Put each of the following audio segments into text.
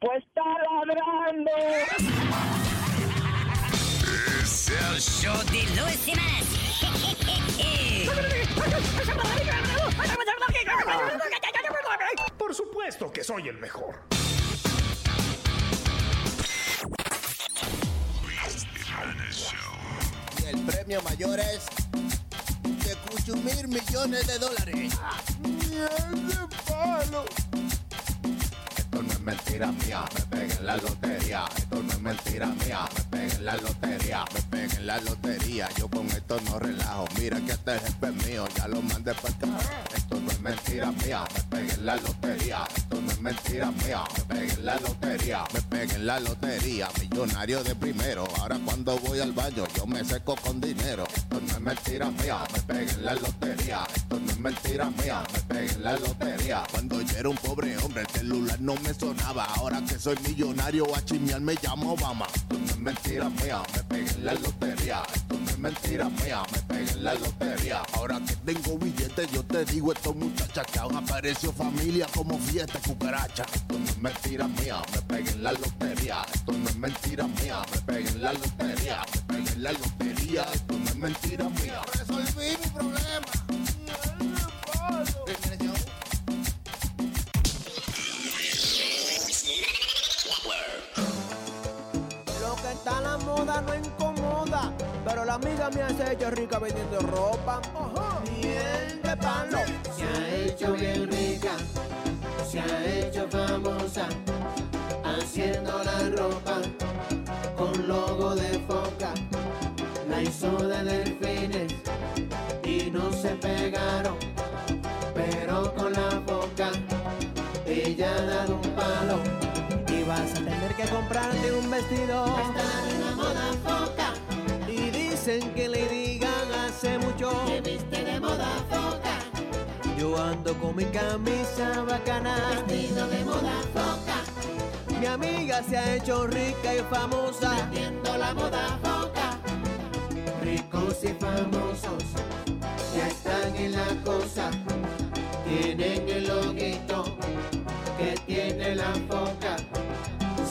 Pues está ladrando. Es el show de Luis Semanas. Por supuesto que soy el mejor. Y el premio mayor es de consumir millones de dólares. palo! Esto no es mentira mía, me pegué en la lotería. Esto no es mentira mía, me pegué en la lotería. Me pegué en la lotería, yo con esto no relajo. Mira que este jefe es mío, ya lo mandé para acá. Esto no es mentira mía, me pegué en la lotería. Esto no es mentira mía, me pegué en la lotería. Me pegué en la lotería, millonario de primero. Ahora cuando voy al baño, yo me seco con dinero. Esto no es mentira mía, me pegué en la lotería. Esto no es mentira mía, me pegué en la lotería. Cuando yo era un pobre hombre, el celular no me sonaba. Ahora que soy millonario, a chimear me llamo Obama. Esto no es mentira mía, me pegué en la lotería. Esto no es mentira mía, me pegué en la lotería. Ahora que tengo billetes, yo te digo esto muchacha que aún apareció familia como fiesta cucaracha. Esto no es mentira mía, me pegué en la lotería. Esto no es mentira mía, me pegué en la lotería. Me pegué en la lotería, esto no es mentira mía. Resolví mi problema. La moda no incomoda, pero la amiga me hace hecho rica vendiendo ropa. Miel de palo. Se ha hecho bien rica, se ha hecho famosa, haciendo la ropa con logo de foca. La hizo de delfines y no se pegaron, pero con la foca ella ha dado un palo. Y vas a tener que comprarte un vestido. Foca, Y dicen que le digan hace mucho. que viste de moda foca, Yo ando con mi camisa bacana. vestido de moda foca, Mi amiga se ha hecho rica y famosa. vendiendo la moda foca. Ricos y famosos ya están en la cosa, tienen el loguito que tiene la foca.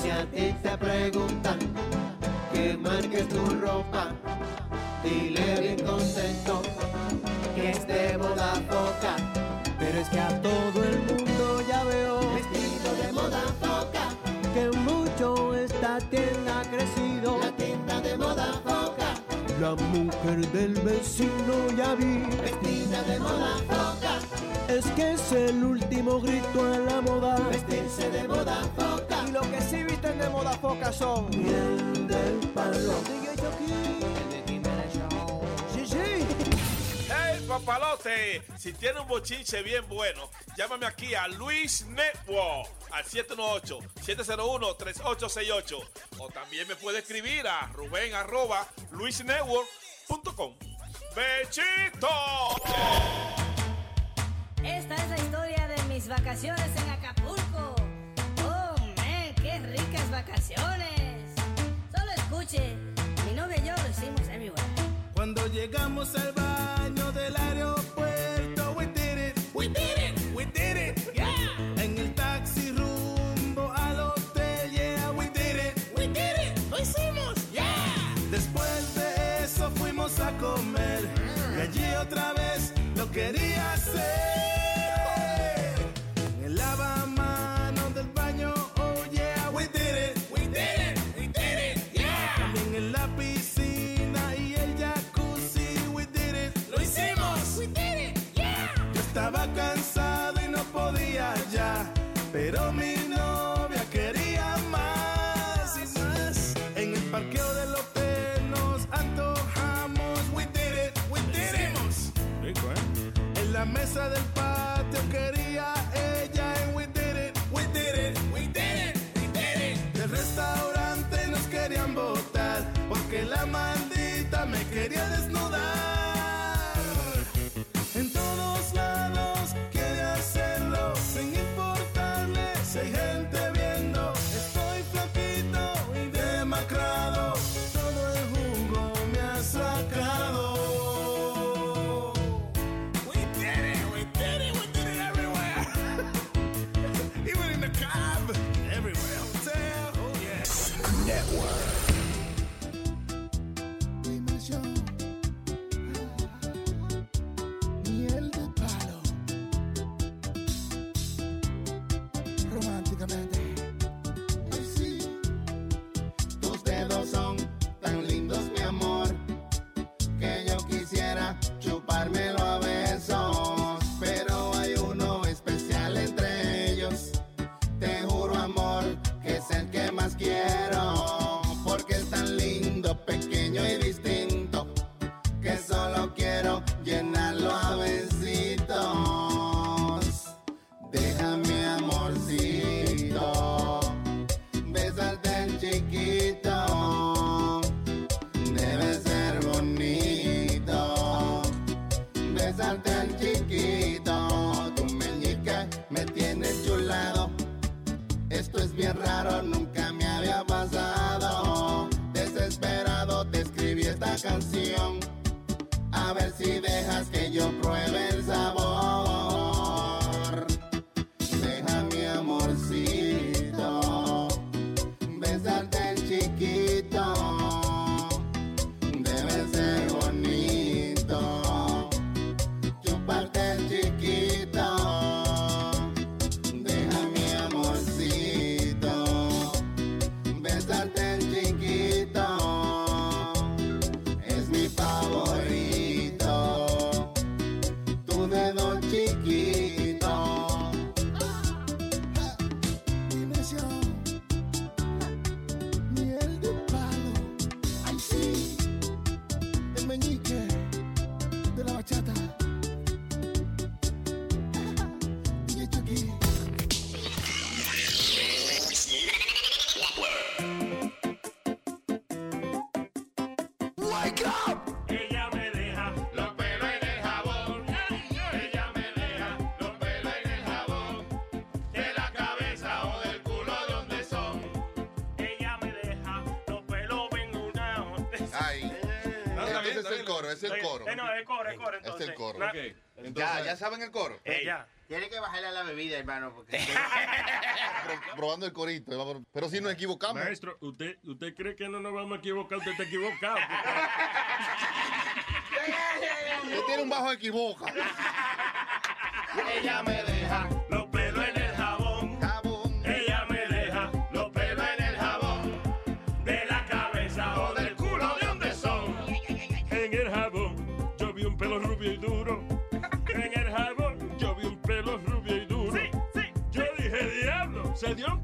Si a ti te preguntan que tu ropa, dile bien contento que es de moda foca, Pero es que a todo el mundo ya veo vestido de moda foca, que mucho esta tienda ha crecido. La mujer del vecino ya vi. vestida de moda foca, Es que es el último grito a la moda. vestirse de moda foca. Y lo que sí visten de moda foca son miel del palo. Papalote! Si tiene un bochinche bien bueno, llámame aquí a Luis Network al 718-701-3868. O también me puede escribir a ruben arroba luisnetwork.com. ¡Bechito! Esta es la historia de mis vacaciones en Acapulco. Oh, man, qué ricas vacaciones. Solo escuche, mi novia y yo lo hicimos everywhere. Cuando llegamos al baño el coro? Tiene que bajarle a la bebida, hermano, porque... Probando el corito. ¿eh, Pero si nos equivocamos. Maestro, ¿usted, ¿usted cree que no nos vamos a equivocar? Usted está equivocado. Usted tiene un bajo equivoca. Ella me deja los pelos le dio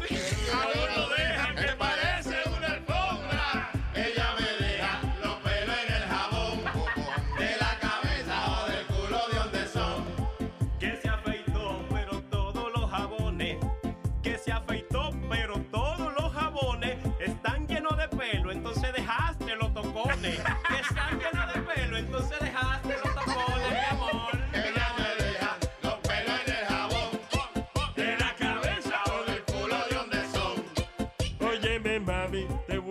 A ver,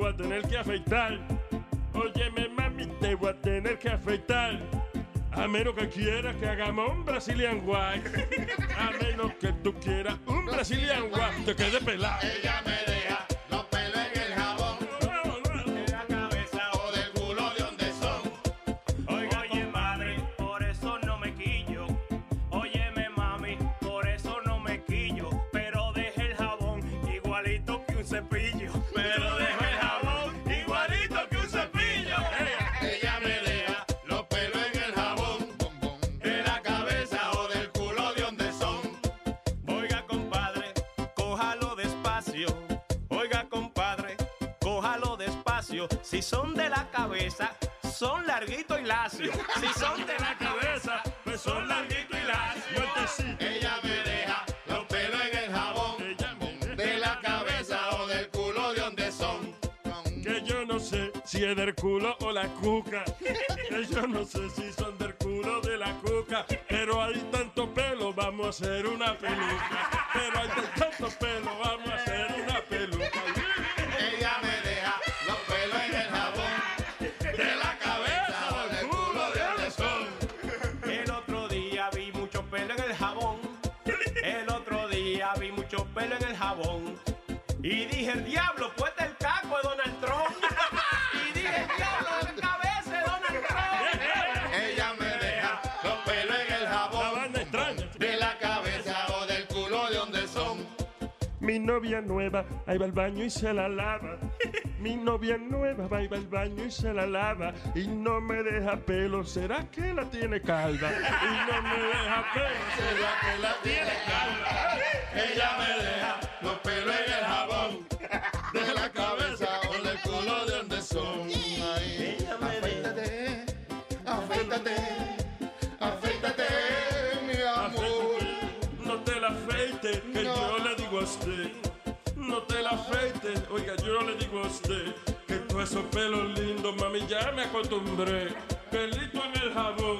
a tener que afeitar. Óyeme, mami, te voy a tener que afeitar. A menos que quieras que hagamos un Brazilian guay. A menos que tú quieras un Brazilian guay. Te quede pelado. La cuca. Que yo no sé si son del culo de la cuca. Pero hay tanto pelo, vamos a hacer una peluca. Pero hay tanto pelo, vamos a hacer una peluca. Ella me deja los pelos en el jabón. De la cabeza o del culo de donde son. El otro día vi mucho pelo en el jabón. El otro día vi mucho pelo en el jabón. Novia nueva, ahí va al baño y se la lava. Mi novia nueva va y va al baño y se la lava. Y no me deja pelo, ¿será que la tiene calva? Y no me deja pelo, ¿será que la tiene calva? Ella me deja esos pelos lindos, mami, ya me acostumbré. Pelito en el jabón,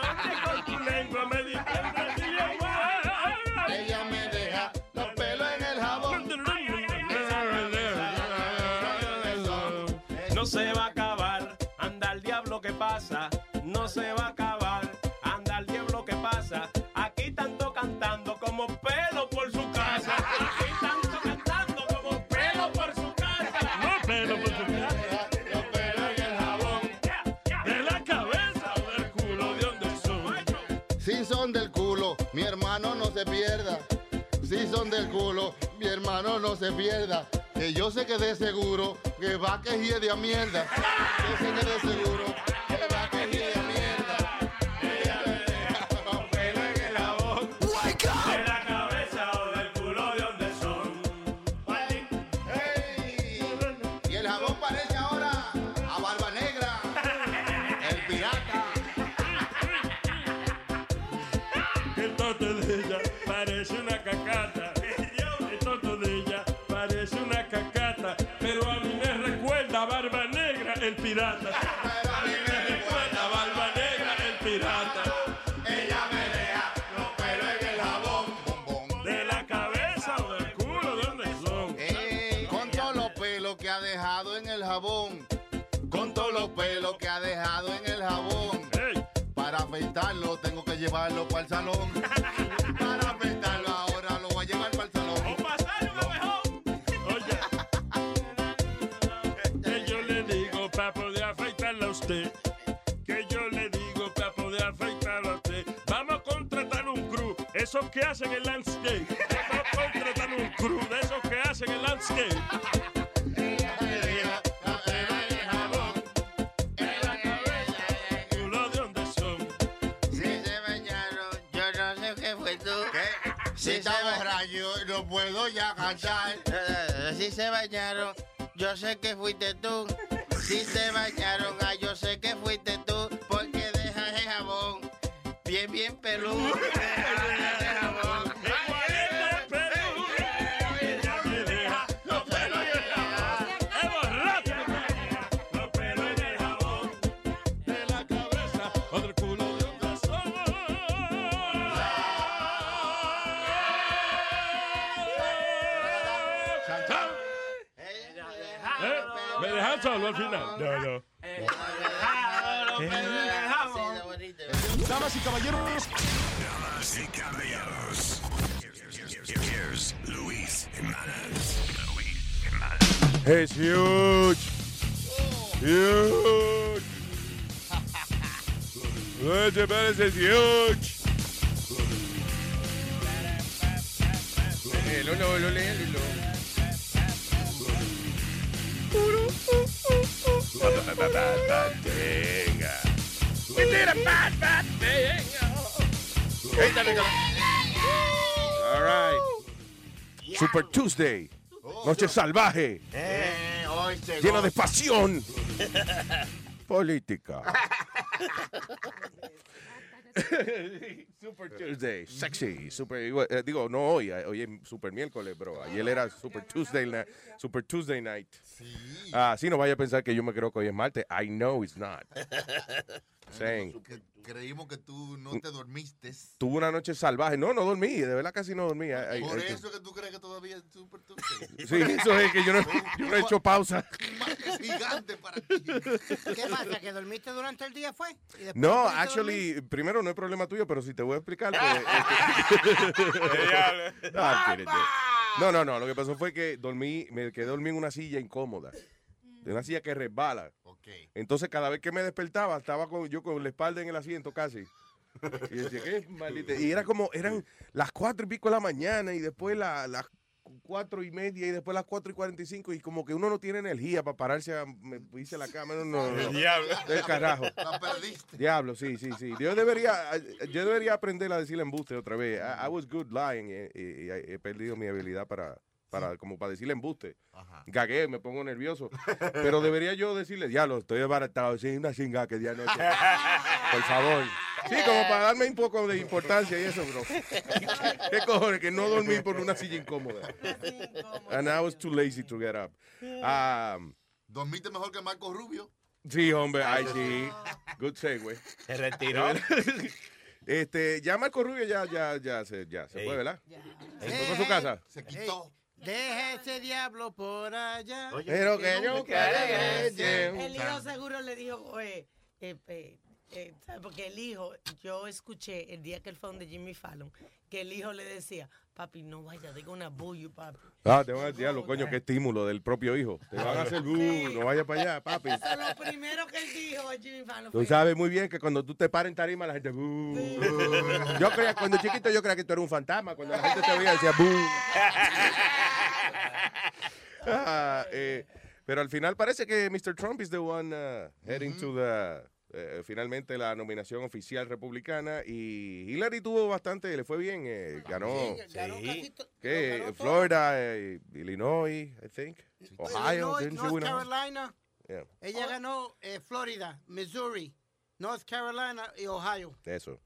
Si son del culo, mi hermano no se pierda. Que yo sé que de seguro que va que hiede a mierda. Yo sé de seguro pirata. Pero a mí me recuerda Barba Negra, el pirata. Ella me deja los pelos en el jabón. De la cabeza o del culo, ¿de dónde son? Ey, con todos los pelos que ha dejado en el jabón. Con todos los pelos que ha dejado en el jabón. Ey, Para afeitarlo tengo que llevarlo para el salón. esos que hacen el landscape. No contratan un crew de esos que hacen el landscape. Culo de dónde son. Si se bañaron, yo no sé qué fue tú. Si está borracho, no puedo ya cantar. Si se bañaron, yo sé que fuiste tú. Si se bañaron, ah, yo sé que fuiste tú. Porque dejas el jabón bien, bien peludo. al final? No, no. Damas y caballeros. Damas y caballeros. Here's Luis. Luis. Es huge. Huge. Luis Jimenez es huge. Eh, Lolo, Lolo, Lolo. Super Tuesday. Noche salvaje. Llena de pasión. Política. Super Tuesday. Sexy. Super, eh, digo, no hoy. eh, Hoy es Super miércoles, bro. Ayer era Super Tuesday, na- Super Tuesday night. Ah, sí, no vaya a pensar que yo me creo que hoy es martes. I know it's not. Saying. Que creímos que tú no te dormiste. Tuve una noche salvaje. No, no dormí. De verdad casi no dormí. I- I- Por I- eso que tú crees que todavía es Super Tuesday. Sí, eso es que yo no, yo no he hecho pausa. Es gigante para ti. ¿Qué pasa? ¿Que dormiste durante el día fue? ¿Y después No, actually, primero no es problema tuyo, pero si te voy a explicar. pues, este- No, no, no. Lo que pasó fue que dormí, me quedé dormí en una silla incómoda. De una silla que resbala. Entonces, cada vez que me despertaba, estaba con, yo con la espalda en el asiento casi. Y decía, ¿qué maldita? Y era como, eran las cuatro y pico de la mañana y después la- las cuatro y media y después las cuatro y cuarenta y cinco y como que uno no tiene energía para pararse a me- a la cama. No, no, no. Diablo. Del carajo. La perdiste. Diablo, sí, sí, sí. Yo debería, yo debería aprender a decir embuste otra vez. I, I was good lying y, y- y he perdido mi habilidad para, para como para decirle embuste. Gagué, me pongo nervioso. Pero debería yo decirle, diablo, estoy desbaratado, sí, una chinga que día noche. Por favor. Sí, como para darme un poco de importancia y eso, bro. ¿Qué cojones? Que no dormí por una silla incómoda. And I was too lazy to get up. Um, ¿Dormiste mejor que Marco Rubio? Sí, hombre, ay, sí. Good segue. Se retiró. Este, ya Marco Rubio ya, ya, ya se, ya se fue, ¿verdad? ¿Se fue a su casa? Se quitó. Deja ese diablo por allá. Pero que yo regrese. El hijo seguro le dijo, eh, eh, eh, eh, porque el hijo, yo escuché el día que él fue donde Jimmy Fallon, que el hijo le decía, papi, no vaya, diga una bullo, papi. Ah, te van a diablo, coño, qué estímulo del propio hijo. Te van a hacer, "Uh, no vaya para allá, papi. Eso es lo primero que él dijo a Jimmy Fallon. Tú fue, sabes muy bien que cuando tú te paras en tarima, la gente, "Bu". Yo creía, cuando chiquito, yo creía que tú eras un fantasma. Cuando la gente te veía, decía, "Bu". Ah, eh, pero al final parece que Mr. Trump is the one uh, heading to the eh, finalmente la nominación oficial republicana y Hillary tuvo bastante, le fue bien, eh, ganó, ¿qué? ganó. Florida, eh, Illinois, I think, Ohio, Illinois, didn't she North win? Carolina. Yeah, Ella ganó eh, Florida, Missouri, North Carolina y Ohio. eso.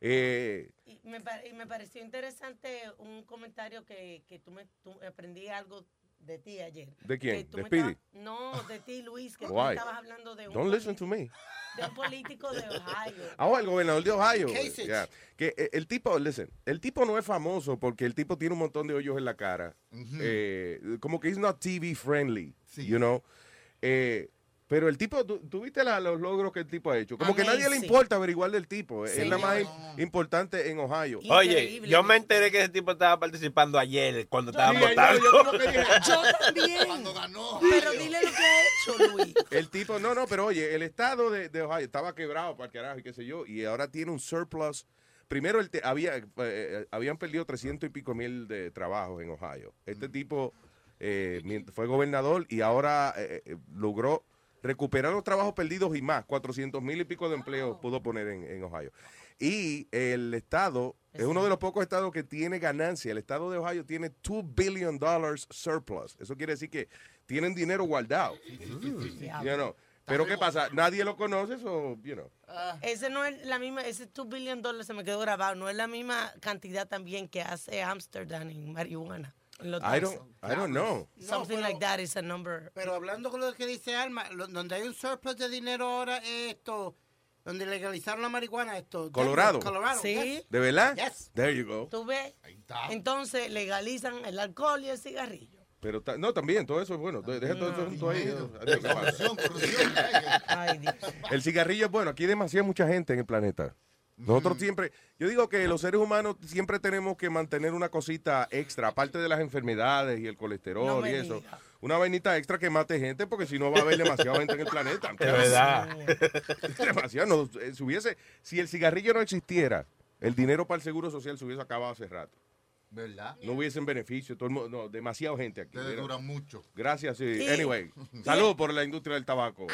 Eh, Y me, pa- y me pareció interesante un comentario que, que tú me tú aprendí algo de ti ayer. ¿De quién? ¿De Speedy? no, de ti, Luis, que tú Why? estabas hablando de un, Don't listen to me. de un político de Ohio. Ah, el gobernador de Ohio. Kasich. Yeah. Que eh, el tipo, listen, el tipo no es famoso porque el tipo tiene un montón de hoyos en la cara. Eh, como que he's not TV friendly, you know. Eh, pero el tipo, ¿tú, tú viste la- los logros que el tipo ha hecho? Como que a nadie le Amazing. importa averiguar del tipo. Es Sí. la más im- importante en Ohio. Oye, yo me enteré que ese tipo estaba participando ayer cuando Sí, yo- votando. yo que dije, Yo también. Cuando ganó. Pero dile lo que ha hecho, Luis. El tipo, no, no, pero oye, el estado de, de Ohio estaba quebrado para el carajo y qué sé yo, y ahora tiene un surplus primero el te- había, eh, eh, habían perdido 300 y pico mil de trabajos en Ohio. Este tipo eh, mient- fue gobernador y ahora eh, eh, logró recuperar los trabajos perdidos y más. 400 mil y pico de empleos pudo poner en, en Ohio. Y el estado es uno de los pocos estados que tiene ganancia. El estado de Ohio tiene 2 billion dollars surplus. Eso quiere decir que tienen dinero guardado. You know. Pero ¿qué pasa? Nadie lo conoce, o, you know. Ese no es la misma, ese 2 billion dólares se me quedó grabado, no es la misma cantidad también que hace Amsterdam en marihuana. I don't, I don't know. Something like that is a number. Pero hablando con lo que dice Alma, lo- donde hay un surplus de dinero ahora es esto, donde legalizaron la marihuana, esto. Colorado. Colorado. Sí. yes. ¿De verdad? Yes. There you go. ¿Tú ves? Entonces legalizan el alcohol y el cigarrillo. Pero ta- no, también, todo eso es bueno. Deja todo eso junto ahí. Adiós, ¿qué pasa? Ay, Dios. El cigarrillo es bueno. Aquí hay demasiada mucha gente en el planeta. Nosotros siempre, yo digo que los seres humanos siempre tenemos que mantener una cosita extra, aparte de las enfermedades y el colesterol No y eso. diga. Una vainita extra que mate gente, porque si no va a haber demasiada gente en el planeta. Es verdad. demasiado. no, eh, si, hubiese, si el cigarrillo no existiera, el dinero para el seguro social se hubiese acabado hace rato. ¿Verdad? No hubiesen beneficio, todo el mundo, no, demasiada gente aquí. Ustedes duran mucho. Gracias, sí. Y- Anyway, salud por la industria del tabaco.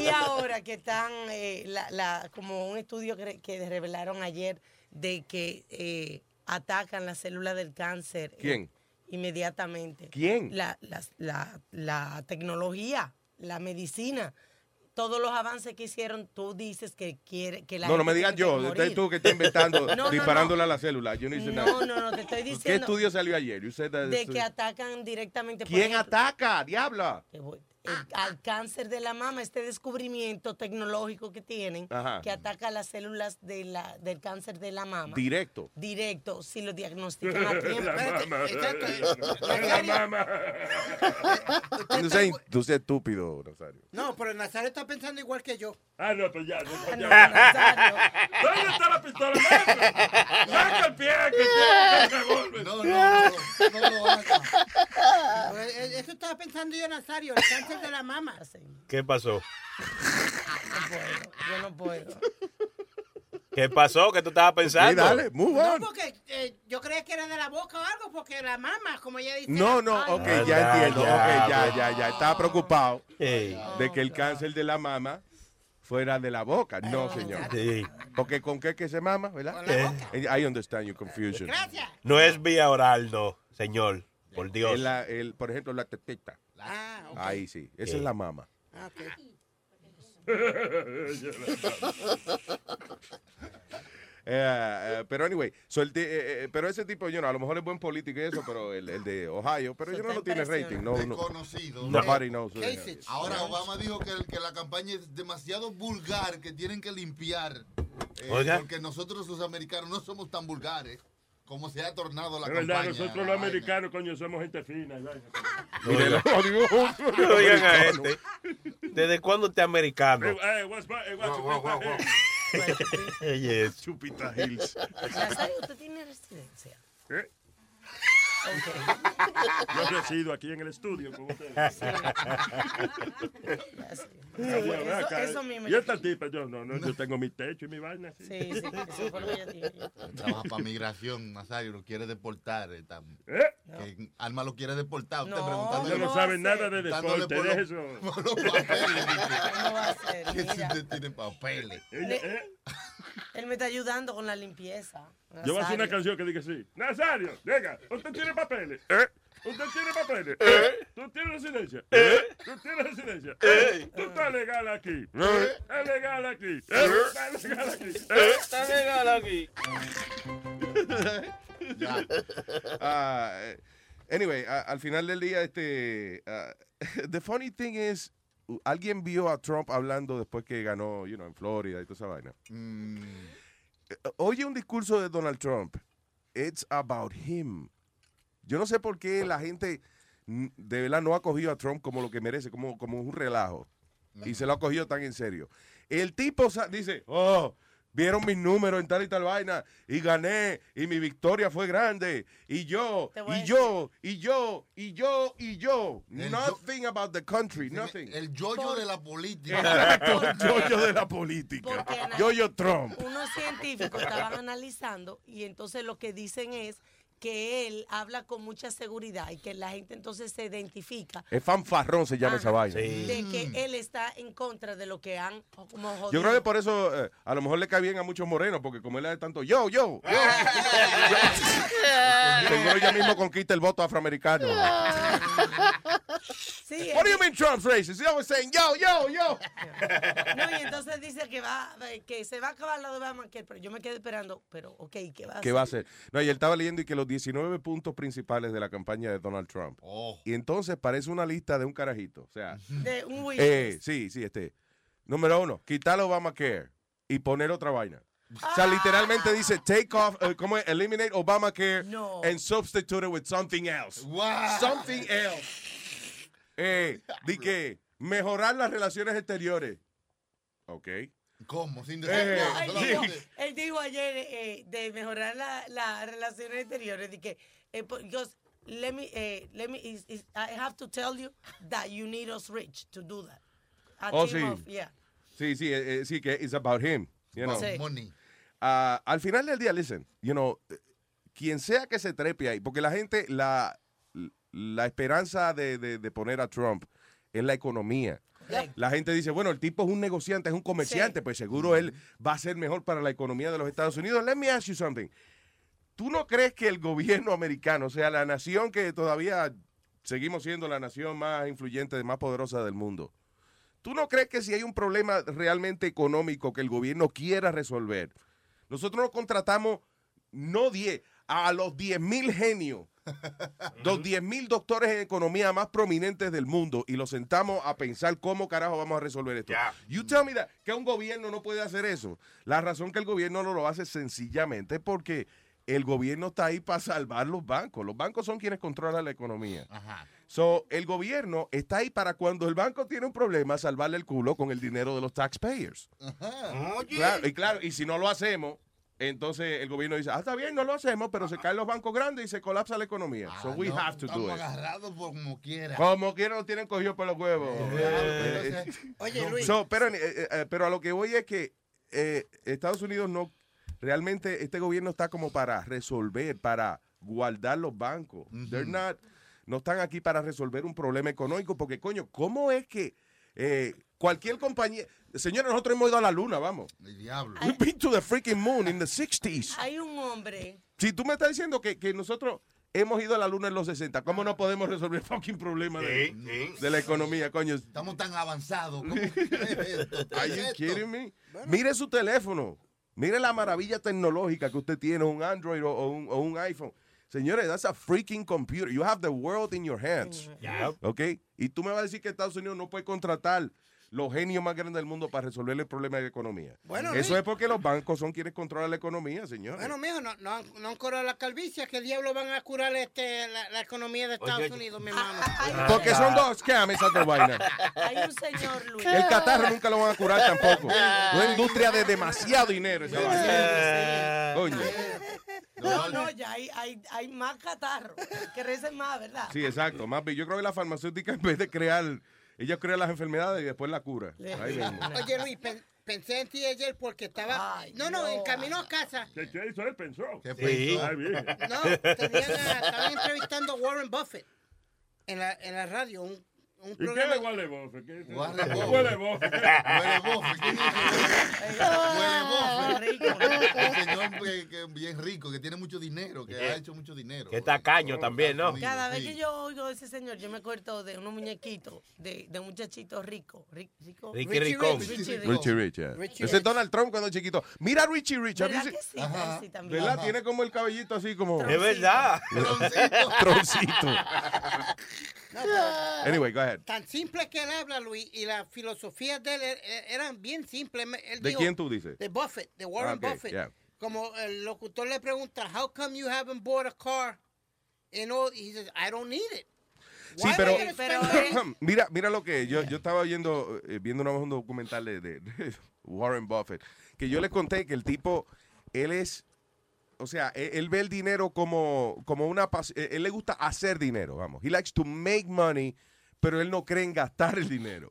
Y, y ahora que están, eh, la, la- como un estudio que, que revelaron ayer de que eh, atacan las células del cáncer. eh, ¿Quién? inmediatamente. ¿Quién? La, la, la tecnología, la medicina. Todos los avances que hicieron, tú dices que quiere que la No, no me digas yo, este tú que estás inventando, No, no, disparándole a la célula. Yo no hice No, nada. no, no, te estoy ¿Qué diciendo estudio salió ayer? De que atacan directamente. por ¿Quién ejemplo, ataca? Diabla. El- al cáncer de la mama, este descubrimiento tecnológico que tienen, Ajá. que ataca las células de la, del cáncer de la mama. Directo. Directo, si lo diagnostican a tiempo. La mama. Exacto. La mama. Tú seas, tú seas estúpido, Rosario. No, pero Nazario está pensando igual que yo. Ah, no, pues ya. no, pues no. ¿Dónde está la pistola? Saca el pie que. No, no, no, no lo haga. Eso estaba pensando yo, Nazario, el cáncer de la mama. ¿Qué pasó? Yo no puedo. ¿Qué pasó? ¿Qué tú estabas pensando? No, porque eh, yo creía que era de la boca o algo, porque la mama, como ella dice. No, no, ay, ok, ya entiendo. ya, ok, ya, ya, ya. Estaba preocupado de que el cáncer de la mama fuera de la boca. No, señor. Sí. Porque con qué que se mama, ¿verdad? Eh, I understand your confusion. Gracias. No es vía oral, no, señor. Por Dios. La- el- por ejemplo, la tetita. Ah, ok. Ahí sí. Esa es la mama. Ah, ok. Eh, eh, pero anyway, so el de- eh, pero ese tipo, yo no, a lo mejor es buen político y eso, pero el, el de Ohio, pero yo no, no tiene rating, no, no. Nobody knows. Ahora Obama dijo que, que la campaña es demasiado vulgar, que tienen que limpiar. eh, Oiga. Porque nosotros los americanos no somos tan vulgares como se ha tornado la Es verdad, campaña. nosotros la los americanos, coño, somos gente fina. Mire. No oigan a este. ¿Desde cuándo usted es americano? Eh, eh, what's my- eh, what's Wow, wow, my- wow, Yes. Chupita Hills. Nazario, ¿usted tiene residencia? ¿Eh? Ok. Yo resido aquí en el estudio con ustedes. Sí. Eso- acá. eso mismo Y yo- esta tipa, yo no, no, yo tengo mi techo y mi vaina. Sí, sí, eso fue lo que. Trabaja para migración, Nazario, lo quiere deportar. eh, ¿Eh? que Alma lo quiere deportar. Usted No, no saben nada de deporte, los- eso. por los papeles. ¿Cómo va a ser? Que si usted tiene papeles. Eh, Él me está ayudando con la limpieza. Yo voy a hacer una Nazario. canción que diga así. Nazario, venga, usted tiene papeles. Usted tiene papeles. Tú tienes residencia. Tú tienes residencia. Tú estás legal aquí. Es legal aquí. Está legal aquí. Está legal aquí. Eh, anyway, a- al final del día, este, ah, the funny thing is, uh, alguien vio a Trump hablando después que ganó, you know, en Florida y toda esa vaina. Eh, Oye un discurso de Donald Trump. It's about him. Yo no sé por qué la gente de verdad no ha cogido a Trump como lo que merece, como, como un relajo. Y se lo ha cogido tan en serio. El tipo dice, oh, vieron mis números en tal y tal vaina y gané y mi victoria fue grande y yo y yo y yo y yo y yo El nothing about the country nothing El yoyo de la política. Exacto, el yoyo de la política yoyo Trump Unos científicos estaban analizando y entonces lo que dicen es que él habla con mucha seguridad y que la gente entonces se identifica es fanfarrón se llama esa vaina de que él está en contra de lo que han como yo creo que por eso eh, a lo mejor le cae bien a muchos morenos porque como él es tanto yo yo yo seguro ya mismo conquista el voto afroamericano Sí, What do you mean Trump's racist? He's always saying yo, yo, yo. No, y entonces dice que va que se va a acabar la de Obamacare, pero yo me quedé esperando, pero ok, ¿qué va a ¿Qué hacer? va a hacer? No, y él estaba leyendo y que los 19 puntos principales de la campaña de Donald Trump. Y entonces parece una lista de un carajito. O sea, De un eh, sí, sí, este. Número uno, quitar Obamacare y poner otra vaina. O Ah. sea, literalmente dice take off, eh, ¿cómo es? Eliminate Obamacare No. and substitute it with something else. Something else. Eh, di que mejorar las relaciones exteriores. Ok. ¿Cómo? Sin Eh, Él, no, él dijo, él dijo ayer eh, de mejorar las la relaciones exteriores, de que, eh, because let me, eh, let me, is- is- I have to tell you that you need us rich to do that. A Oh, sí. of- yeah. Sí, sí, eh, eh, sí, que it's about him. You know. Sí. Money. Ah, al final del día, listen, you know, eh, quien sea que se trepe ahí, porque la gente, la, la esperanza de, de- de poner a Trump es la economía. La gente dice, bueno, el tipo es un negociante, es un comerciante, pues seguro él va a ser mejor para la economía de los Estados Unidos. Let me ask you something. ¿Tú no crees que el gobierno americano, o sea, la nación que todavía seguimos siendo la nación más influyente, más poderosa del mundo, ¿tú no crees que si hay un problema realmente económico que el gobierno quiera resolver, nosotros nos contratamos no 10, a los 10 mil genios, los 10 mil doctores en economía más prominentes del mundo y los sentamos a pensar cómo carajo vamos a resolver esto? You tell me that, que un gobierno no puede hacer eso. La razón que el gobierno no lo hace sencillamente porque el gobierno está ahí para salvar los bancos. Los bancos son quienes controlan la economía. So, el gobierno está ahí para cuando el banco tiene un problema, salvarle el culo con el dinero de los taxpayers. Claro, y claro, y si no lo hacemos, entonces el gobierno dice, ah, está bien, no lo hacemos, pero se caen los bancos grandes y se colapsa la economía. so we No, have to do it. agarrados como quiera. Como quiera lo tienen cogido por los huevos. Eh, Oye, Luis. So, pero, eh, pero a lo que voy es que eh, Estados Unidos no, realmente este gobierno está como para resolver, para guardar los bancos. They're not- no están aquí para resolver un problema económico, porque coño, ¿cómo es que eh, cualquier compañía, señores, nosotros hemos ido a la luna, vamos. El diablo. We've been to the freaking moon in the 60s. Hay un hombre, Si tú me estás diciendo que, que nosotros hemos ido a la luna en los 60, ¿cómo no podemos resolver el fucking problema de, de la economía, coño? Estamos tan avanzados. Are you kidding me? Mire su teléfono. Mire la maravilla tecnológica que usted tiene, un Android o, o un, o un iPhone. Señores, that's a freaking computer. You have the world in your hands. ¿Ok? Y tú me vas a decir que Estados Unidos no puede contratar los genios más grandes del mundo para resolver el problema de economía. Bueno, Eso Luis. es porque los bancos son quienes controlan la economía, señor. Bueno, mijo, no, no, han- no han curado la calvicie. ¿Qué diablo van a curar este, la, la economía de Estados Oye. Unidos, mi hermano? Porque son dos scams esas dos vainas. hay un señor Luis. El catarro nunca lo van a curar tampoco. Una industria de demasiado dinero esa vaina. Coño. No, no, ya hay, hay, hay más catarro. Que recen más, ¿verdad? Sí, exacto. Más yo creo que la farmacéutica en vez de crear, ella crea las enfermedades y después la cura. Ahí mismo. Oye, Luis, pen- pensé en ti ayer porque estaba... no, no, en camino a casa. ¿Qué, qué hizo él? Pensó. ¿Qué pensó? Ay, bien. No, tenían a- estaban entrevistando a Warren Buffett en la, en la radio, un, un ¿Y qué programa... es Buffett? ¿Qué es. Huele Buffett. Huele. ¿Quién es ese? Huele Buffett. El señor que, que bien rico, que tiene mucho dinero, que ha hecho mucho dinero. Que tacaño también, ¿no? Cada vez Sí. que yo oigo a ese señor, yo me acuerdo de unos muñequitos, de, de un muchachito rico. ri- rico Ricky Ricón. Richie Rich. Richie Ese es. Donald Trump cuando chiquito. Mira a Richie Rich. ¿have you ¿Verdad que sí? Ajá. Sí, también. ¿Verdad? Tiene como el cabellito así como... Es verdad. Troncito. No, pero- Anyway, go ahead. Tan simple que él habla, Luis, y las filosofías de él er- er- eran bien simples. Él ¿De dijo- quién tú dices? De Buffett, de Warren Ah, Buffett. yeah. Como el locutor le pregunta, how come you haven't bought a car? And all, he says, I don't need it. Sí, pero, pero mira, mira lo que yo, yo estaba viendo, eh, viendo una vez un documental de, de- de Warren Buffett, que yo le conté que el tipo, él es, o sea, él, él ve el dinero como, como una, pas- eh, él le gusta hacer dinero, vamos. He likes to make money, pero él no cree en gastar el dinero.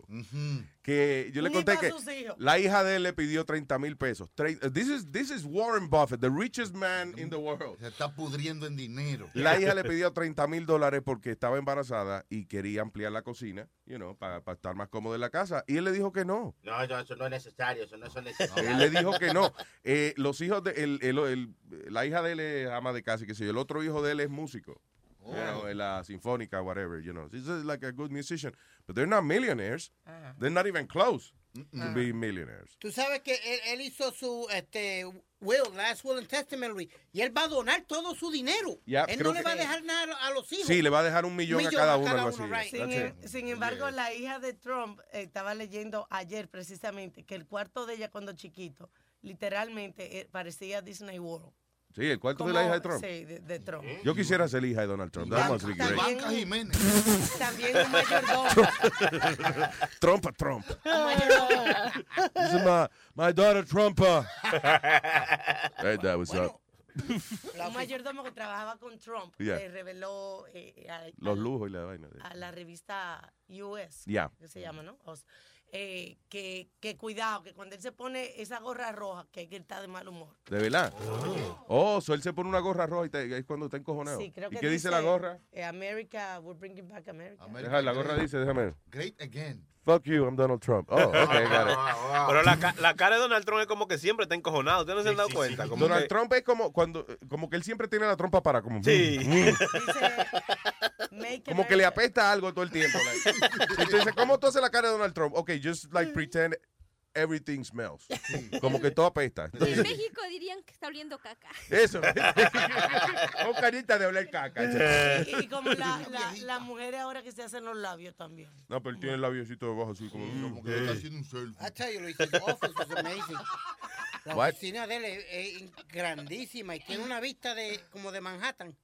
Que yo le conté que la hija de él le pidió 30 mil pesos. Tre- This is, this is Warren Buffett, the richest man in the world. Se está pudriendo en dinero. La hija le pidió 30 mil dólares porque estaba embarazada y quería ampliar la cocina, you know, para, para estar más cómodo en la casa. Y él le dijo que no. No, no, eso no es necesario, eso no es necesario. Él le dijo que no. Eh, los hijos de el, el- el- la hija de él es ama de casa, y que sé yo. El otro hijo de él es músico. You know, en la sinfónica, whatever, you know. He's just like a good musician. But they're not millionaires. They're not even close to be millionaires. Tú sabes que él, él hizo su este will, last will and testament, Luis, y él va a donar todo su dinero. Ya, él no le va a dejar nada a los hijos. Sí, le va a dejar un millón, a cada uno, algo así. right. Sin, That's em- sin embargo, la hija de Trump eh, estaba leyendo ayer precisamente que el cuarto de ella cuando chiquito literalmente eh, parecía Disney World. Sí, el cuarto de la hija de Trump. Sí, de, de Trump. Yo quisiera ser hija de Donald Trump. That must be great. Banca Jiménez. También un mayordomo. Trump a Trump. un mayordomo. This is my, my daughter Trumpa. hey, that was up. un mayordomo que trabajaba con Trump Yeah. le reveló eh, a, Los lujos y la vaina. a la revista US, Yeah. que se llama, ¿no? O sea, eh, que, que cuidado, que cuando él se pone esa gorra roja, que hay que estar de mal humor. ¿De verdad? Oh, so él se pone una gorra roja y te- es cuando está encojonado. Sí, creo ¿Y que qué dice, la gorra? eh, America, we're bringing back America. Deja, la gorra dice, déjame. ver. Great again. Fuck you, I'm Donald Trump. Oh, okay, got it. Pero la, ca- la cara de Donald Trump es como que siempre está encojonado. ¿Ustedes no se han dado cuenta? Como Donald que- Trump es como cuando como que él siempre tiene la trompa para como Sí. mm, mm. Como que le apesta algo todo el tiempo. like. Dices, ¿cómo tú haces la cara de Donald Trump? Ok, just like pretend everything smells. Como que todo apesta. Y en México dirían que está oliendo caca. Eso. Con carita de oler caca. Y, y como la, la, las mujeres ahora que se hacen los labios también. No, pero él tiene el labiocito debajo así como... Como que está haciendo un selfie. I tell you, Luis, his office was amazing. La What? oficina de él es, es grandísima y tiene una vista de como de Manhattan.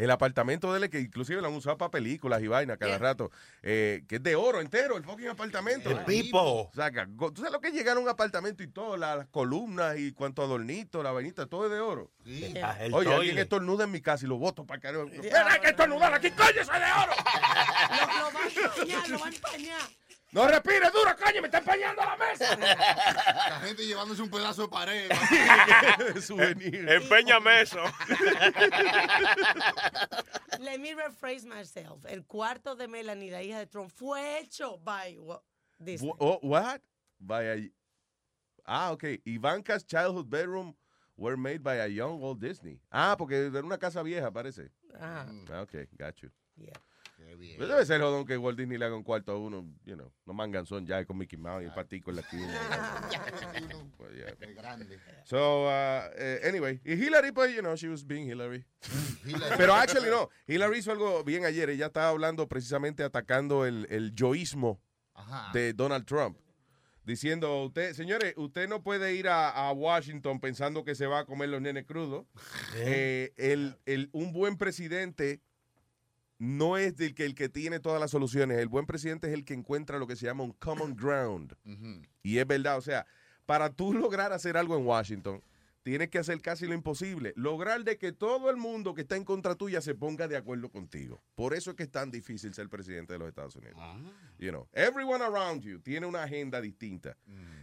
El apartamento de él, que inclusive lo han usado para películas y vainas cada rato, eh, que es de oro entero, el fucking apartamento. El pipo. Saca, ¿Tú sabes lo que es llegar a un apartamento y todo, las columnas y cuanto adornito, la vainita, todo es de oro? El Oye, alguien toilet. estornuda en mi casa y lo boto para el carajo. ¡Mira, hay que estornudar aquí, coño, soy de oro! Lo, lo va a empañar, lo va a empañar. ¡No respire duro, coño, me está empañando la mesa! La gente llevándose un pedazo de pared. Souvenir. Empeñame eso. Let me rephrase myself. El cuarto de Melanie, la hija de Trump, fue hecho by wa- Disney. Wh- oh, what? By a- ah, ok. Ivanka's childhood bedroom were made by a young Walt Disney. Ah, porque era una casa vieja, parece. Ah, ok, got you. Yeah. Pues debe ser jodón que Walt Disney le haga un cuarto a uno, you know, no manganzón ya con Mickey Mouse y el patico en la esquina. Pues, yeah. Qué grande. So, uh, eh, anyway, y Hillary, pues, you know, she was being Hillary. Hillary. Pero actually no, Hillary hizo algo bien ayer, ella estaba hablando precisamente atacando el, el yoísmo Ajá. de Donald Trump. Diciendo, usted, señores, usted no puede ir a, a Washington pensando que se va a comer los nenes crudos. Eh, el, el- un buen presidente no es el que, el que tiene todas las soluciones. El buen presidente es el que encuentra lo que se llama un common ground. Y es verdad, o sea, para tú lograr hacer algo en Washington, tienes que hacer casi lo imposible. Lograr de que todo el mundo que está en contra tuya se ponga de acuerdo contigo. Por eso es que es tan difícil ser presidente de los Estados Unidos. You know, everyone around you tiene una agenda distinta.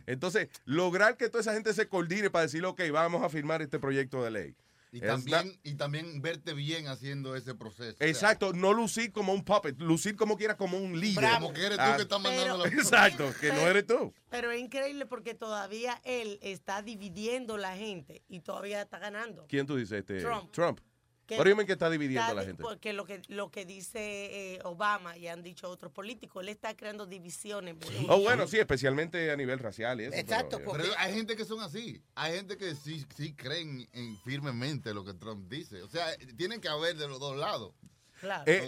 Entonces, lograr que toda esa gente se coordine para decir, ok, vamos a firmar este proyecto de ley. Y también, y también verte bien haciendo ese proceso. O sea, Exacto, no lucir como un puppet, lucir como quiera como un líder. Como que eres tú que estás mandando la- Exacto, que no eres tú. Pero es increíble porque todavía él está dividiendo la gente y todavía está ganando. ¿Quién tú dices? Este, Trump. Trump. Que- you mean que está dividiendo Está a la gente? Porque lo que, lo que dice eh, Obama y han dicho otros políticos, él está creando divisiones. Oh, bueno, sí, especialmente a nivel racial y eso. Exacto, pero, Pero hay gente que son así. Hay gente que sí, sí creen en, firmemente lo que Trump dice. O sea, tienen que haber de los dos lados. Claro. eh,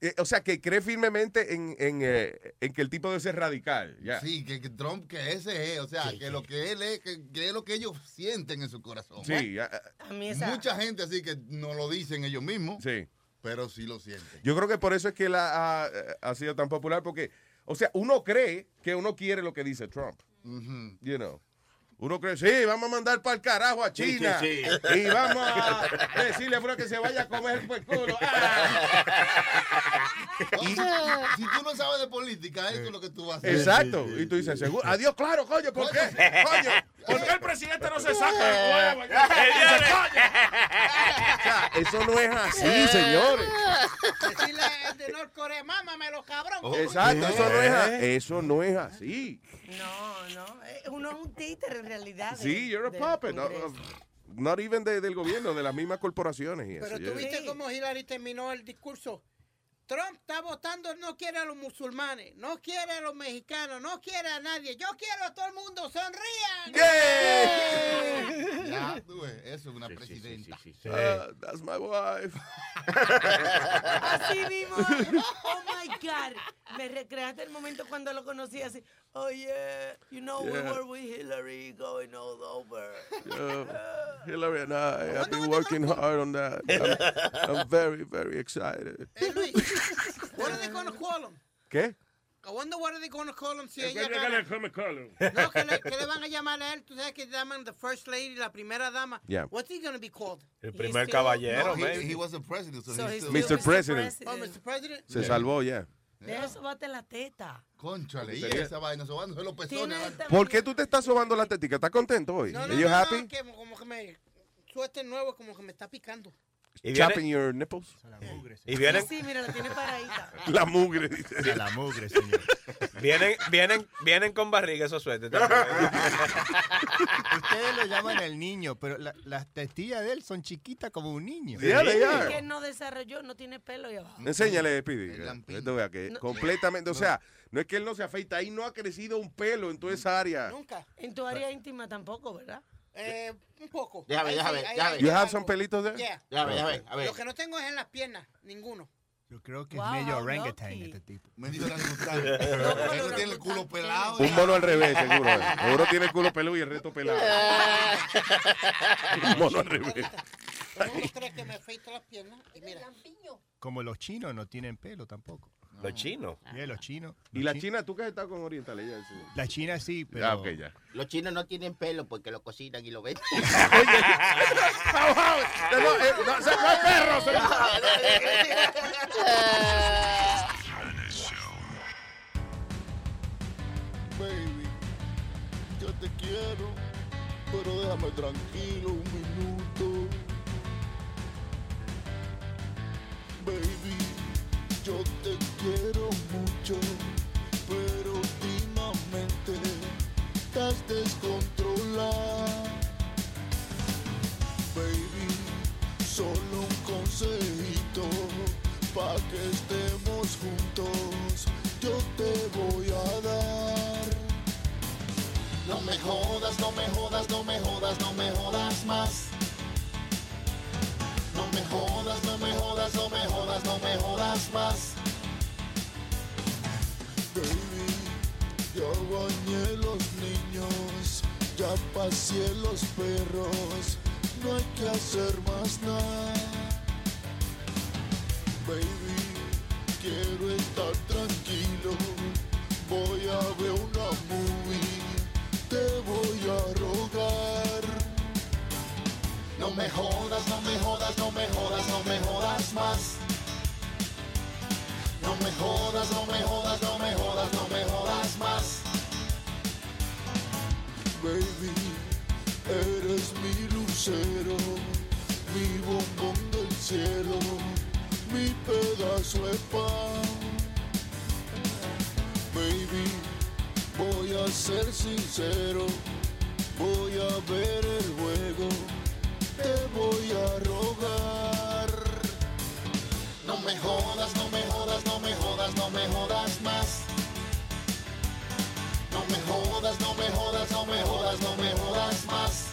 eh, o sea, que cree firmemente en, en, eh, en que el tipo debe ser radical. Sí, que, que Trump, que ese es. O sea, que lo que él es, que, que es lo que ellos sienten en su corazón. Sí, ah, A mí esa- Mucha gente así que no lo dicen ellos mismos. Sí. pero sí lo siente. Yo creo que por eso es que él ha, ha- ha sido tan popular, porque, o sea, uno cree que uno quiere lo que dice Trump. You know. Uno cree, sí, vamos a mandar para el carajo a China. sí, sí. Y vamos a decirle a Fro que se vaya a comer por el culo. O sea, si tú no sabes de política, eso es lo que tú vas a hacer. Exacto. Y tú dices, seguro. Adiós, claro, coño, ¿por qué? Coño, ¿por qué el presidente no se saca el huevo? Eso no es así, señores. Decirle de Norcorea, mámamelo, cabrón. Exacto, eso no es, a- eso no es así. No, no. eh, Uno es un títere en realidad. de- Sí, you're a puppet. Not even de- del gobierno, de las mismas corporaciones. Y eso, Pero tú viste cómo Hillary terminó el discurso. Trump está votando, no quiere a los musulmanes, no quiere a los mexicanos, no quiere a nadie. Yo quiero a todo el mundo, sonrían. Ya, tú ves, eso es una presidenta. Uh, that's my wife. Así mismo. Oh my God. Me recreaste el momento cuando lo conocí así. Oh yeah, you know we were with Hillary going all over. Hillary and I have been working hard on that. I'm, I'm very, very excited. What are they gonna call him? ¿Qué? I wonder what are they gonna call him si ella gana. No, que le, que le van a llamar a él. Tú sabes que llaman the first lady, la primera dama. Yeah. What's he gonna be called? El primer caballero, No, he, was the president, so, So he's still- Mr. President. Oh, Mr. President. Se salvó ya. De eso bate la teta. Conchale, y Sería- esa vaina, sobándose los pezones. Tiene adelante. esta- ¿Por qué tú te estás sobando la tetica? ¿Estás contento hoy? No, no, Are you no, happy? no, que como que me suerte nuevo, como que me está picando. Y Chopping your nipples? y vienen, Sí, mira, la tiene paradita. La mugre, dice. La mugre, señor. vienen, vienen, vienen con barriga esos suéteres. Ustedes lo llaman el niño, pero la- las testillas de él son chiquitas como un niño. Yeah, they are. Que no desarrolló, no tiene pelo ahí abajo. Enséñale, Speedy. que esto vea que completamente, o sea, no es que él no se afeita, ahí no ha crecido un pelo en toda esa área. Nunca. En tu área íntima tampoco, ¿verdad? Eh, un poco. Déjame, déjame, déjame. You have some pelitos there? Yeah. Ya ve, ya ve, a ver. Lo que no tengo es en las piernas, ninguno. Yo creo que Wow, es medio orangutan este tipo. Medio Eso los tiene el culo pelado. Un mono al revés, seguro. Seguro tiene el culo peludo y el resto pelado. Un mono al revés. Uno cree que me afeito las piernas y mira. Como los chinos no tienen pelo tampoco. Los chinos. Yeah, los chinos. ¿Y los la chi- China? ¿Tú qué has estado con Oriental? Ella dice. La China sí, pero... Ah, ya. Los chinos no tienen pelo porque lo cocinan y lo venden. No, no, eh, no, no hay perros. Baby, yo te quiero, pero déjame tranquilo un minuto. Baby, yo te quiero mucho, pero últimamente estás descontrolada. Baby, solo un consejito pa' que estemos juntos. Yo te voy a dar. No me jodas, no me jodas, no me jodas, no me jodas más. Me jodas, no me jodas, no me jodas, no me jodas más. Baby, ya bañé los niños, ya pasé los perros, no hay que hacer más nada. Baby, quiero estar tranquilo, voy a ver una movie, te voy No me jodas, no me jodas, no me jodas, no me jodas más. No me jodas, no me jodas, no me jodas, no me jodas más. Baby, eres mi lucero, mi bombón del cielo, mi pedazo de pan. Baby, voy a ser sincero, voy a ver el juego, te voy a rogar. No me jodas, no me jodas, no me jodas, no me jodas más. No me jodas, no me jodas, no me jodas, no me jodas más.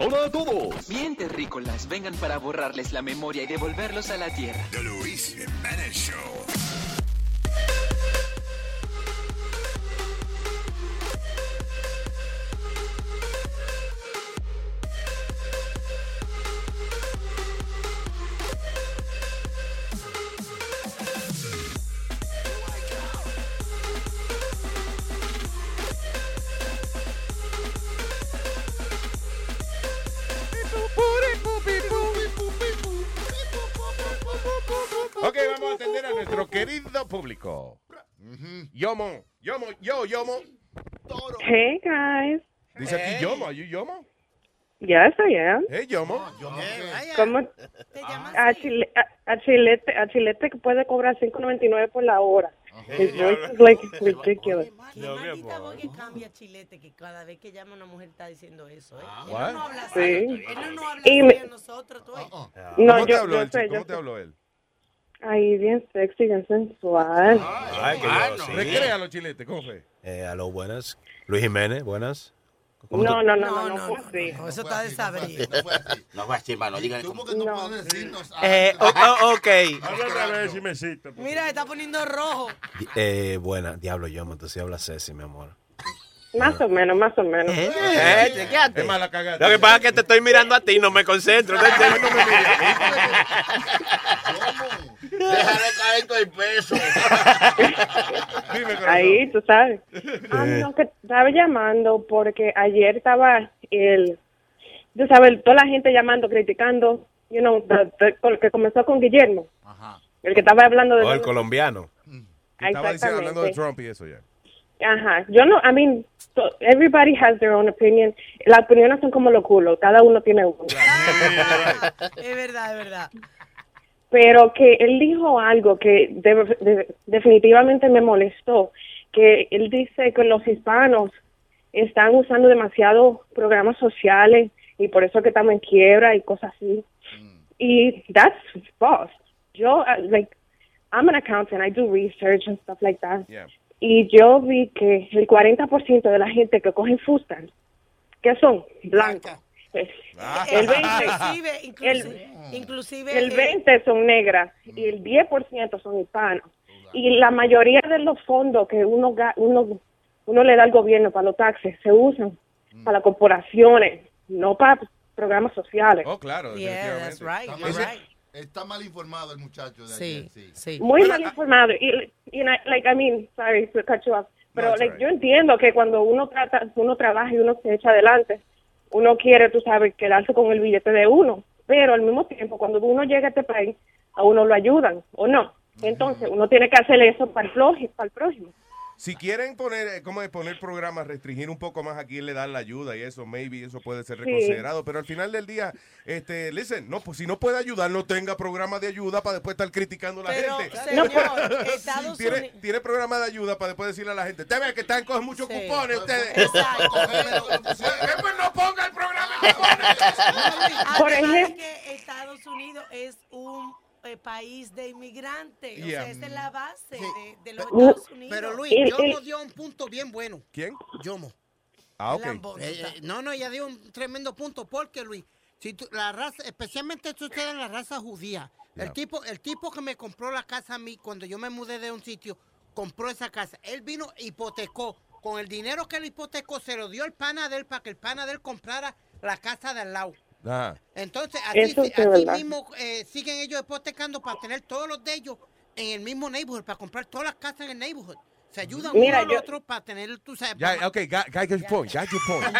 Hola a todos. Bien, terrícolas, vengan para borrarles la memoria y devolverlos a la tierra. The Luis Jimenez Show. Yomo, Yomo, yo, Yomo. Hey guys. Dice aquí Yomo, ¿are you Yomo? Yes, I am. Hey, Yomo. ¿Cómo? A, Chile, a, a Chilete, a Chilete que puede cobrar 5.99 por la hora. His voice is like ridiculous. Qué maldita voz que cambia Chilete, que cada vez que llama una mujer está diciendo eso, ¿eh? Él what? no habla así. Sí. Él no, habla así nosotros, tú. ¿Cómo te yo- habló yo él? ¿Cómo yo te habló él? Ahí bien sexy, bien sensual. Ay, que yo, sí. Recréalo, chilete, ¿cómo fue? Eh, aló, buenas. Luis Jiménez, buenas. No, no, no, no, no, fue así. No, eso está desabrido. No fue así, mano. Díganle cómo. No. Eh, o- o- ok. Habla otra vez si me cita. Mira, está poniendo rojo. Eh, buena, diablo, yo, tú sí hablas Ceci, mi amor. Más o menos, más o menos. Eh, chequeate. Es mala cagada. Lo que pasa es que te estoy mirando a ti, no me concentro. ¿te entiendes? Caer todo el peso. Ahí, tú sabes. Ah, no, que estaba llamando porque ayer estaba el, tú sabes, toda la gente llamando, criticando, you know, the- que comenzó con Guillermo. El que estaba hablando de... O el colombiano. Que estaba diciendo, hablando de. Trump y eso ya. Ajá, yo no, I mean, so- everybody has their own opinion. Las opiniones son como los culos, cada uno tiene uno. Es verdad, es verdad. Pero que él dijo algo que de- de- definitivamente me molestó, que él dice que los hispanos están usando demasiado programas sociales y por eso que estamos en quiebra y cosas así. Y that's false. Yo, uh, like, I'm an accountant, I do research and stuff like that. Yeah. Y yo vi que el 40% de la gente que cogen fustan, que son blancos. Es- El 20, Inclusive, inclusive, inclusive el eh, 20 son negras y el 10% son hispanos. Y la mayoría de los fondos que uno, uno, uno le da al gobierno para los taxes se usan para las corporaciones, no para programas sociales. Oh, claro. Yeah, that's right, Está mal, right. está mal informado el muchacho de Sí, ayer. sí. Muy mal informado. Y, y, like, I mean, sorry to cut you off, pero No, it's like, all right. yo entiendo que cuando uno trata, uno trabaja y uno se echa adelante, uno quiere, tú sabes, quedarse con el billete de uno. Pero al mismo tiempo, cuando uno llega a este país, a uno lo ayudan, ¿o no? Entonces, uno tiene que hacer eso para el, prójimo, para el prójimo. Si quieren poner, eh, ¿cómo es? poner programas, restringir un poco más a quién le dan la ayuda y eso, maybe eso puede ser Sí. reconsiderado. Pero al final del día, este, listen, no, pues si no puede ayudar, no tenga programa de ayuda para después estar criticando a la Pero, gente. señor, Estados tiene, Unidos- tiene programa de ayuda para después decirle a la gente, te ve que están cogiendo muchos Sí. cupones ustedes. Exacto. Después no ponga el programa Por Además ejemplo- que Estados Unidos es un eh, país de inmigrantes. O sea, esa es la base de, de los Uh, Estados Unidos. Pero Luis, Y- Yomo y- dio un punto bien bueno. ¿Quién? Yomo. Ah, ok. Eh, eh, no, no, ella dio un tremendo punto porque Luis, si tú- la raza, especialmente sucede en la raza judía. El tipo, el tipo que me compró la casa a mí cuando yo me mudé de un sitio, compró esa casa. Él vino, hipotecó. Con el dinero que él hipotecó, se lo dio el pana de él para que el pana de él comprara la casa de al lado. Ajá. Entonces, así, así mismo eh, siguen ellos hipotecando para tener todos los de ellos en el mismo neighborhood, para comprar todas las casas en el neighborhood. Se ayudan Mira, uno al yo- otro para tener, tú sabes, Ya, para- ok, got, got your point, got your point.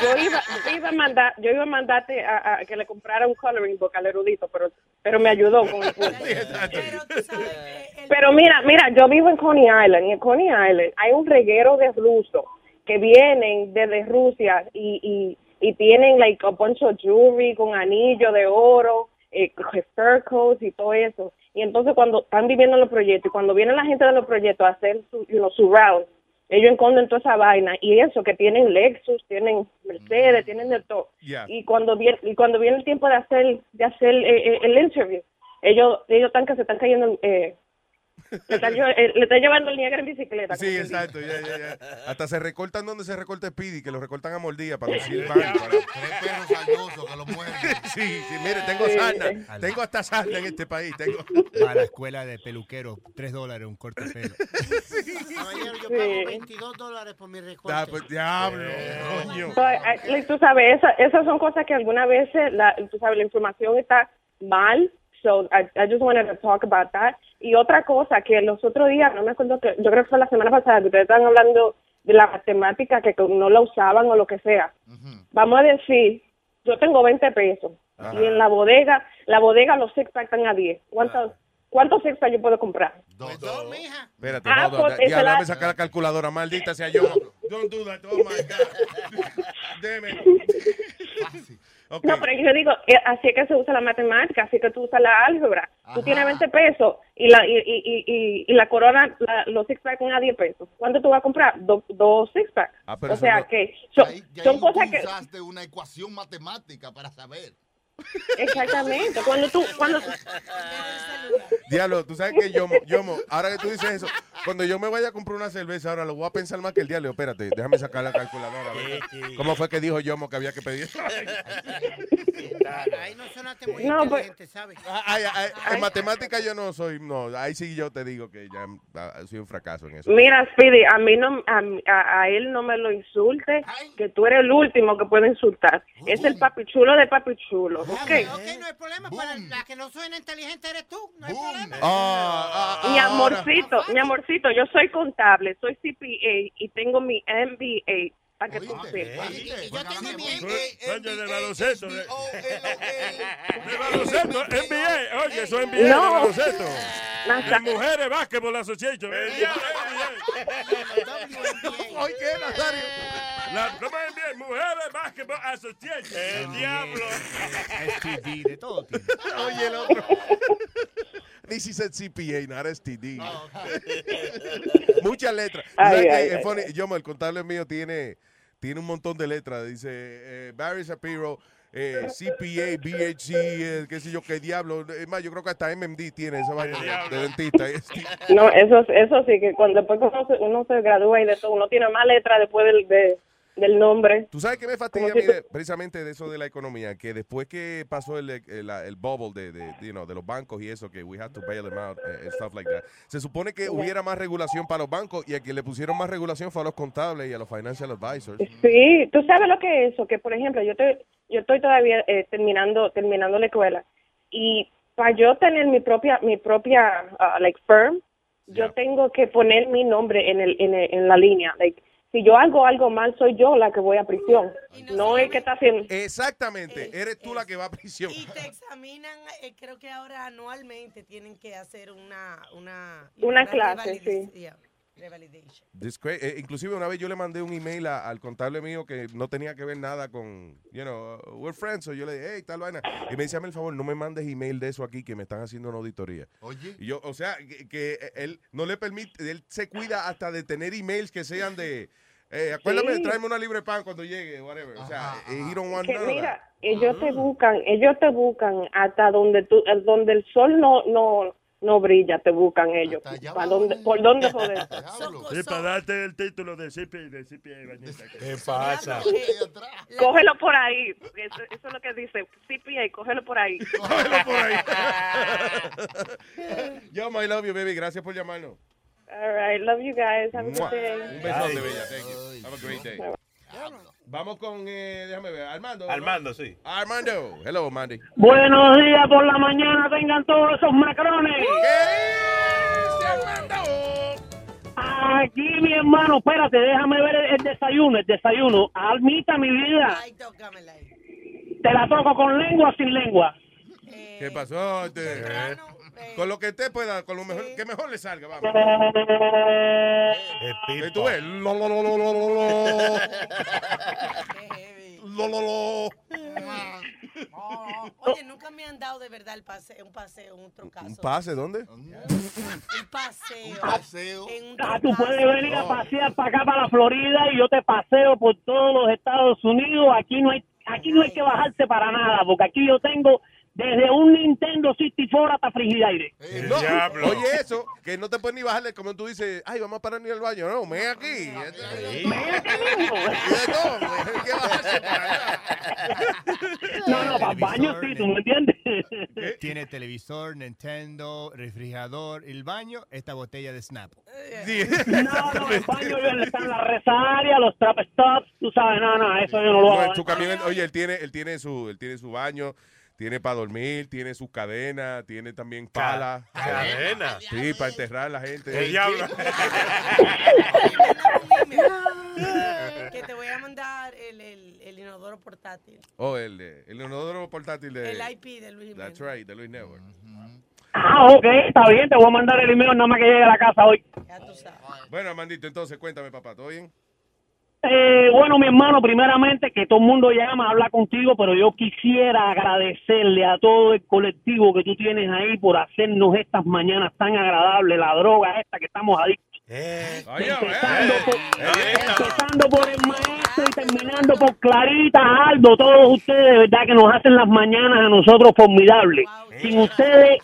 Yo iba, yo iba a mandar, yo iba a mandarte a, a que le comprara un coloring book al erudito, pero, pero me ayudó con el punto. Pero tú sabes el- Pero mira, mira, yo vivo en Coney Island y en Coney Island hay un reguero de rusos que vienen desde Rusia y, y, y tienen like a bunch of jewelry con anillo de oro, eh, coats y todo eso. Y entonces cuando están viviendo en los proyectos y cuando viene la gente de los proyectos a hacer su, you know, su round, ellos esconden toda esa vaina y eso que tienen Lexus, tienen Mercedes, tienen de todo. Yeah. Y cuando viene y cuando viene el tiempo de hacer de hacer eh, eh, el interview, ellos ellos están que se están cayendo eh, Le está, lle- eh, le está llevando el negro en bicicleta. Sí, exacto. ya, ya, ya. Hasta se recortan donde se recorta Speedy, que lo recortan a mordida para lucir mal. Para... Tres perros saldosos que lo muerden. Sí, sí, mire, tengo Sí. sarna. Tengo hasta sarna en este país. Tengo. Para la escuela de peluquero, 3 dólares un corte de pelo. Caballero, yo pago 22 dólares por mi recorte. Ah, pues, diablo, coño. Eh, like, tú sabes, esa- esas son cosas que algunas veces, la, tú sabes, la información está mal. So, I, I just wanted to talk about that. Y otra cosa que los otros días, no me acuerdo que, yo creo que fue la semana pasada, que ustedes estaban hablando de la matemática, que no la usaban o lo que sea. Vamos a decir, yo tengo 20 pesos Ajá. y en la bodega, la bodega los six pack están a 10. ¿Cuántos, cuántos six pack yo puedo comprar? Espérate, Ah, on. pues, Ya, la- sacar la calculadora. Maldita sea yo. Don't do that. Oh my God. Deme. No, pero yo digo, eh, así es que se usa la matemática, así que tú usas la álgebra. Tú tienes 20 pesos y la y, y, y, y- y la corona, la- los six pack son a 10 pesos. ¿Cuánto tú vas a comprar? Do- dos six pack. Ah, pero o sea no- que son, Ya son ahí cosas que... usaste una ecuación matemática para saber. Exactamente. Cuando tú... Cuando, Diablo, tú sabes que yo, Yomo, ahora que tú dices eso, cuando yo me vaya a comprar una cerveza, ahora lo voy a pensar más que el diablo. Espérate, déjame sacar la calculadora. a ver ¿Cómo fue que dijo Yomo que había que pedir? Ahí no sonaste muy No, pues- inteligente, ¿sabes? Ay, ay, en matemática yo no soy, no, ahí sí yo te digo que ya ah, soy un fracaso en eso. mira, Speedy, a mí no, a, a- a él no me lo insulte, que tú eres el último que puede insultar. Es el papi chulo de papi chulo, ¿ok? Ok, no hay problema. Para la que no suena inteligente eres tú. No hay problema. Ah, ah, Mi ah, amorcito, mi amorcito, yo soy contable, soy CPA y tengo mi MBA para que tú sepas. Coño, de baloncesto. De, baloncesto, NBA. Oye, eso es NBA de No. baloncesto. De mujeres Basketball Association. Oye, ¿qué, Nazario? La, ¿Cómo es NBA? Mujeres Basketball Association. El diablo. STD, de todo tipo. Oye, el otro. Ni si said CPA, not STD. Muchas letras. ¿Tú Ay, sabes que ay, es ay, funny? Yomo, el contable mío tiene, tiene un montón de letras. Dice eh, Barry Shapiro, eh, CPA, BHC, eh, qué sé yo, qué diablo. Es más, yo creo que hasta MMD tiene esa vaina de, de dentista. No, eso, eso sí, que cuando después que uno se, uno se gradúa y de todo, uno tiene más letras después del, de- del nombre. ¿Tú sabes qué me fastidia a Como mí si de- precisamente de eso de la economía? Que después que pasó el, el, el bubble de, de, you know, de los bancos y eso, que we had to bail them out eh, and stuff like that, se supone que hubiera más regulación para los bancos y a quien le pusieron más regulación fue a los contables y a los financial advisors. Sí, tú sabes lo que es eso, que por ejemplo, yo te, yo estoy todavía eh, terminando terminando la escuela y para yo tener mi propia mi propia ah, like firm, yo tengo que poner mi nombre en el, en, el- en la línea, like si yo hago algo mal soy yo la que voy a prisión, no es que está haciendo Exactamente, eres tú la que va a prisión. Y te examinan, eh, creo que ahora anualmente tienen que hacer una... Una, Una clase, revalid- sí. Eh, inclusive una vez yo le mandé un email a- al contable mío que no tenía que ver nada con, you know, uh, we're friends. So yo le dije, hey, tal vaina. Y me dice, hazme el favor, no me mandes email de eso aquí que me están haciendo una auditoría. Oye. Y yo, o sea, que, que él no le permite, él se cuida hasta de tener emails que sean de, eh, acuérdame de Sí. traerme una libre pan cuando llegue, whatever. O sea, eh, he don't want que mira, ellos te buscan, ellos te buscan hasta donde tú, eh, donde el sol no no no brilla, te buscan ellos. ¿Pa dónde, ¿Por dónde joder? Sí, para darte el título de CPA. De. ¿Qué pasa? Cógelo por ahí. Eso, eso es lo que dice CPA, cógelo por ahí. Cógelo por ahí. Yo, my love you, baby. Gracias por llamarnos. All right, love you guys. Have a good day. Un besote, bella. Thank you. Have a great day. Vamos con, eh, déjame ver, Armando. Armando, sí. Armando. Hello, Mandy. Buenos días por la mañana, tengan todos esos macrones. Aquí, mi hermano, espérate, déjame ver el, el desayuno, el desayuno. Almita, mi vida. ¿Te la toco con lengua o sin lengua? ¿Qué pasó? Este? Con lo que te pueda, con lo mejor, que mejor le salga, vamos. ¿Y tú ves? Lo, lo, lo, lo, lo, lo, lo. Lo, lo, lo. Oye, nunca me han dado de verdad el pase, un paseo, un trocazo. ¿Un pase dónde? Un paseo. paseo. En un Ah, tú puedes venir a pasear para acá, para la Florida, y yo te paseo por todos los Estados Unidos. Aquí no hay, aquí no hay que bajarse para nada, porque aquí yo tengo desde un Nintendo 64 hasta frigidaire. No, oye eso, que no te puedes ni bajarle, como tú dices, ay, vamos a parar ni al baño. No, me aquí. No, no, para baño sí, ¿tú me entiendes? Tiene televisor, Nintendo, refrigerador, el baño, esta botella de Snap. No, no, el baño están las resarias, los trap stops, tú sabes, no, no, eso yo no lo No, hago. en su camión, oye, él tiene, él tiene su, él tiene su baño, tiene para dormir, tiene su cadena, tiene también pala. ¿Cadena? Sí, para enterrar a la gente. El diablo. que te voy a mandar el, el, el inodoro portátil. Oh, el, el inodoro portátil de... El IP de Luis That's right, de Luis Network. Ah, ok, está bien, te voy a mandar el email nada más que llegue a la casa hoy. Bueno, Armandito, entonces cuéntame, papá, ¿todo bien? Eh, bueno, mi hermano, primeramente que todo el mundo llama a hablar contigo, pero yo quisiera agradecerle a todo el colectivo que tú tienes ahí por hacernos estas mañanas tan agradables, la droga esta que estamos adictos. empezando, por, empezando por el maestro y terminando por Clarita, Aldo, todos ustedes, de verdad que nos hacen las mañanas a nosotros formidables. Sin ustedes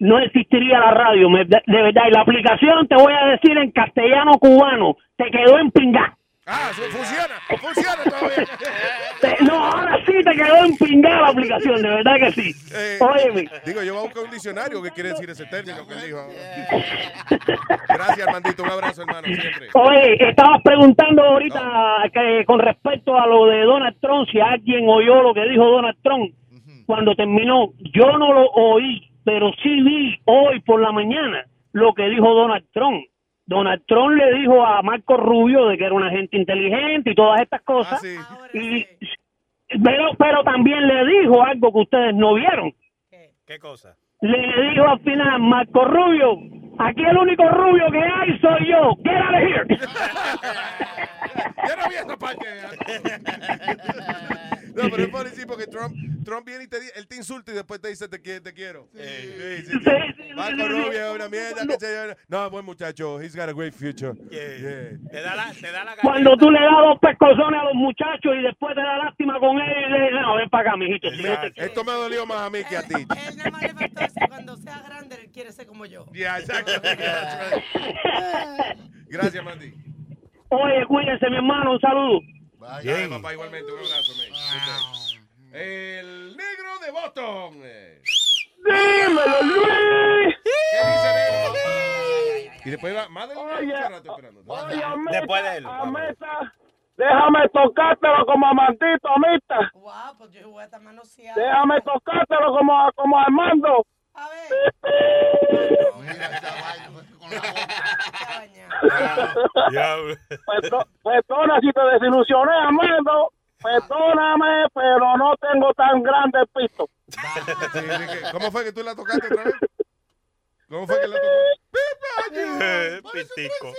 no existiría la radio, de, verdad. Y la aplicación, te voy a decir en castellano cubano, te quedó en pingá. Ah, funciona, funciona todavía. No, ahora sí te quedó en pingá la aplicación, de verdad que sí. Eh, Óyeme. Digo, yo voy a buscar un diccionario que quiere decir ese término que él dijo. Gracias, Armandito, un abrazo, hermano, siempre. Oye, estabas preguntando ahorita que con respecto a lo de Donald Trump, si alguien oyó lo que dijo Donald Trump cuando terminó. Yo no lo oí, pero sí vi hoy por la mañana lo que dijo Donald Trump. Donald Trump le dijo a Marco Rubio de que era una gente inteligente y todas estas cosas. y, pero, pero también le dijo algo que ustedes no vieron. ¿Qué cosa? Le dijo al final, Marco Rubio, aquí el único rubio que hay soy yo. Get out of here. Yo no vi esa parte. No, pero es por decir porque Trump, Trump viene y te, él te insulta y después te dice te, te quiero. Sí, sí, sí. Marco Rubio es una mierda. que se- No, buen muchacho. He's got a great future. Yeah. Te da la, te da la Cuando tú le das dos pescozones a los muchachos y después te da lástima con él y le dices, no, ven para acá, mijito. si yo te quiero". Esto me dolió más a mí que a ti. Él nada más le faltó decir, cuando sea grande, él quiere ser como yo. Yeah, exacto. Gracias, Mandy. Oye, cuídense, mi hermano, un saludo. Bien. papá, igualmente. Un abrazo, man. El negro de Boston. Eh, Dímelo, Luis. ¿Qué dice negro? Y después va, más de Oye, esperando. oye, Después de él. Amita, déjame tocártelo como amantito, amita. Guau, pues yo voy a estar manoseada. Déjame tocártelo como, como Armando. A Perdo- Perdona si te desilusioné, Armando. Perdóname, pero no tengo tan grande el pito. ¿Cómo fue que tú la tocaste otra vez? ¿Cómo fue que la tocó? Pitico.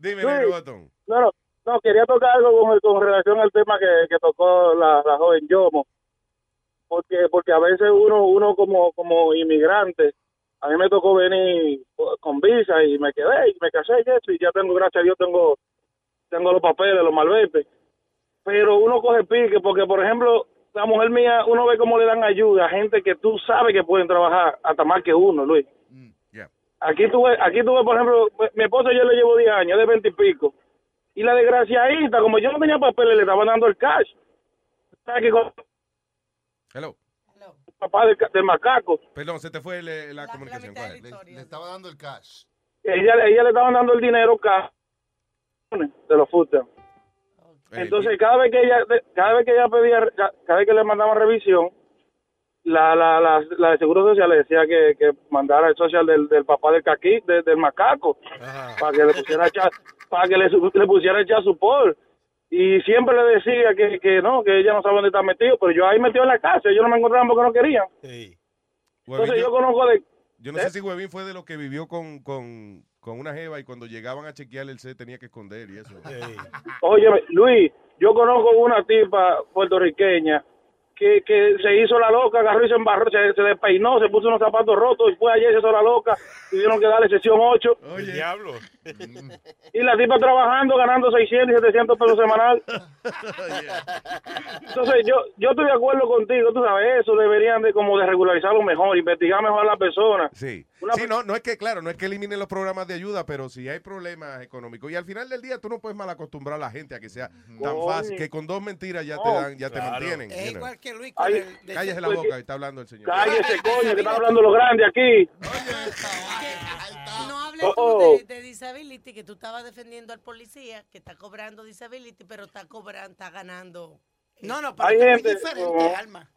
Dime, negro Boston. No, no, no, quería tocar algo con, con relación al tema que, que tocó la, la joven Yomo. Porque, porque a veces uno, uno como, como inmigrante, a mí me tocó venir con visa y me quedé y me casé y eso, y ya tengo, gracias a Dios, tengo, tengo los papeles, los malvete. Pero uno coge pique porque, por ejemplo, la mujer mía, uno ve cómo le dan ayuda a gente que tú sabes que pueden trabajar hasta más que uno, Luis. Aquí tuve, aquí tuve, por ejemplo, mi esposa yo le llevo 10 años, de 20 y pico. Y la desgraciadita, como yo no tenía papeles, le estaban dando el cash. ¿Sabes qué? Con Hello. el papá del, ca- del macaco. Perdón, se te fue le- la, comunicación. Le estaba dando el cash. Ella, ella le estaban dando el dinero cash de los stamps. Entonces, cada vez que ella, cada vez que ella pedía, ca- cada vez que le mandaban revisión, la, la, la, la de Seguro Social le decía que, que mandara el social del, del papá del caqui, de- del macaco, para que le pusiera echar, para que le, su- le pusiera echar su por. Y siempre le decía que, que no, que ella no sabe dónde está metido, pero yo ahí metido en la casa, ellos no me encontraban porque no querían. Entonces yo conozco de... Yo no sé si Huevín fue de los que vivió con, con, con una jeva y cuando llegaban a chequear él se tenía que esconder y eso. Oye, Luis, yo conozco una tipa puertorriqueña que, que se hizo la loca, agarró y se embarró, se, se despeinó, se puso unos zapatos rotos y fue ayer, se hizo la loca, tuvieron que darle sesión 8. Oye. Diablo. Y la tipa trabajando, ganando 600 y 700 pesos semanal. Entonces, yo yo estoy de acuerdo contigo, tú sabes, eso deberían de como de regularizarlo mejor, investigar mejor a la persona. Sí. Una Sí, no, no es que, claro, no es que eliminen los programas de ayuda, pero si hay problemas económicos. Y al final del día tú no puedes mal acostumbrar a la gente a que sea tan fácil, que con dos mentiras ya te dan, ya te mantienen. Es igual que Luis. Ay, con el de- Cállese la boca, está hablando el señor. Cállese, coño, que están hablando los grandes aquí. No hables Oh, tú oh. de, de disability, que tú estabas defendiendo al policía que está cobrando disability, pero está cobrando, está ganando. No, no, pero Hay es muy gente- diferente. Alma.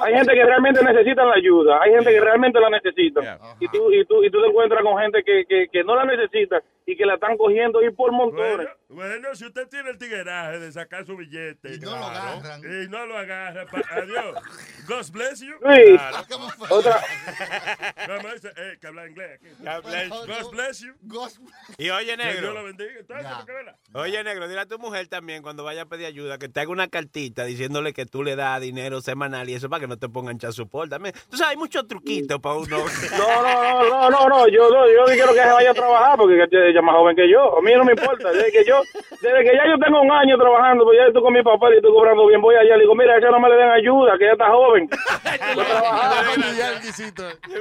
Hay gente que realmente necesita la ayuda, hay gente que realmente la necesita. Y tú, y tú, y tú te encuentras con gente que, que, que no la necesita y que la están cogiendo y por montones. Bueno, si usted tiene el tigueraje de sacar su billete. Y no lo agarran. Y no lo agarra. pa- adiós. God bless you. Sí. Claro. Otra- Vamos decir, eh, que habla inglés. aquí. God bless- God bless you. Y oye, Que Dios negro. lo bendiga. Oye, negro, dile a tu mujer también cuando vaya a pedir ayuda que te haga una cartita diciéndole que tú le das dinero semanal y eso para que no te pongan echar support también. Tú sabes, hay muchos truquitos para uno. No, no, no, no, no, no, yo, no, yo quiero que se vaya a trabajar porque más joven que yo. A mí no me importa. Desde que yo, desde que ya yo tengo un año trabajando, pues ya estoy con mi papá y estoy cobrando bien. Voy allá y le digo, mira, a ella no me le den ayuda, que ella está joven.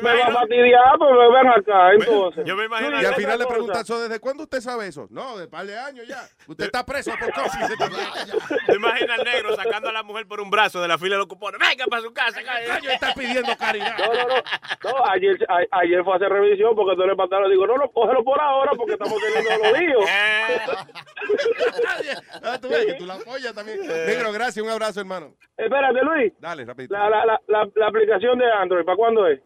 Me va a fastidiar, pues ven acá, entonces. Yo me imagino. Y al final le preguntan, "So, ¿desde cuándo usted sabe eso? No, de par de años ya. Usted está preso por cosas. ¿Te imaginas al negro sacando a la mujer por un brazo de la fila de los cupones? Venga para su casa. Coño, está pidiendo caridad. No, no, no. No, ayer, a- ayer fue a hacer revisión porque tú le pataron. Digo, no, no, cógelo por ahora porque estamos teniendo los líos. Ah, tú ves que tú la apoyas también. Negro, gracias. Un abrazo, hermano. Espérate, Luis. Dale, rapidito. La, la, la, la, la aplicación de Android, ¿para cuándo es?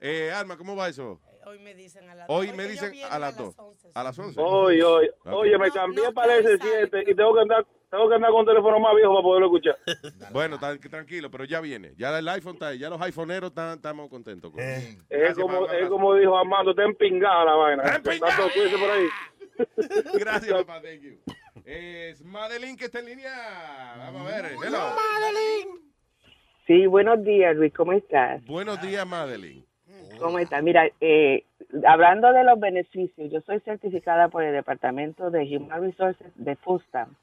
Eh, Alma, ¿cómo va eso? Hoy me dicen a las Hoy me dicen a las dos. A las 11. Hoy, hoy. Oye, me cambié para el S7 y tengo que andar tengo que andar con un teléfono más viejo para poderlo escuchar. Bueno, tan- tranquilo, pero ya viene. Ya el iPhone está ahí. Ya los iPhoneeros están, estamos contentos. Con Es Gracias, como, es como dijo Armando, está empingada la vaina. Tanto cuídese por ahí. Gracias, papá. Thank you. Es Madeline que está en línea. Vamos a ver. Hello. Sí, buenos días, Luis, ¿cómo estás? Buenos días, Madeline. ¿Cómo estás? Mira, eh, hablando de los beneficios, yo soy certificada por el Departamento de Human Resources de FUSTAM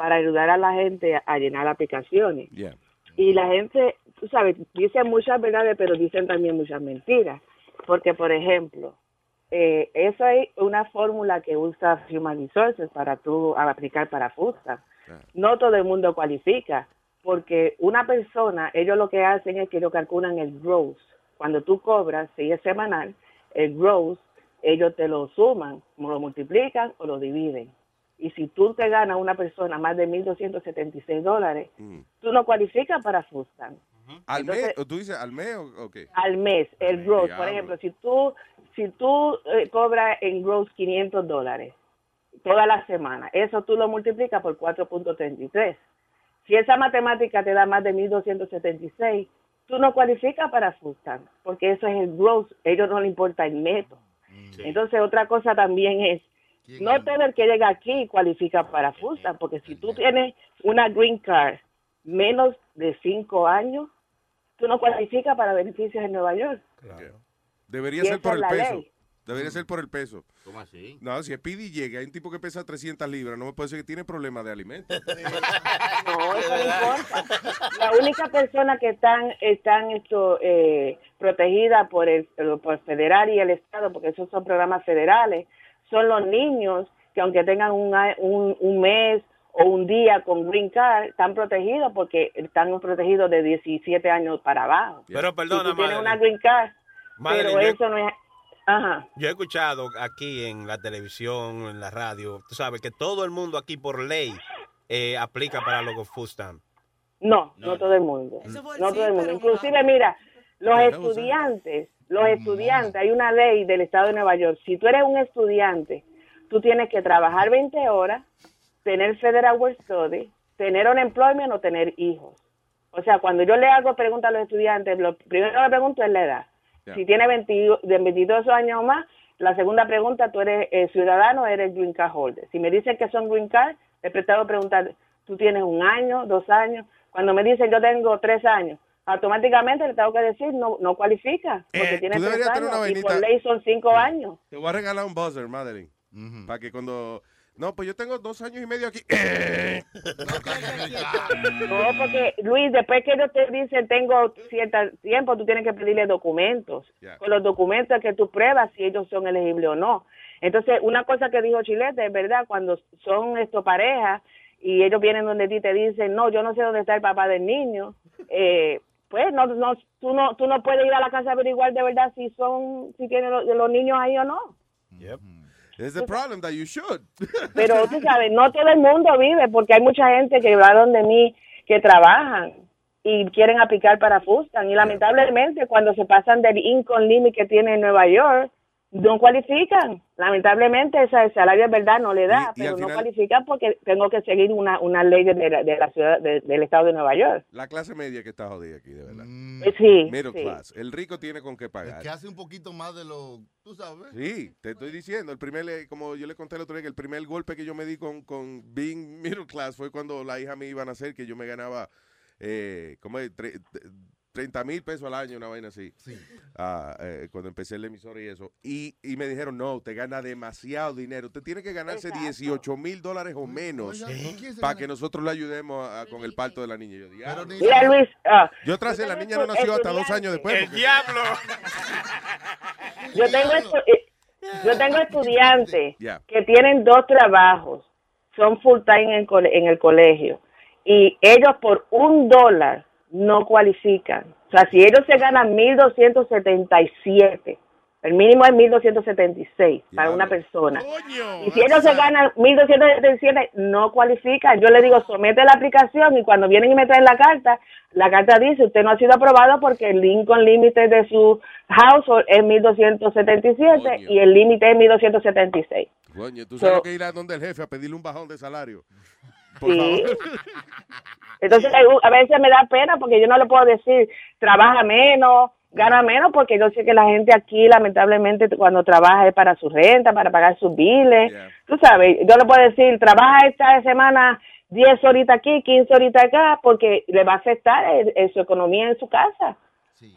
para ayudar a la gente a llenar aplicaciones. Yeah. Y la gente, tú sabes, dicen muchas verdades, pero dicen también muchas mentiras. Porque, por ejemplo, eh, eso es una fórmula que usa Human Resources para tú aplicar para FUSTAM. No todo el mundo cualifica, porque una persona, ellos lo que hacen es que ellos calculan el gross. Cuando tú cobras, si es semanal, el gross, ellos te lo suman, lo multiplican o lo dividen. Y si tú te ganas una persona más de 1.276 dólares, tú no cualificas para FUSTAN. ¿Al Entonces- mes? ¿O ¿Tú dices al mes o, qué? Al mes, el gross. Por ejemplo, si tú, si tú eh, cobras en gross 500 dólares toda la semana, eso tú lo multiplicas por 4.33. Si esa matemática te da más de 1.276, tú no cualificas para FUSTAN, porque eso es el gross, a ellos no les importa el neto. Entonces, otra cosa también es, no todo el que llega aquí cualifica para FUSTAN, porque si tú tienes una green card menos de cinco años, tú no cualificas para beneficios en Nueva York. Debería Y ser por el peso. ley. Debería ser por el peso. ¿Cómo así? No, si es Speedy llega, hay un tipo que pesa 300 libras, no me puede decir que tiene problemas de alimentos. No, eso no importa. La única persona que están están esto eh, protegida por el por federal y el estado, porque esos son programas federales, son los niños que aunque tengan un, un, un mes o un día con green card, están protegidos porque están protegidos de 17 años para abajo. Pero perdona, si Madeline. una green card, Madeline, pero yo- eso no es... Ajá. Yo he escuchado aquí en la televisión, en la radio, tú sabes que todo el mundo aquí por ley eh, aplica para los food stamp. No, no, todo el mundo. No todo el mundo. Inclusive, mira, los estudiantes, los estudiantes, hay una ley del estado de Nueva York. Si tú eres un estudiante, tú tienes que trabajar 20 horas, tener Federal Work Study, tener un employment o tener hijos. O sea, cuando yo le hago preguntas a los estudiantes, lo primero que le pregunto es la edad. Si tiene 20 de 22 años o más, la segunda pregunta, tú eres eh, ciudadano o eres green card holder. Si me dicen que son green card, le pretendo preguntar, tú tienes un año, dos años. Cuando me dicen yo tengo tres años, automáticamente le tengo que decir no no cualifica porque Eh, tiene tú tres deberías tener años una y por ley son cinco años. Te voy a regalar un buzzer, Madeline. Para que cuando No, pues yo tengo dos años y medio aquí. No, porque Luis, después que ellos te dicen tengo cierto tiempo, tú tienes que pedirle documentos. Con los documentos que tú pruebas si ellos son elegibles o no. Entonces, una cosa que dijo Chilete es verdad, cuando son esto parejas y ellos vienen donde ti te dicen, no, yo no sé dónde está el papá del niño, eh, pues no, no, tú no, tú no puedes ir a la casa a averiguar de verdad si son, si tienen los, los niños ahí o no. Yep. It's the problem that you should. Pero tú sabes, no todo el mundo vive porque hay mucha gente que va donde mí que trabajan y quieren aplicar para Fustan y lamentablemente cuando se pasan del income limit que tiene en Nueva York no cualifican. Lamentablemente ese el salario es verdad no le da, Y- y al pero no cualifican porque tengo que seguir una, una ley de la, de la ciudad de- del estado de Nueva York. La clase media que está jodida aquí, de verdad. Eh, sí, Middle sí. class. El rico tiene con qué pagar. Que hace un poquito más de lo. Tú sabes. Sí, te estoy diciendo, el primer, eh, como yo le conté el otro día, que el primer golpe que yo me di con, con being middle class fue cuando la hija me iba a nacer, que yo me ganaba, eh, como 30 mil pesos al año, una vaina así. Ah, eh, cuando empecé el emisor y eso. Y, y me dijeron, no, usted gana demasiado dinero. Usted tiene que ganarse 18 mil dólares o menos oiga, ¿y quién se para que nosotros le ayudemos a- a- con el parto de la niña. Yo, diablo. Mira Luis, ah, Yo tracé, la niña no nació hasta dos años después. El porque- diablo. yo tengo estu- eh, yo tengo estudiantes que tienen dos trabajos, son full time en el, cole- en el colegio y ellos por un dólar no cualifican. O sea, si ellos se ganan 1.277, el mínimo es 1.276 para una persona. Y si ellos se ganan 1.277, no cualifican. Yo le digo, somete la aplicación y cuando vienen y me traen la carta, la carta dice, usted no ha sido aprobado porque el Lincoln límite de su household es 1.277 y el límite es 1.276. Coño, tú sabes So- que ir a donde el jefe a pedirle un bajón de salario. Por Sí. favor. Entonces, un- a veces me da pena porque yo no le puedo decir, trabaja menos, gana menos, porque yo sé que la gente aquí, lamentablemente, cuando trabaja es para su renta, para pagar sus biles. Tú sabes, yo le puedo decir, trabaja esta semana 10 horitas aquí, 15 horitas acá, porque le va a afectar en su economía en su casa.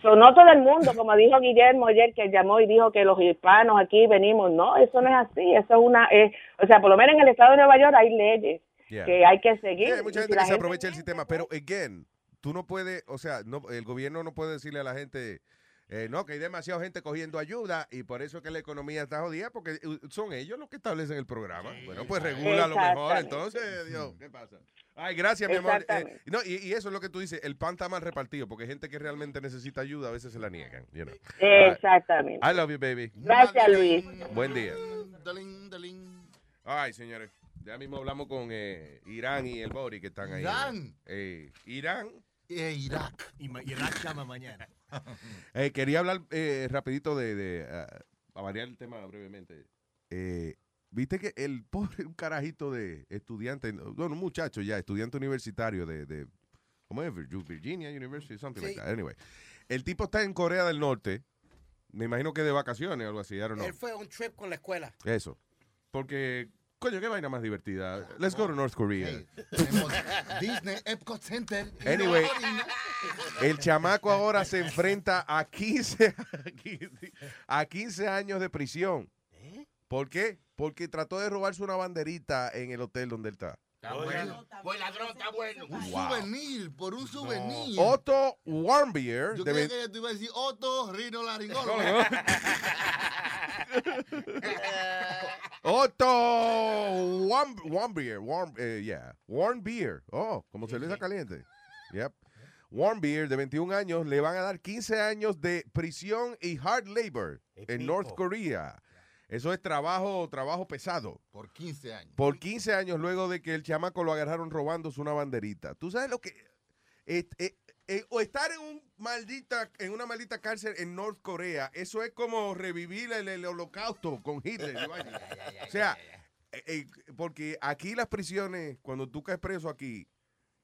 So, no todo el mundo, como dijo Guillermo ayer, que llamó y dijo que los hispanos aquí venimos. No, eso no es así. Eso es una. eh, o sea, por lo menos en el estado de Nueva York hay leyes Yeah. que hay que seguir. Sí, hay mucha gente si que se gente- aprovecha del sistema, pero again, tú no puedes, o sea, no, el gobierno no puede decirle a la gente, eh, no, que hay demasiada gente cogiendo ayuda y por eso que la economía está jodida, porque eh, son ellos los que establecen el programa. Bueno, pues regula lo mejor, entonces, Dios, ¿qué pasa? Ay, gracias, mi amor. Eh, no, y, y eso es lo que tú dices, el pan está mal repartido, porque hay gente que realmente necesita ayuda, a veces se la niegan. you know. Exactamente. I love you, baby. Gracias, Luis. Buen día. Ay, señores. Ya mismo hablamos con eh, Irán y el Bori que están ahí. Irán. Eh, Irán. Irak. Y Irak llama mañana. Eh, quería hablar rapidito de, de ah, a variar el tema brevemente. Viste que el pobre un carajito de estudiante, bueno, un muchacho ya, estudiante universitario de, de ¿cómo es? Virg- Virginia University, something like that. Anyway, el tipo está en Corea del Norte, me imagino que de vacaciones o algo así, I don't know. Él fue a un trip con la escuela. Eso. Porque, coño, qué vaina más divertida. Let's go to North Korea. Disney Epcot Center. Anyway, el chamaco ahora se enfrenta a 15, a 15 años de prisión. ¿Por qué? Porque trató de robarse una banderita en el hotel donde él está. Está bueno. Pues ladrón, está bueno. Un Wow. souvenir, por un souvenir. Otto Warmbier. Yo creía que te iba a decir Otto Rino Laringólogo. Otto Warm, Warmbier. Warm, eh, yeah. Warmbier. Oh, como cerveza caliente. Yep. Warmbier, de 21 años, le van a dar 15 años de prisión y hard labor en North Korea. Eso es trabajo, trabajo pesado. Por 15 años. Por 15 años luego de que el chamaco lo agarraron robándose una banderita. ¿Tú sabes lo que es- eh, eh, o estar en un maldita en una maldita cárcel en North Corea, eso es como revivir el, el holocausto con Hitler. o sea, eh, eh, porque aquí las prisiones, cuando tú caes preso aquí,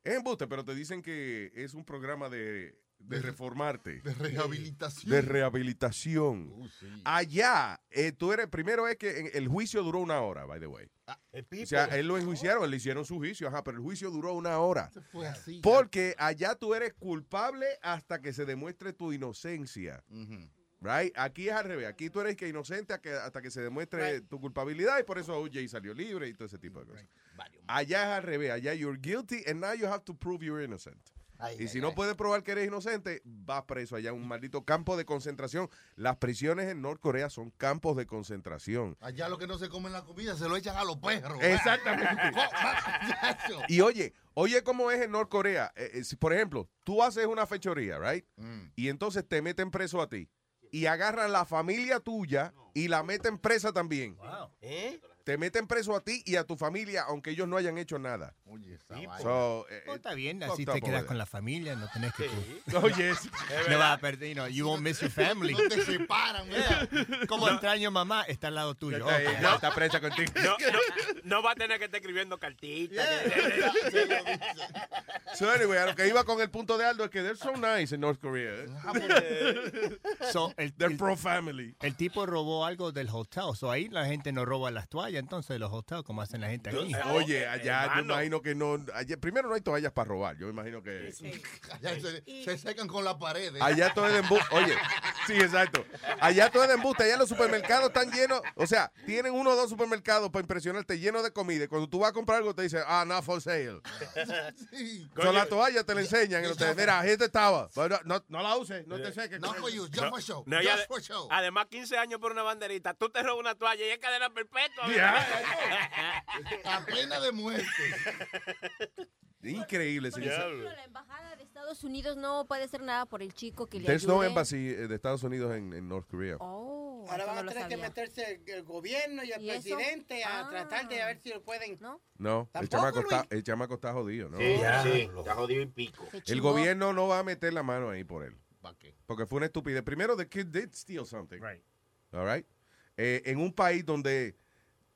es embuste, pero te dicen que es un programa de, de reformarte. De rehabilitación. De rehabilitación. Uh, sí. Allá, eh, tú eres, primero es que el juicio duró una hora, by the way. O sea, él lo enjuiciaron, le hicieron su juicio, ajá, pero el juicio duró una hora. Fue así. Porque allá tú eres culpable hasta que se demuestre tu inocencia. Right? Aquí es al revés. Aquí tú eres que inocente hasta que, hasta que se demuestre tu culpabilidad y por eso OJ salió libre y todo ese tipo de cosas. Allá es al revés. Allá you're guilty and now you have to prove you're innocent. Ay, y ay, si no puedes probar que eres inocente, vas preso allá, un maldito campo de concentración. Las prisiones en Norcorea son campos de concentración. Allá lo que no se come en la comida se lo echan a los perros. Exactamente. Y oye, oye cómo es en Norcorea. Eh, eh, si, por ejemplo, tú haces una fechoría, right? Y entonces te meten preso a ti. Y agarran la familia tuya y la meten presa también. ¿Eh? Te meten preso a ti y a tu familia, aunque ellos no hayan hecho nada. Oye, esa So, eh, Oh, está bien, así te quedas con la familia, no tenés que... Oye, no vas a perder, you, know, you won't miss your family. No te separan. Como extraño mamá, está al lado tuyo. Está ahí, Ok. ya está presa contigo. No, no, no va a tener que estar escribiendo cartitas. So anyway, a lo que iba con el punto de Aldo es que they're so nice in North Korea. eh. So, el, They're el- pro family. el tipo robó algo del hotel. So, ahí la gente no roba las toallas entonces de los hotels como hacen la gente aquí. Oye, allá yo imagino que no. allá- primero no hay toallas para robar. Yo imagino que. Allá se, se secan con la pared. ¿eh? Allá todo es de embuste. Oye, sí, exacto. Allá todo es de embuste. Allá los supermercados están llenos. O sea, tienen uno o dos supermercados para impresionarte llenos de comida. Y cuando tú vas a comprar algo, te dicen, ah, not for sale. Sí. Con la toalla te la enseñan. Y ustedes, mira, aquí estaba. No, no la uses, no te seques. No for ella". you, just for show. No, y just for show. Además, 15 años por una banderita. Tú te robas una toalla y es cadena perpetua. A pena de muerte. Increíble, señor. La embajada de Estados Unidos no puede hacer nada por el chico que le There's ayude. no embassy eh, de Estados Unidos en, en North Korea. Oh, Ahora van a tener que meterse el, el gobierno y el ¿Y eso? presidente a Ah. tratar de ver si lo pueden. ¿No? No, el ¿Tampoco, chamaco, está, el chamaco está jodido, ¿no? Sí, sí, está jodido y pico. El gobierno no va a meter la mano ahí por él. ¿Para qué? Porque fue una estupidez. Primero, the kid did steal something. Right. All right? Eh, en un país donde.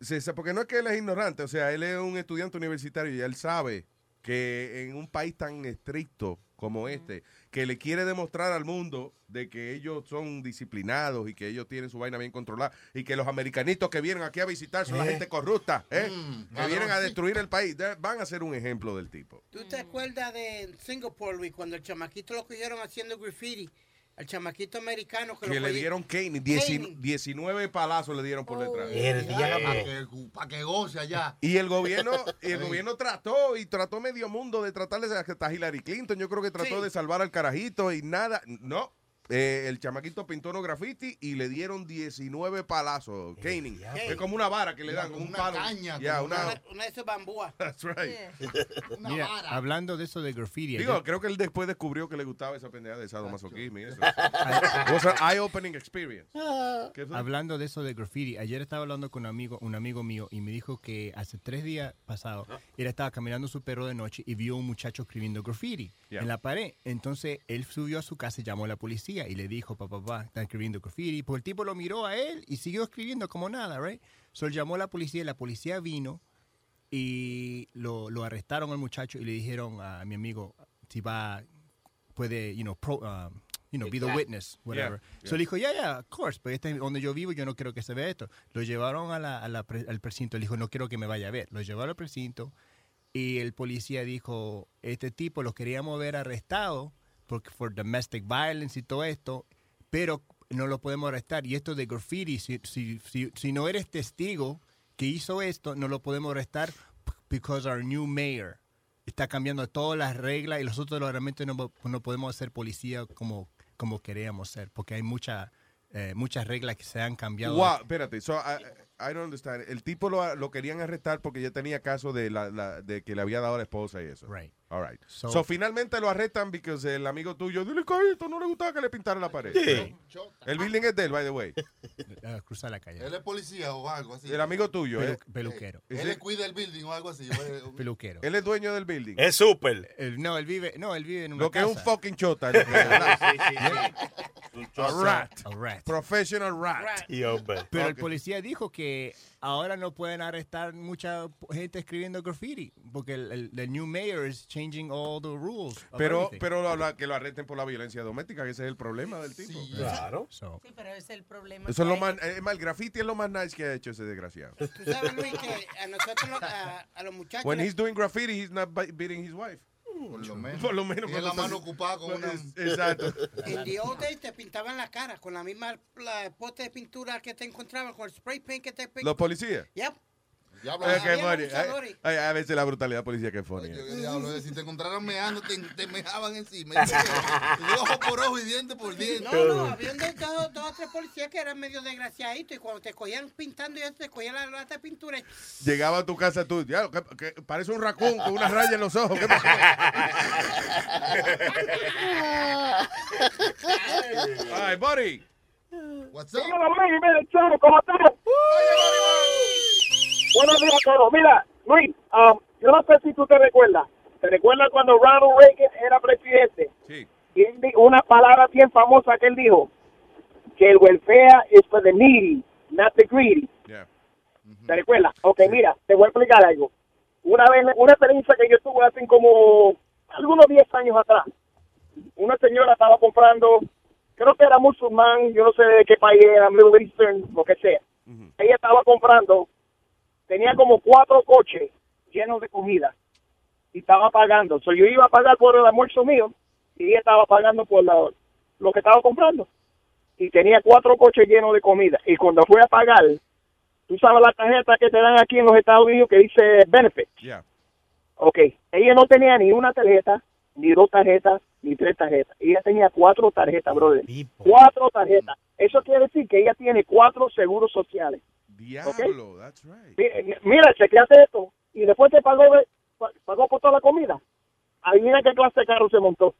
se- porque no es que él es ignorante, o sea, él es un estudiante universitario y él sabe que en un país tan estricto como este, que le quiere demostrar al mundo de que ellos son disciplinados y que ellos tienen su vaina bien controlada y que los americanitos que vienen aquí a visitar son la gente corrupta, ¿eh? Mm, que vienen a destruir el país. Van a ser un ejemplo del tipo. ¿Tú te acuerdas de Singapore, Luis, cuando el chamaquito lo cogieron haciendo graffiti? Al chamaquito americano que, Que lo le dieron Caning. 19 palazos le dieron por detrás. Para que, pa' que goce allá. Y el gobierno, y el gobierno trató, y trató medio mundo de tratarle hasta Hillary Clinton. Yo creo que trató Sí. de salvar al carajito y nada. No. Eh, el chamaquito pintó unos graffiti y le dieron 19 palazos. Caning. Es como una vara que le dan, como un Una palo. caña, Ya, como una. Una, una de esas bambúas. That's right. Una Mira, vara. hablando de eso de graffiti. Digo, creo que él después descubrió que le gustaba esa pendeja de sadomasoquismo y eso. It was an eye-opening experience. ¿Qué fue? Hablando de eso de graffiti, ayer estaba hablando con un amigo, un amigo mío y me dijo que hace tres días pasados él estaba caminando su perro de noche y vio un muchacho escribiendo graffiti Yeah. en la pared. Entonces él subió a su casa y llamó a la policía y le dijo, papá, papá, está escribiendo graffiti. Pues el tipo lo miró a él y siguió escribiendo como nada, right? So él llamó a la policía y la policía vino y lo, lo arrestaron al muchacho y le dijeron a mi amigo si va, puede, you know, pro, um, you know, be the witness, whatever. Yeah, So le dijo, yeah, yeah, of course, pero este es donde yo vivo, yo no quiero que se vea esto. Lo llevaron a la, a la pre- al precinto, le dijo, no quiero que me vaya a ver. Lo llevaron al precinto y el policía dijo, este tipo lo queríamos ver arrestado porque por domestic violence y todo esto, pero no lo podemos arrestar. Y esto de graffiti, si, si, si, si no eres testigo que hizo esto, no lo podemos arrestar because our new mayor está cambiando todas las reglas y nosotros realmente no, no podemos ser policía como, como queríamos ser, porque hay mucha, eh, muchas reglas que se han cambiado. Wow, espérate. So, I, I don't understand. El tipo lo, lo querían arrestar porque ya tenía caso de, la, la- de que le había dado a la esposa y eso. Right. All right. So, So- finalmente lo arrestan porque el amigo tuyo, dile cajito, no le gustaba que le pintara la pared. Sí. El building es de él, by the way. Ah, cruzar la calle. Él es policía o algo así. El amigo tuyo, Pelu- ¿eh? peluquero. Él le cuida el building o algo así. Peluquero. Él es dueño del building. Es súper. No, él vive, no, él vive en una Lo que es un casa. fucking chota. es, ¿verdad? Un A rat. A rat. Professional rat. Y hombre. Pero el Ok. policía dijo que ahora no pueden arrestar mucha gente escribiendo graffiti porque el, el- el new mayor is changing all the rules. Pero, pero lo- lo- que lo arresten por la violencia doméstica, que ese es el problema del tipo. Claro. So, Sí, pero ese es el problema. Eso es lo más, es más, el graffiti es lo más nice que ha hecho ese desgraciado. Tú sabes, Luis, que a nosotros, a, a los muchachos. When he's doing graffiti, he's not beating his wife. Por lo menos. Por lo menos. Tiene la mano ocupada con una... Exacto. En the old days te pintaban la cara con la misma la pote de pintura que te encontraban, con el spray paint que te Los policías. Yep. Diablo, había qué funny. abusadores. Ay, ay, a veces la brutalidad policía que es funny. Yo, ¿qué diablo? Si te encontraran meando, te, te meaban encima. Ojo por ojo y diente por diente. No, no, había dos, dos o tres policías que eran medio desgraciaditos y cuando te cogían pintando y te cogían la lata de pintura. Llegaba a tu casa tú, ya, que, que parece un raccoon con una raya en los ojos. ¿Qué pasó? Ay, buddy. What's up? ¿cómo estás? Buenos días a todos. Mira, Luis, um, yo no sé si tú te recuerdas. ¿Te recuerdas cuando Ronald Reagan era presidente? Sí. Y él di- una palabra bien famosa que él dijo, que el welfare is for the needy, not the greedy. Yeah. ¿Te recuerdas? Ok, mira, te voy a explicar algo. Una vez, una experiencia que yo tuve hace como algunos 10 años atrás. Una señora estaba comprando, creo que era musulmán, yo no sé de qué país era, Middle Eastern, lo que sea. Ella estaba comprando, tenía como cuatro coches llenos de comida y estaba pagando. So, yo iba a pagar por el almuerzo mío y ella estaba pagando por la- lo que estaba comprando. Y tenía cuatro coches llenos de comida. Y cuando fui a pagar, tú sabes la tarjeta que te dan aquí en los Estados Unidos que dice benefit. Yeah. Ok, ella no tenía ni una tarjeta, ni dos tarjetas, ni tres tarjetas. Ella tenía cuatro tarjetas, brother. Cuatro tarjetas. Eso quiere decir que ella tiene cuatro seguros sociales. Diablo, that's right. Mi- Mira, chequeate esto. Y después te pagó, pagó por toda la comida. Adivina qué clase de carro se montó.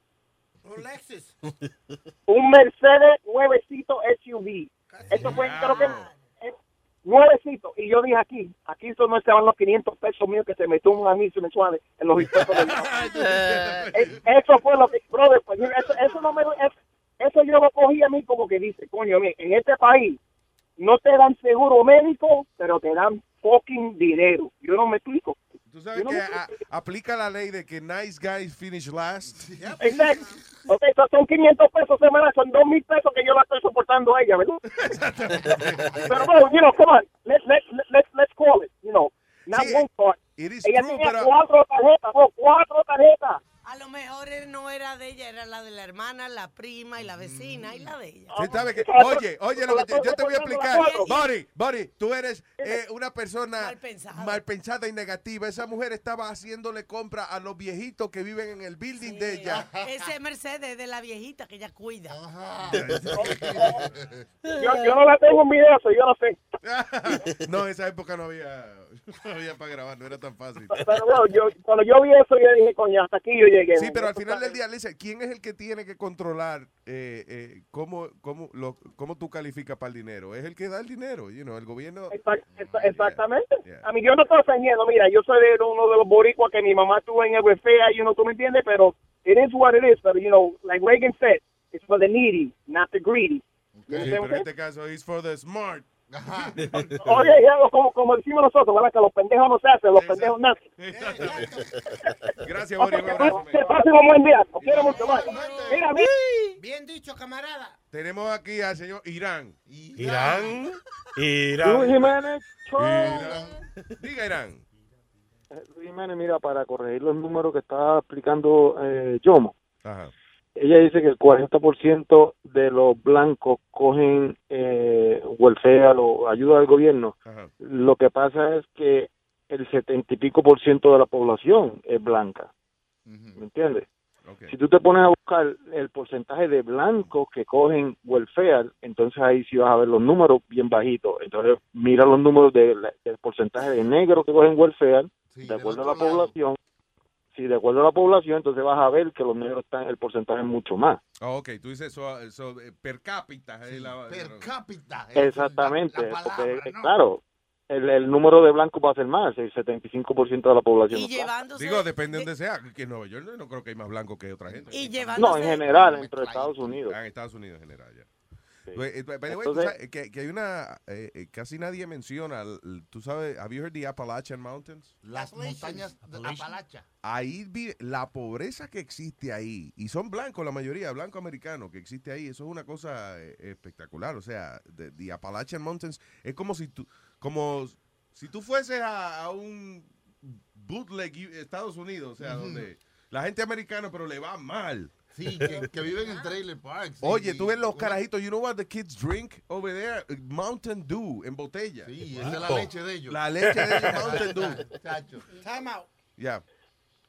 Un Mercedes nuevecito SUV. Eso fue, creo que, eh, nuevecito. Y yo dije aquí, aquí eso no estaban los 500 pesos míos que se metió un anuncio mensual en los impuestos del Eh, Eso fue lo que, brother, pues, mira, eso, eso no me, eso, eso yo lo cogí a mí como que dice, coño, mira, en este país no te dan seguro médico, pero te dan fucking dinero. Yo no me explico. Tú sabes que a- aplica la ley de que nice guys finish last. Exacto. Ok, so son 500 pesos semanales, son 2 mil pesos que yo la estoy soportando a ella, ¿verdad? pero, bueno, you know, come on, let's, let's, let's, let's call it, you know, not one card. is Ella true, tenía pero- cuatro tarjetas, bro, cuatro tarjetas. A lo mejor él no era de ella, era la de la hermana, la prima y la vecina y la de ella. Sí, ¿sabe qué? Oye, oye, lo que te- yo te voy a explicar. Buddy, Buddy, tú eres eh, una persona mal pensada. y negativa. Esa mujer estaba haciéndole compra a los viejitos que viven en el building de ella. Ese Mercedes de la viejita que ella cuida. Yo, yo no la tengo en video, so yo no sé. No, en esa época no había, no había para grabar, no era tan fácil. Pero bueno, yo, cuando yo vi eso, yo dije, coño, hasta aquí yo Sí, pero al final del día, ¿quién es el que tiene que controlar eh, eh, cómo, cómo, lo, cómo tú calificas para el dinero? Es el que da el dinero, you know, el gobierno. Exact- exa- Exactamente. A mí yo no estoy ofendiendo. Mira, yo soy de uno de los boricuas que mi mamá tuvo en el fea, you know, tú me entiendes, pero it is what it is. Pero, you know, like Reagan said, it's for the needy, not the greedy. You Sí, pero en este caso, it's for the smart. Oye, ya, como, como decimos nosotros, ¿verdad? Que los pendejos no se hacen, los pendejos nacen. Gracias, Boris. que abrazo, que pasen un buen día. Los quiero mucho más. Mira, mira. Bien dicho, camarada. Tenemos aquí al señor Irán. Irán. Luis Irán. Jiménez, Irán. Diga, Irán. Luis Jiménez, mira, para corregir los números que está explicando eh, Yomo. Ajá. Ella dice que el 40% de los blancos cogen eh, welfare o ayuda del gobierno. Ajá. Lo que pasa es que el 70 y pico por ciento de la población es blanca. ¿Me entiendes? Si tú te pones a buscar el porcentaje de blancos que cogen welfare, entonces ahí sí vas a ver los números bien bajitos. Entonces mira los números de la- del porcentaje de negros que cogen welfare, de acuerdo a la población. Si de acuerdo a la población, entonces vas a ver que los negros están, el porcentaje es mucho más. Ah, ok, tú dices eso, eso, eh, per cápita. eh, la- Per cápita. Exactamente, la palabra, porque eh, claro, el, el número de blancos va a ser más, el 75% de la población. Y llevándose. Digo, depende de donde sea. Que en Nueva York no creo que hay más blanco que otra gente. Y No, en general, entre Estados Unidos. Ah, en Estados Unidos en general, ya. Pues, eh, Entonces- que, que hay una, eh, eh, casi nadie menciona, tú sabes, have you heard the Appalachian Mountains? Las montañas de Apalacha. Ahí vi la pobreza que existe ahí, y son blancos la mayoría, blanco americano que existe ahí, eso es una cosa espectacular, o sea, the, the Appalachian Mountains es como si tú, como si tú fueses a, a un bootleg Estados Unidos, o sea, donde La gente americana, pero le va mal. Sí, que, que viven en trailer parks. Oye, tú ves los carajitos, you know what the kids drink over there? Mountain Dew en botella. Sí, esa es la leche de ellos. La leche de ellos, Mountain Dew. Chacho. Time out. Ya.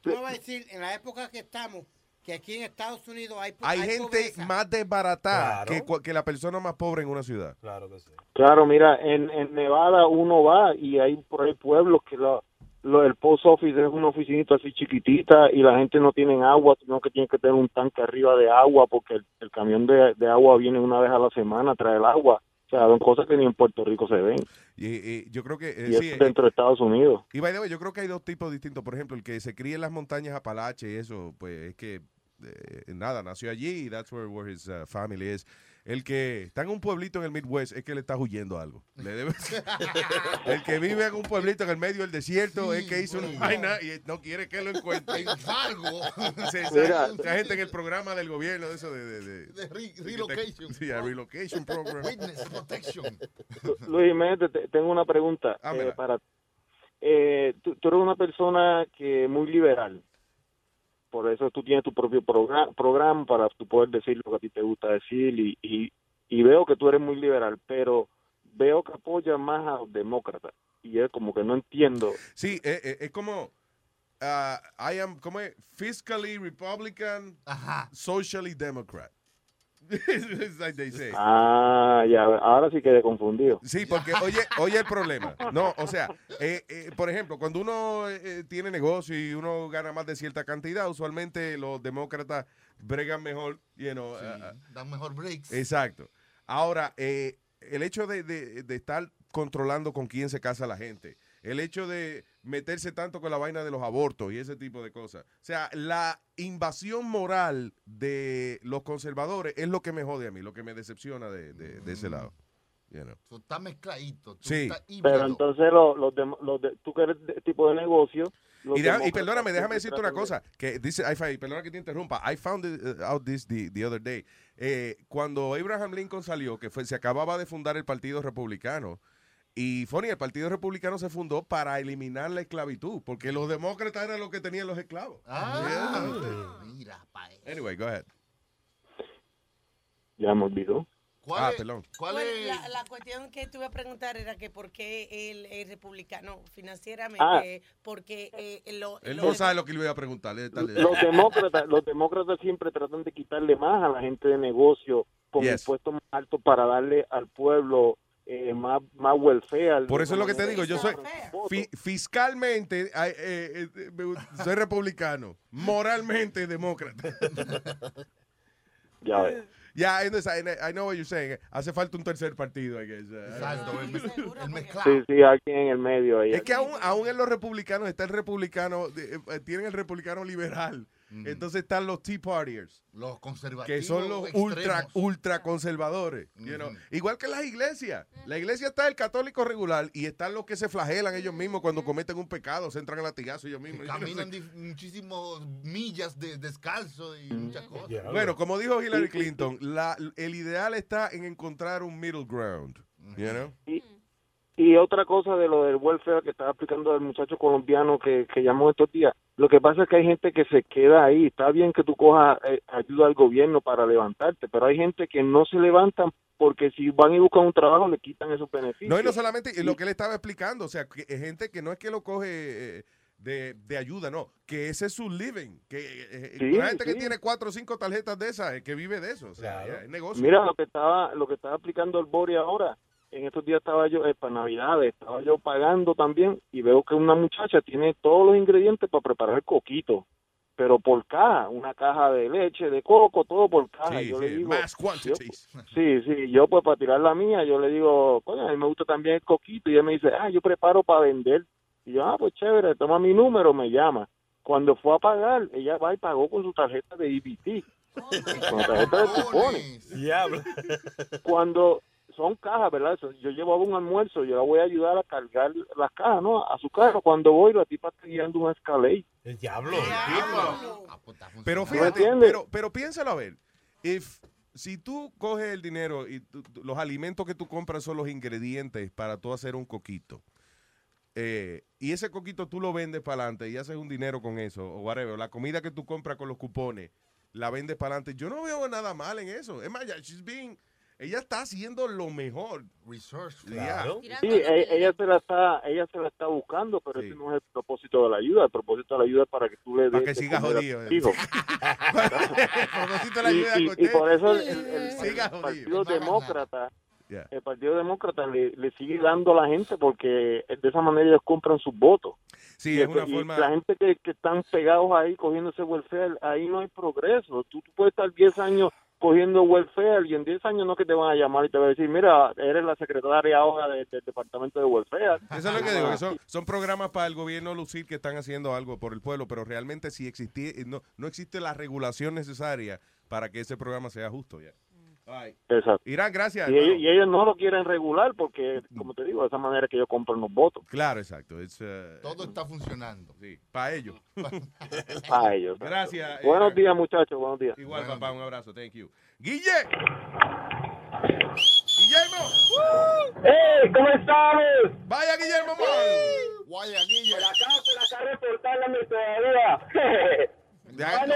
Tú me vas a decir, en la época que estamos, que aquí en Estados Unidos hay Hay gente pobreza. más desbaratada Claro. que, cua- que la persona más pobre en una ciudad. Claro que sí. Claro, mira, en, en Nevada uno va y hay por ahí pueblos que lo, lo- el post office es una oficinita así chiquitita y la gente no tiene agua, sino que tiene que tener un tanque arriba de agua porque el, el camión de, de agua viene una vez a la semana a traer el agua. O sea, son cosas que ni en Puerto Rico se ven. Y, y yo creo que... eh, Y sí, eso eh, dentro de Estados Unidos. Y by the way, yo creo que hay dos tipos distintos. Por ejemplo, el que se cría en las montañas Apalache y eso, pues es que eh, nada, nació allí y that's where, where his uh, family is. El que está en un pueblito en el Midwest es que le está huyendo algo. Le debe- el que vive en un pueblito en el medio del desierto es que hizo una vaina y no quiere que lo encuentren. Mira. esa- esa gente en el programa del gobierno de eso de, de, de- De re- relocation. Sí, a relocation program. Witness protection. Luis Jiménez, te- te- tengo una pregunta eh, para eh, tú, tú eres una persona que muy liberal. Por eso tú tienes tu propio progra- programa para tú poder decir lo que a ti te gusta decir y, y, y veo que tú eres muy liberal, pero veo que apoyas más a los demócratas y es como que no entiendo. Sí, eh, eh, es como ah, I am como es fiscally Republican, socially Democrat. It's like they say. Ah, ya, ahora sí quedé confundido. Sí, porque oye, oye el problema. No, o sea, eh, eh, por ejemplo, cuando uno eh, tiene negocio y uno gana más de cierta cantidad, usualmente los demócratas bregan mejor, you know, ah, Dan mejor breaks. Exacto. Ahora, eh, el hecho de, de- de estar controlando con quién se casa la gente, el hecho de meterse tanto con la vaina de los abortos y ese tipo de cosas. O sea, la invasión moral de los conservadores es lo que me jode a mí, lo que me decepciona de, de- de ese lado. You know. Eso está mezcladito. tú Sí. estás. Pero entonces los, los de- tú que eres de tipo de negocio... Y, perdóname, déjame decirte una cosa, que dice, I, perdona que te interrumpa, I found it, uh, out this the, the other day. Eh, cuando Abraham Lincoln salió, que fue, se acababa de fundar el Partido Republicano, y funny, el Partido Republicano se fundó para eliminar la esclavitud, porque los demócratas eran los que tenían los esclavos. Ah, mira, pa' eso. Anyway, go ahead. Ya me olvidó. Ah, perdón. ¿Cuál Bueno, es? la, la cuestión que te iba a preguntar era que por qué él es republicano financieramente, Ah. porque eh, lo, Él lo- no sabe lo que le iba a preguntar. Los demócratas, los demócratas siempre tratan de quitarle más a la gente de negocio con Yes. impuestos más altos para darle al pueblo eh, más, más welfare. Por eso es lo que te digo, yo soy fi- fiscalmente eh, eh, soy republicano, moralmente demócrata. Ya ves. Ya, entonces, I, I know what you're saying. Hace falta un tercer partido, I guess. Exacto, el, me- el mezclado. Sí, sí, alguien en el medio ahí. Es que aún, aún en los republicanos está el republicano, eh, tienen el republicano liberal. Entonces están los Tea Partiers, Los conservativos. que son los ultra, extremos. ultra conservadores. you know. Igual que las iglesias. La iglesia está el católico regular y están los que se flagelan ellos mismos cuando cometen un pecado, se entran a latigazo ellos mismos. Yo no sé. Caminan muchísimas millas de, descalzo y muchas cosas. Bueno, como dijo Hillary Clinton, la, el ideal está en encontrar un middle ground. You know? Y otra cosa de lo del welfare que estaba explicando el muchacho colombiano que, que llamó estos días, lo que pasa es que hay gente que se queda ahí. Está bien que tú cojas eh, ayuda al gobierno para levantarte, pero hay gente que no se levantan porque si van y buscan un trabajo le quitan esos beneficios. No, y no solamente y lo que él estaba explicando, o sea, que gente que no es que lo coge eh, de, de ayuda, no, que ese es su living. Que eh, Sí, una gente que tiene cuatro o cinco tarjetas de esas, que vive de eso, o sea, ya, es negocio. Mira lo que estaba lo que estaba explicando el Bori ahora. En estos días estaba yo, eh, para Navidades, estaba yo pagando también y veo que una muchacha tiene todos los ingredientes para preparar el coquito, pero por caja, una caja de leche, de coco, todo por caja. Sí, yo sí, le digo, yo- quantities. sí, sí, yo pues para tirar la mía, yo le digo, coño, a mí me gusta también el coquito y ella me dice, ah, yo preparo para vender. Y yo, ah, pues chévere, toma mi número, me llama. Cuando fue a pagar, ella va y pagó con su tarjeta de EBT. Con la tarjeta de cupones Diablo. cuando son cajas, ¿verdad? Yo llevaba un almuerzo, yo la voy a ayudar a cargar las cajas, ¿no? A su carro. Cuando voy, la tipa está guiando un escalade. El diablo. Pero ¿No fíjate, entiendes? pero, pero piénsalo a ver. If, si tú coges el dinero y tú- los alimentos que tú compras son los ingredientes para tú hacer un coquito, eh, y ese coquito tú lo vendes para adelante y haces un dinero con eso, o whatever. La comida que tú compras con los cupones, la vendes para adelante. Yo no veo nada mal en eso. Es más, ya, she's being- ella está haciendo lo mejor. Claro. Sí, e- ella se la está, ella se la está buscando, pero ese no es el propósito de la ayuda. El propósito de la ayuda es para que tú le des Para que siga jodido. hijos. El propósito de la Y- ayuda y, y usted. por eso el, el- el Siga Partido jodido. Demócrata, el Partido Demócrata le, le sigue dando a la gente porque de esa manera ellos compran sus votos. Sí, Y es una y forma- La gente que, que están pegados ahí cogiendo ese welfare, ahí no hay progreso. Tú, tú puedes estar 10 años cogiendo welfare y en 10 años no que te van a llamar y te van a decir, mira, eres la secretaria ahora de- del departamento de welfare. Eso es lo que digo, que son, son programas para el gobierno lucir que están haciendo algo por el pueblo, pero realmente si existía, no, no existe la regulación necesaria para que ese programa sea justo ya. Exacto. Irán, gracias. Y ellos, hermano. y ellos no lo quieren regular porque, como te digo, de esa manera que ellos compran los votos. Claro, exacto. It's, uh, Todo está funcionando. Sí, para ellos. Para ellos. Gracias. eh, Buenos días, muchachos. Buenos días. Igual, papá, un abrazo. Thank you. Guille. Guillermo. ¡Hey! ¿Cómo estamos? Vaya, Guillermo. Vaya, Guille. Por acá, por acá reportándome todavía. Mano,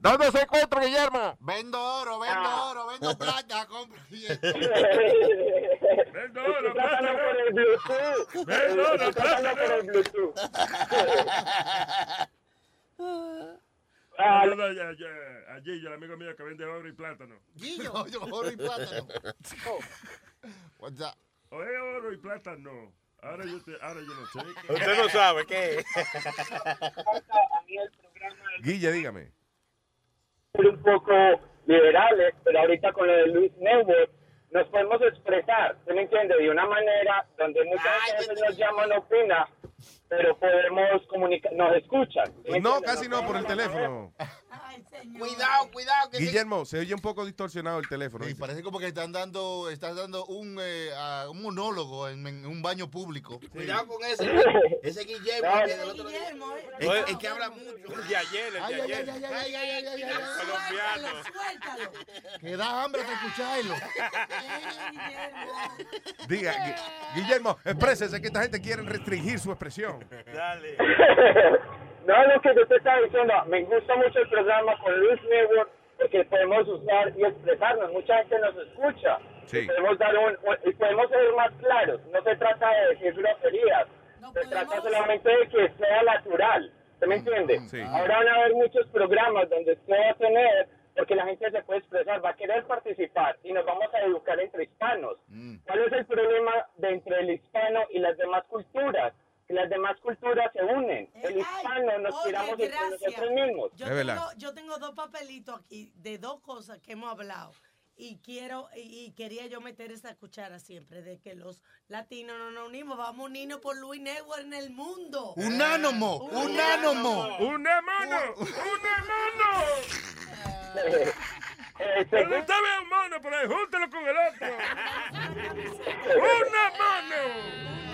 ¿Dónde se encuentra Guillermo? Vendo oro, vendo oro, vendo plata, compro Vendo oro, plata. por el Bluetooth. Vendo oro, tratando por el Bluetooth. Ah, No, no, ya, ya, a Gillo, el amigo mío que vende oro y plátano. Guillo, oro y plátano. What's? O es oro y plátano. Ahora yo, te, ahora yo no sé. Usted no sabe qué. Guille, dígame. Un poco liberales, pero ahorita con lo de Luis Network nos podemos expresar, ¿se me entiende? De una manera donde muchas veces nos llaman opina, pero podemos comunicar, nos escuchan. ¿sí No, casi no, por el teléfono. Cuidado, cuidado. Que Guillermo, se oye un poco distorsionado el teléfono. Sí, parece como que están dando, estás dando un, eh, ah, un monólogo en, en un baño público. Cuidado con ese. Ese Guillermo. No, que del otro día- Es- Es, es que habla mucho. El de ayer, el de Ay, ay, ayer. ay, ay, ay, ay, ay, ay, ay. Colombiano. Suéltalo. Que da hambre de escucharlo. Diga, Gui- Guillermo, exprésese que esta gente quiere restringir su expresión. Dale. No, lo que usted está diciendo, me gusta mucho el programa con Luis Network porque podemos usar y expresarnos, mucha gente nos escucha. Sí. Y podemos, dar un, un- y podemos ser más claros, no se trata de decir groserías, se trata solamente de que sea natural, ¿se me entiende? Sí. Ahora van a haber muchos programas donde usted va a tener, porque la gente se puede expresar, va a querer participar y nos vamos a educar entre hispanos. ¿Cuál es el problema de entre el hispano y las demás culturas? Las demás culturas se unen. El hispano nos Oye, tiramos entre nosotros mismos. Yo tengo, yo tengo dos papelitos aquí de dos cosas que hemos hablado. Y quiero, y, y quería yo meter esa cuchara siempre de que los latinos no nos unimos. Vamos a unirnos por Luis Network en el mundo. Unánimo, unánimo. ¡Una mano! ¡Una mano! Cuando usted ve un mono por ahí, júntelo con el otro. ¡Una mano!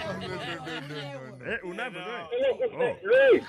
Eh, una mano. eh. Luis,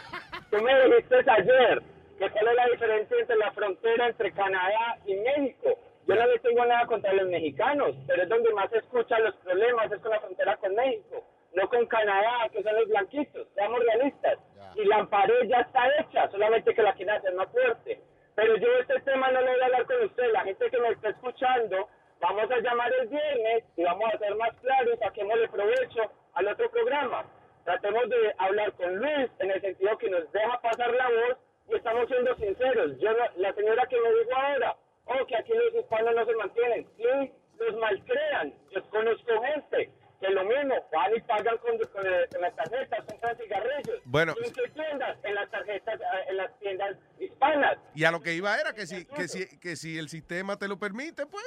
tú me dijiste ayer que cuál es la diferencia entre la frontera entre Canadá y México. Yo no le tengo nada contra los mexicanos, pero es donde más se escuchan los problemas, es con la frontera con México, no con Canadá, que son los blanquitos, seamos realistas. Y la pared ya está hecha, solamente que la quieren hacer más fuerte. Pero yo este tema no lo voy a hablar con usted, la gente que me está escuchando, vamos a llamar el viernes y vamos a ser más claros, saquémosle provecho al otro programa. Tratemos de hablar con Luis en el sentido que nos deja pasar la voz y estamos siendo sinceros. Yo la señora que me dijo ahora, oh, que aquí los hispanos no se mantienen, sí, los malcrean. Yo conozco gente que lo mismo, van y pagan con, con, eh, con las tarjetas, compran cigarrillos. Bueno. ¿En qué tiendas? En las tarjetas, eh, en las tiendas hispanas. Y a lo que iba era que si, que si, que si el sistema te lo permite, pues.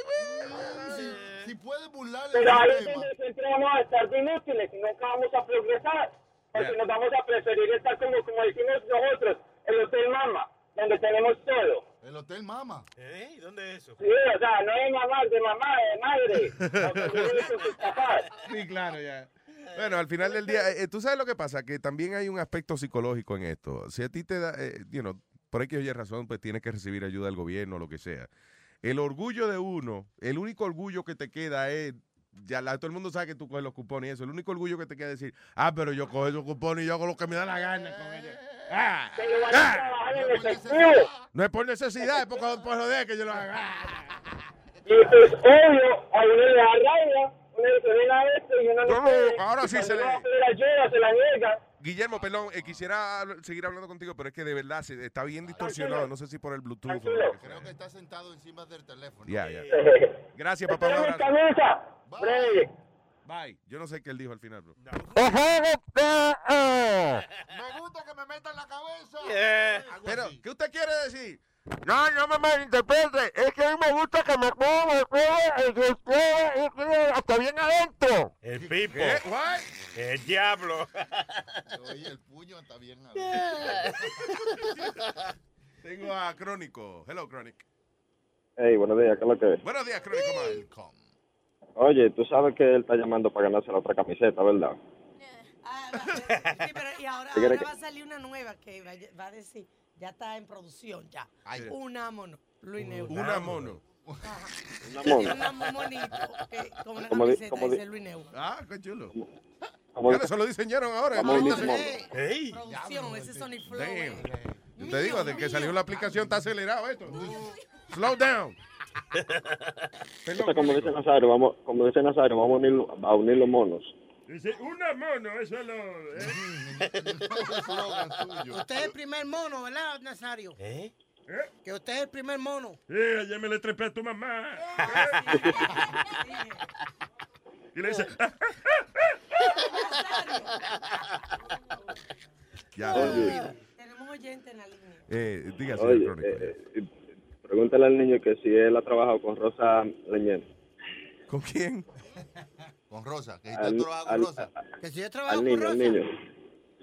Si puedes burlar Pero ahí es donde siempre vamos a estar de inútiles y nunca vamos a progresar. Porque nos vamos a preferir estar como, como decimos nosotros, el Hotel Mama, donde tenemos todo. El Hotel Mama. ¿Eh? ¿Dónde es eso? Sí, o sea, no de mamá, de mamá, de madre. Sí, claro, ya. Bueno, al final del día, eh, tú sabes lo que pasa, que también hay un aspecto psicológico en esto. Si a ti te da, eh, you know, por que oye razón, pues tienes que recibir ayuda del gobierno, lo que sea. El orgullo de uno, el único orgullo que te queda es ya la- todo el mundo sabe que tú coges los cupones y eso. El único orgullo que te queda es decir, ah, pero yo cojo esos cupones y yo hago lo que me da la gana con ellos. Ah, ah. No es por necesidad, es por, por joder que yo lo haga. Ah. Y pues obvio, a uno le da rabia, uno le dice, ven a esto y uno No, no no, ahora sí se le- uno va a pedir ayuda, se la niega. Guillermo, perdón, eh, quisiera seguir hablando contigo, pero es que de verdad se, está bien distorsionado. No sé si por el Bluetooth. que. Creo que está sentado encima del teléfono. Ya, ya. Gracias, papá. Breve. Bye. Yo no sé qué él dijo al final, bro. Me gusta que me metan la cabeza. Algo Pero. ¿qué usted quiere decir? No, no me malinterprete. Es que a mí me gusta que me pongan el hasta bien adentro. El pipo. ¿Qué? What? El diablo. Oye, el puño está bien. Tengo a Crónico. Hello, Chronic. Hey, buenos días, ¿qué es lo que es? Buenos días, Crónico, man. Oye, tú sabes que él está llamando para ganarse la otra camiseta, ¿verdad? Sí, pero y ahora, ¿Qué quiere ahora que- va a salir una nueva que va a decir, ya está en producción, ya. Ay. Una mono, Luis Neu. Una mono. Una mono. Una monito, que, con una Como camiseta, dice Luis Neu. Ah, qué chulo. Como- Ya eso lo diseñaron ahora. Como en dice esta mono. semana. Ey. Producción, ese Sony Flow. Damn. eh. Yo te digo, desde que salió la aplicación está acelerado esto. Slow down. Entonces, como dice Nazario, vamos, como dice Nazario, vamos a unir, a unir los monos. Dice, una mono, eso es lo... ¿eh? Usted es el primer mono, ¿verdad, Nazario? ¿Eh? Que usted es el primer mono. Eh, ayer me le trepé a tu mamá. Y le dice, "Ah, Ya. Oye, Tenemos oyente en la línea. Eh, dígase, oye, Crónico. eh, eh, pregúntale al niño que si él ha trabajado con Rosa Leñén. ¿Con quién? Con Rosa. Que Al, tú trabajas con al- Rosa. Que si yo trabajo al con niño, al Rosa. niño.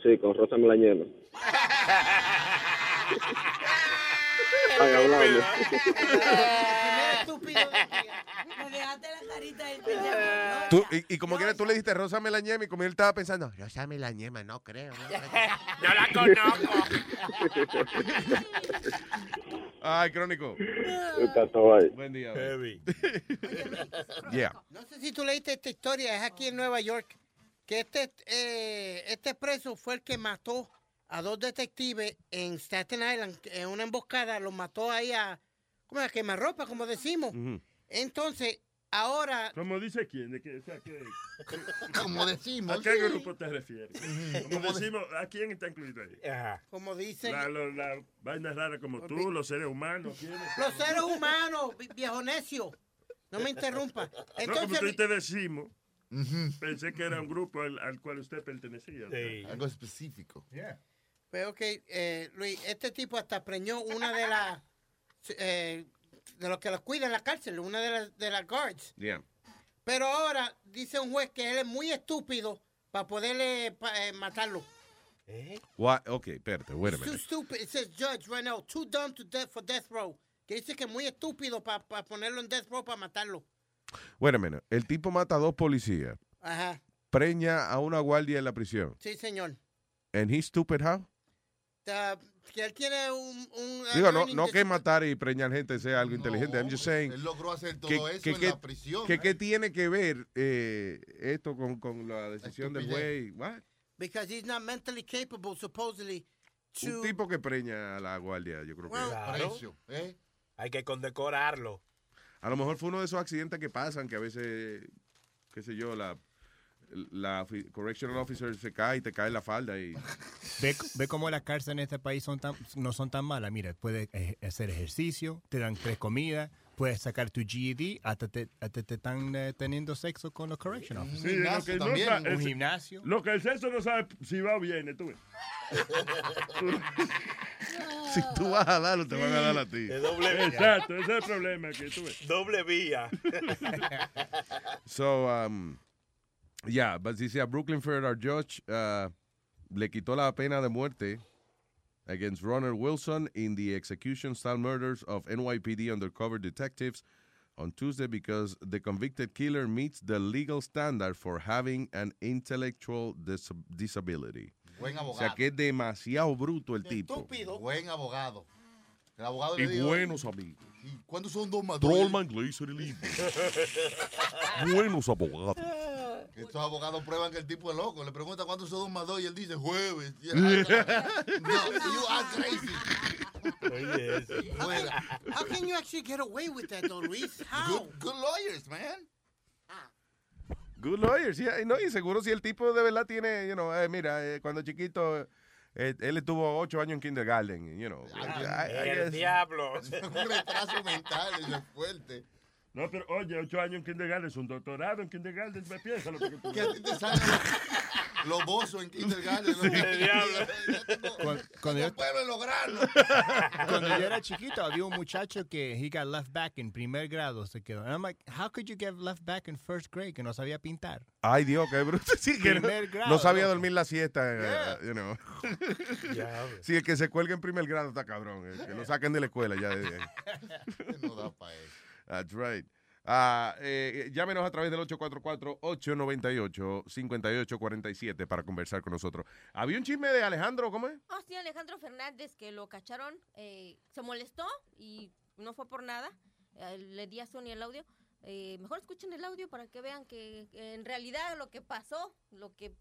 Sí, con Rosa. Ay. El primer estúpido de aquí. Me dejaste la carita del pendejo. Tú, y, y como quieras, tú le dijiste Rosa Melañema y como él estaba pensando, Rosa Melañema, no creo. no creo". no la conozco. Ay, Crónico. Está todo ahí. Buen día. Heavy. Yeah. No sé si tú leíste esta historia, es aquí en Nueva York, que este, eh, este preso fue el que mató a dos detectives en Staten Island, en una emboscada, los mató ahí a, ¿cómo es? Quemarropa, como decimos. Ujú. Entonces, ahora, ¿Cómo dice quién? ¿De qué, o sea, qué- Como decimos. ¿A qué grupo te refieres? Como decimos, ¿a quién está incluido ahí? Ajá. como dice, La, lo- la vaina rara como tú, los seres humanos. los seres humanos, vi- viejo necio, no me interrumpa. No, como Entonces, tú te decimos, pensé que era un grupo al, al cual usted pertenecía. Algo específico. Pero que, eh, Luis, este tipo hasta preñó una de las, eh, de los que los cuida en la cárcel, una de las, de las guards. Yeah. Pero ahora dice un juez que él es muy estúpido para poderle pa- eh, matarlo. What? Ok, espérate, wait a Too stupid, it says judge right now, too dumb to death for death row. Que dice que es muy estúpido para ponerlo en death row para matarlo. Wait a minute. El tipo mata a dos policías, Ajá, preña a una guardia en la prisión. sí señor. And he's stupid how? Que él tiene un... un Digo, no, no que matar y preñar gente sea algo inteligente. I'm just saying. Él logró hacer todo que, eso que- en que- la prisión. que- ¿Qué tiene que ver eh, esto con, con la decisión del juez? What? Because he's not mentally capable, supposedly, to... Un tipo que preña a la guardia, yo creo que. Claro. ¿eh? Hay que condecorarlo. A lo mejor fue uno de esos accidentes que pasan, que a veces, qué sé yo, la, la correctional officer se cae y te cae la falda y... Ve, ve cómo las cárceles en este país son tan, no son tan malas. Mira, puedes hacer ejercicio, te dan tres comidas, puedes sacar tu GED, hasta te, hasta te están eh, teniendo sexo con los correction officers. Sí, lo que no sa- Un es- gimnasio. Lo que el sexo no sabe si va o viene, tú ves. Si tú vas a darlo, te van a dar a ti. De doble vía. Exacto, ese es el problema que tú ves. Doble vía. So, um, yeah, but dice a Brooklyn Federal Judge uh, le quitó la pena de muerte against Ronald Wilson in the execution-style murders of NYPD undercover detectives on Tuesday because the convicted killer meets the legal standard for having an intellectual dis- disability. Buen O abogado. sea que es demasiado bruto el tipo. Estúpido. Buen abogado. El abogado Y le dijo, buenos amigos. ¿Y cuántos son dos dos? Trollman, Glazer y Lindo. Buenos abogados. Estos abogados prueban que el tipo es loco. Le preguntan cuántos son dos más dos y él dice jueves. Y él, no, you are crazy. How can you actually get away with that, though, Luis? How? Good, good lawyers, man. Good lawyers, yeah, y no, y seguro si el tipo de verdad tiene, you know, eh, mira, eh, cuando chiquito, eh, él estuvo ocho años en kindergarten, you know. I- I el guess- diablo. Un retraso mental, eso es fuerte. No, pero oye, ocho años en kindergarten, es un doctorado en kindergarten, me porque tú- Que a ti te salen los bozos en kindergarten. Sí, diablo. Cuando, cuando yo, puedo lograrlo. cuando yo era chiquito, había un muchacho que he got left back en primer grado. Se quedó. And I'm like, how could you get left back in first grade? Que no sabía pintar. Ay, Dios, qué bruto. Sí, que no, Primer grado, no sabía loco. dormir la siesta, eh, you know. Sí, el que se cuelga en primer grado está cabrón. eh, que lo saquen de la escuela ya. de ahí. No da para eso. That's right. Ah, eh, llámenos a través del 844-898-5847 para conversar con nosotros. Había un chisme de Alejandro, ¿cómo es? Oh, sí, Alejandro Fernández, que lo cacharon, eh, se molestó y no fue por nada. Eh, le di a Sony el audio. Eh, mejor escuchen el audio para que vean que en realidad lo que pasó, lo que...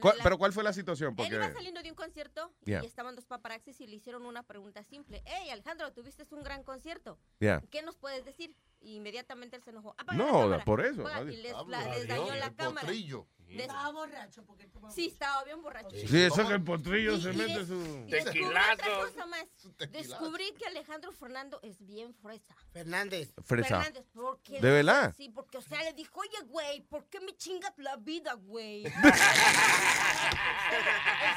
¿Cuál- la- ¿Pero cuál fue la situación? Él Porque, iba saliendo de un concierto Yeah. y estaban dos paparaxis y le hicieron una pregunta simple. Hey, Alejandro, tuviste un gran concierto. Yeah. ¿Qué nos puedes decir? Y inmediatamente él se enojó. Apaga No, la por eso, Apaga, adiós. Y les, la- les dañó el la cámara. potrillo. Estaba borracho porque Sí, estaba bien borracho. Sí, eso es que el potrillo se Y- mete su... otra cosa más. Descubrí que Alejandro Fernando es bien fresa. Fernández. Fresa. Fernández, porque ¿De verdad? Sí, porque, o sea, le dijo, oye, güey, ¿por qué me chingas la vida, güey? en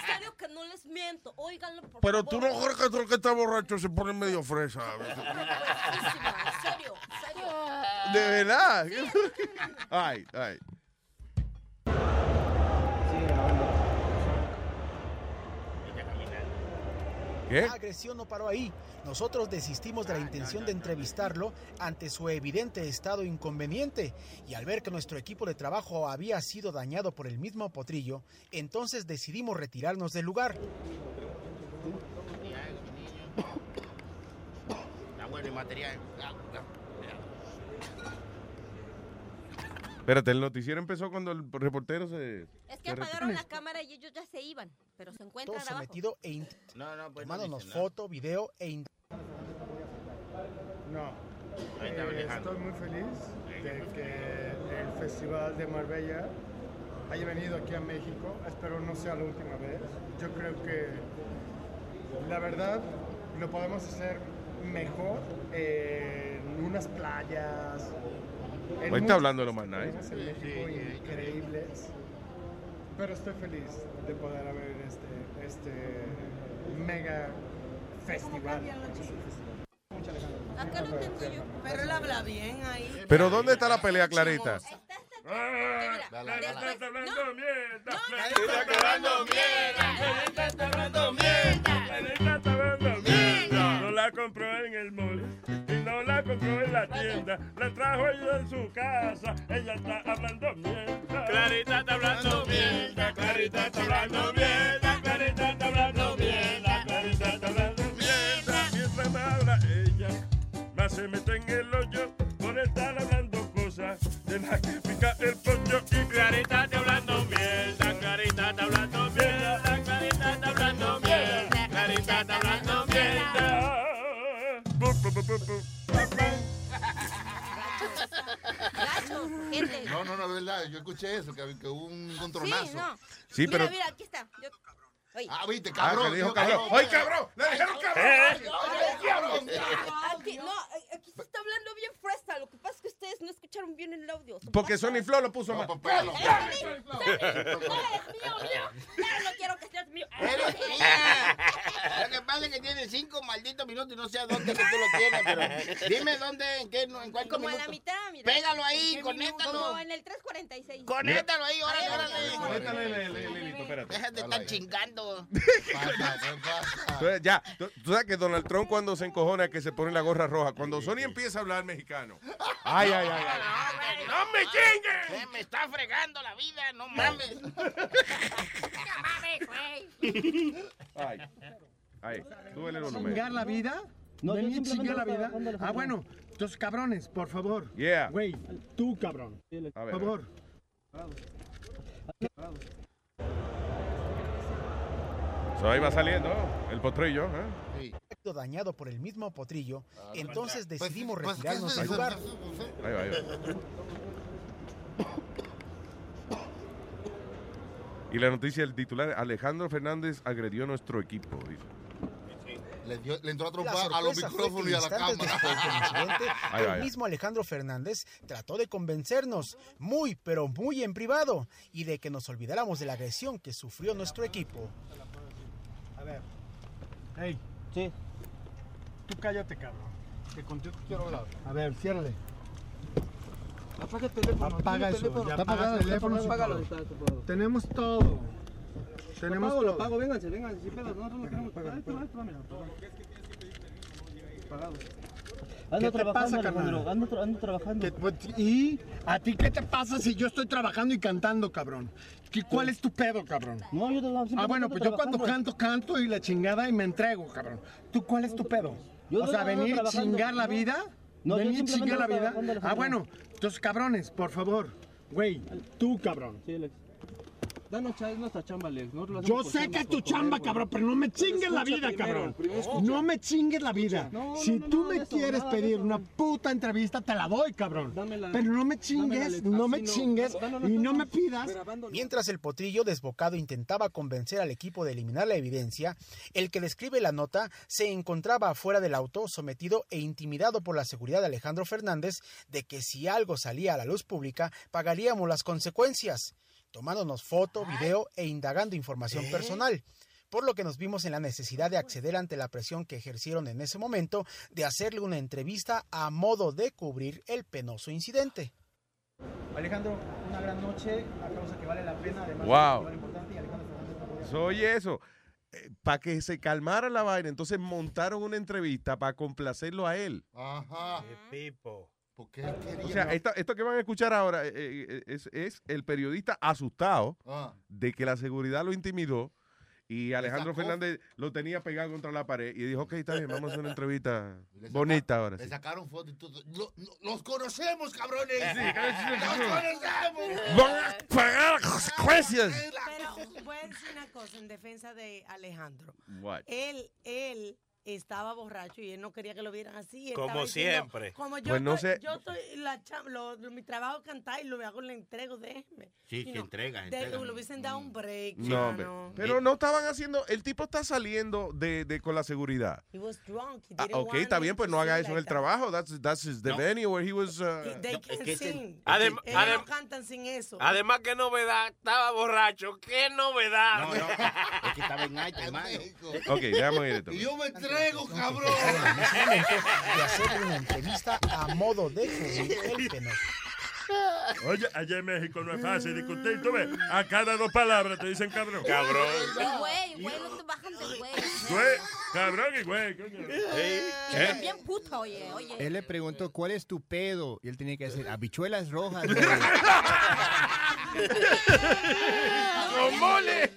serio que no les miento, óiganlo, por Pero favor. tú no crees que todo el que está borracho se pone medio fresa. En serio, en serio. ¿De verdad? Ay, ay. ¿Qué? La agresión no paró ahí. Nosotros desistimos de la intención de entrevistarlo ante su evidente estado inconveniente y al ver que nuestro equipo de trabajo había sido dañado por el mismo potrillo, entonces decidimos retirarnos del lugar. Está bueno el material. Ah, ah. Espérate, el noticiero empezó cuando el reportero se... Es que se apagaron la cámara y ellos ya se iban, pero se encuentran Todo abajo. sometido e in- No, no, pues no tomándonos nada. foto, video e in- No. Eh, estoy muy feliz de que el Festival de Marbella haya venido aquí a México. Espero no sea la última vez. Yo creo que la verdad lo podemos hacer mejor en unas playas. Hoy está hablando de lo más nice. increíbles. Pero estoy feliz de poder haber este, este mega festival. Acá lo tengo yo. Pero él habla bien ahí. Pero ¿dónde está la pelea, Clarita? Mierda. No la compró en el mall la compró en la tienda. La trajo ella en su casa. Ella está hablando mierda. Clarita está hablando mierda. Clarita está hablando mierda. Clarita está hablando mierda. Clarita está hablando mierda. Mientras me habla ella, más se mete en el hoyo por estar hablando cosas de las que pica el pollo. Y Clarita gente. No, no, no, es verdad. Yo escuché eso, que, que hubo un contronazo. Sí, no. Sí, mira, pero- mira, aquí está. Yo-. Ah, viste, Ah, cabrón. que dijo cabrón. ¡Ay, cabrón! ¡Le dijeron cabrón! Aquí, no, aquí se está hablando bien fresa. Lo que pasa es que ustedes no escucharon bien el audio. Porque. Sony Flow lo puso mal. Sony, no eres mío, mío. No quiero que seas mío. Lo que pasa es que tiene cinco malditos minutos y no sé a dónde que tú lo tienes, pero dime dónde, en qué, en cuántos Como a la mitad, mira. Pégalo ahí, ¿En qué conéctalo. Como en el 346. Conéctalo ahí, órale, Ahí, órale. Conéctale, le- le- Lilito, Entonces, ya, tú, tú sabes que Donald Trump cuando se encojona que se pone la gorra roja, cuando Sony empieza a hablar mexicano. Ay, ay, ay, ay. ¡No me chingues! Eh, me está fregando la vida, no mames. Ay, ay, duele el. ¿Chingar la vida? No, ¿Venir chingar la vida? Ah, bueno, entonces cabrones, por favor. Yeah. Güey, tú cabrón. A Por ver, favor. So, ahí va saliendo el potrillo. ¿eh? dañado por el mismo potrillo, entonces Pues, decidimos pues, ¿qué retirarnos del lugar. Ahí va, ahí va. Y la noticia, el titular, Alejandro Fernández agredió a nuestro equipo. dice. Le, dio- le entró a trompar a los micrófonos y a la cámara. del el mismo Alejandro Fernández trató de convencernos, muy pero muy en privado, y de que nos olvidáramos de la agresión que sufrió nuestro equipo. A ver. Hey. Sí. Tú cállate, cabrón. Que contigo quiero hablar. A ver, ciérrale. Apaga el teléfono. Apaga eso, teléfono. ya Está apaga apagado, el teléfono, apagado. Tenemos todo. Tenemos lo apago, lo todo. apago, vénganse, vénganse, sin pedos, nosotros no queremos. Ahí te Ando ¿Qué te pasa, carnal? ando, tra- ando trabajando. ¿Qué- pues, ¿Y a ti qué te pasa si yo estoy trabajando y cantando, cabrón? ¿Qué- ¿Cuál es tu pedo, cabrón? No, yo te Ah, bueno, pues yo cuando canto, canto y la chingada y me entrego, cabrón. ¿Tú cuál es tu pedo? Yo o sea, venir chingar la vida. No, venir chingar la vida. Ah, bueno, entonces cabrones, por favor. Güey, tú, cabrón. Sí, Alex. Danos cha- es nuestra chamba, Alex. Nosotros lo Yo sé que es tu chamba, cabrón, pero no me chingues la vida, primero, cabrón. primero. No me chingues la vida. No, no, si no, tú me eso, quieres pedir eso. una puta entrevista, te la doy, cabrón. Dámela. Pero no me chingues, no me chingues y no. me pidas. Mientras el potrillo desbocado intentaba convencer al equipo de eliminar la evidencia, el que describe la nota se encontraba afuera del auto sometido e intimidado por la seguridad de Alejandro Fernández de que si algo salía a la luz pública pagaríamos las consecuencias, tomándonos foto, video e indagando información personal. Por lo que nos vimos en la necesidad de acceder ante la presión que ejercieron en ese momento de hacerle una entrevista a modo de cubrir el penoso incidente. Alejandro, una gran noche, a causa que vale la pena, además Wow. importante y Alejandro Fernández no podía So, oye eso. Para que se calmara la vaina, entonces montaron una entrevista para complacerlo a él. Ajá. Pipo. Porque él quería. O sea, esta- esto que van a escuchar ahora eh, eh, es, es el periodista asustado Ah. de que la seguridad lo intimidó y Alejandro Fernández lo tenía pegado contra la pared y dijo, ok, está bien, vamos a hacer una entrevista Le saca- bonita ahora. Le sí". sacaron fotos y todo. Lo- lo- los conocemos, cabrones. Sí, los conocemos. Van a pagar las consecuencias. Pero voy a decir una cosa en defensa de Alejandro. What? Él, él estaba borracho y él no quería que lo vieran así. Como diciendo, siempre. Como yo Pues no estoy, sé- yo estoy la cham- lo- lo- mi trabajo es cantar y lo hago le entrego, déjeme. Sí, que know, entrega, de- entrega. Le hubiesen dado un break. No, hombre. mano. Pero no estaban haciendo, el tipo está saliendo de, de con la seguridad. He was drunk. He Ah, didn't ok, want está bien, pues to no haga eso en like el that. trabajo. That's, that's his- the No. venue where he was. uh, They No, can es sing. Adem- Ellos adem- no cantan sin eso. Además, qué novedad. Estaba borracho. ¡Qué novedad! No, no. Es que estaba en alta, hermano. Ok, déjame oír esto. Yo me entrego, cabrón. ese momento de hacerle una entrevista a modo de penoso. Oye, allá en México no es fácil discutir. Tú ves, a cada dos palabras te dicen cabrón. Cabrón. El güey, güey, no te bajan del güey. Güey, cabrón y güey, coño. Y también puto, oye, oye. Él le preguntó, ¿cuál es tu pedo? Y él tenía que decir, habichuelas rojas. ¡Con mole!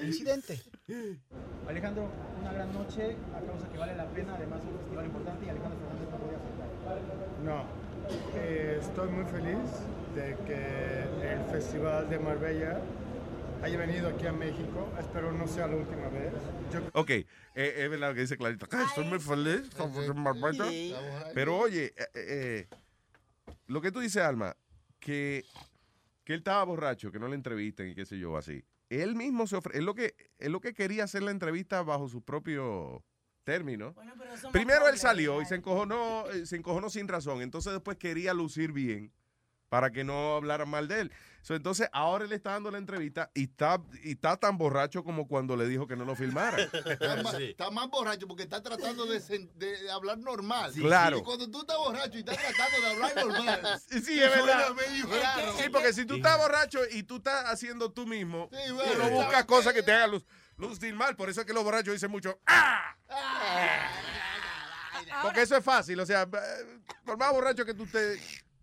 Incidente. Alejandro, una gran noche, a causa que vale la pena, además un festival importante y Alejandro Fernández no podía faltar. No, eh, estoy muy feliz de que el Festival de Marbella haya venido aquí a México. Espero no sea la última vez. Yo Ok, eh, es verdad lo que dice Clarita. Ay, estoy muy feliz. Sí. Pero oye, eh, eh, lo que tú dices, Alma, que, que él estaba borracho, que no le entrevisten y qué sé yo, así. Él mismo se ofrece, él lo que, él lo que quería hacer la entrevista bajo su propio término. Bueno, Primero él salió y se encojonó, eh, se encojonó sin razón. Entonces después quería lucir bien para que no hablaran mal de él. So, entonces ahora él está dando la entrevista y está, y está tan borracho como cuando le dijo que no lo filmara. Está más, está más borracho porque está tratando de, sen- de- de hablar normal. Claro. Y cuando tú estás borracho y estás tratando de hablar normal. Sí, es verdad. suenas medio raro. Sí, porque si tú estás borracho y tú estás haciendo tú mismo, Sí, tú no buscas ¿sabes cosas que te hagan luz, lucir mal. Por eso es que los borrachos dicen mucho ¡Ah! Porque eso es fácil. O sea, eh, por más borracho que tú te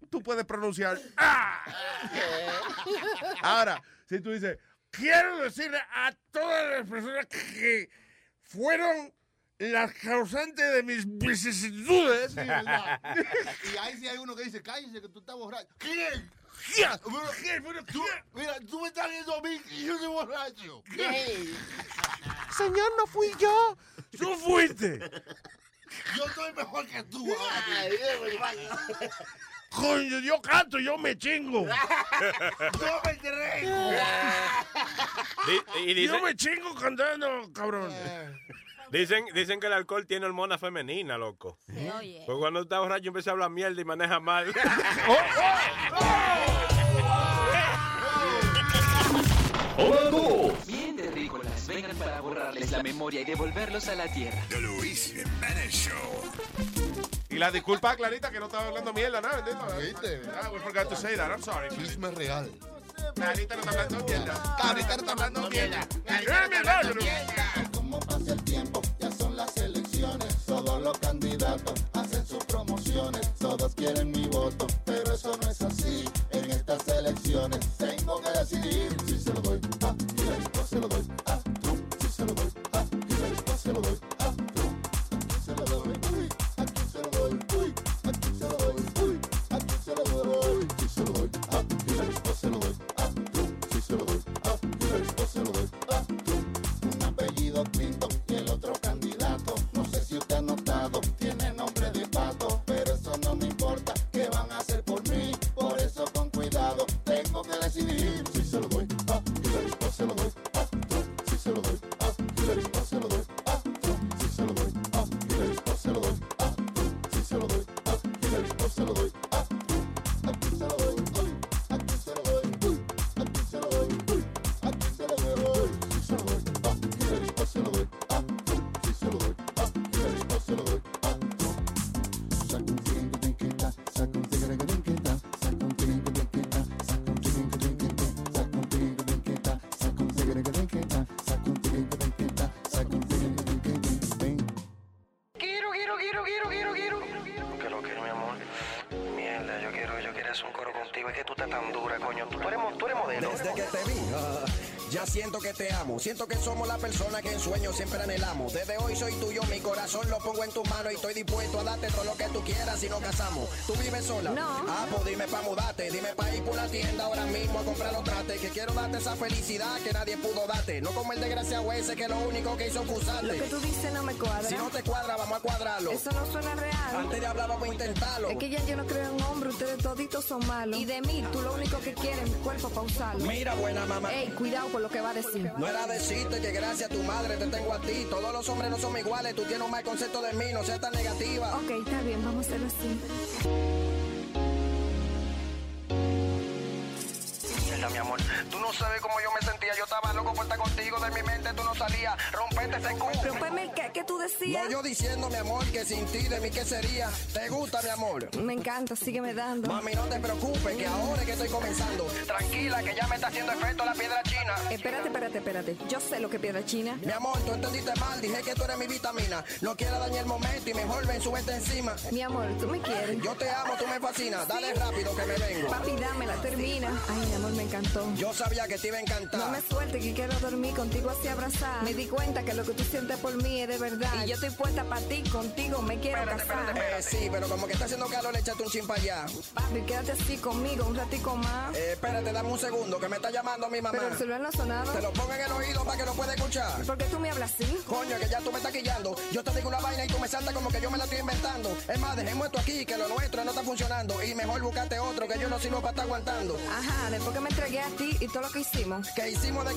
tú puedes pronunciar ¡Ah! Ahora, si tú dices quiero decirle a todas las personas que fueron las causantes de mis vicisitudes. Sí, ¿verdad? y ahí sí hay uno que dice, cállese que tú estás borracho. ¿Quién? ¿Quién? ¿Quién? Tú, mira, tú me estás viendo a mí y yo soy borracho. ¿Quién? Señor, no fui yo. Tú fuiste. Yo soy mejor que tú. ahora. Coño, yo canto, yo me chingo. Yo me y dice- Yo me chingo cantando, cabrón. Dicen, dicen que el alcohol tiene hormona femenina, loco. oye. Pues cuando está borracho empieza a hablar mierda y maneja mal. Hola a todos. Bien terrícolas, vengan para borrarles la memoria y devolverlos a la tierra. The Luis Jiménez Show. Y la disculpa Clarita que no estaba hablando mierda, nada, bendito. ¿Viste? Ah, we forgot to say that, I'm sorry. Chisme real. Clarita no está hablando mierda. Clarita no está hablando mierda. ¡Eh, milagro! Como pasa el tiempo, ya son las elecciones. Todos los candidatos hacen sus promociones. Todos quieren mi voto, pero eso no es así. En estas elecciones tengo que decidir somos la persona que en sueños siempre anhelamos. Desde hoy soy tuyo, mi corazón lo pongo en tus manos y estoy dispuesto a darte todo lo que tú quieras si nos casamos. ¿Tú vives sola? No. Ah, pues dime pa' mudarte. Dime pa' ir por la tienda ahora mismo a comprar los trates. Que quiero darte esa felicidad que nadie pudo darte. No como el desgraciado ese que lo único que hizo usarte. Lo que tú dices no me cuadra. Si no te cuadra, vamos a cuadrarlo. Eso no suena real. Antes de hablar, vamos a intentarlo. Es que ya yo no creo en hombres, ustedes toditos son malos. Y de mí, tú lo único que quieres es mi cuerpo para usarlo. Mira, buena mamá. Ey, cuidado con lo que va a decir. No era decirte que gracias a tu madre te tengo a ti. Todos los hombres no somos iguales. Tú tienes un mal concepto de mí. No seas tan negativa. Ok, está bien, vamos a hacerlo así. Mierda, mi amor. Tú no sabes cómo yo me estaba loco por estar contigo. De mi mente tú no salías. Rompete ese culo. Rompeme, ¿qué, ¿qué tú decías? No, yo diciendo, mi amor, que sin ti de mí, ¿qué sería? ¿Te gusta, mi amor? Me encanta, sígueme dando. Mami, no te preocupes, que ahora es que estoy comenzando. Tranquila, que ya me está haciendo efecto la piedra china. Espérate, espérate, espérate. Yo sé lo que piedra china. Mi amor, tú entendiste mal. Dije que tú eres mi vitamina. No quiero dañar el momento y mejor ven, súbete encima. Mi amor, tú me quieres. Yo te amo, tú me fascinas. Dale rápido que me vengo. Papi, dámela, termina. Ay, mi amor, me encantó. Yo sabía que te iba a encantar. No me que quiero dormir contigo así abrazada. Me di cuenta que lo que tú sientes por mí es de verdad. Y yo estoy puesta para ti, contigo me quiero casar. Eh, sí, pero como que está haciendo calor, échate un chin para allá. Papi, quédate así conmigo un ratico más. Eh, espérate, dame un segundo, que me está llamando mi mamá. Pero el celular no ha sonado. Te lo pongo en el oído para que lo pueda escuchar. ¿Por qué tú me hablas así? Coño, que ya tú me estás quillando. Yo te digo una vaina y tú me saltas como que yo me la estoy inventando. Es más, dejemos esto aquí, que lo nuestro no está funcionando. Y mejor buscate otro, que yo no sirvo para estar aguantando. Ajá, después que me entregué a ti y todo lo que hicimos. ¿Qué hicimos de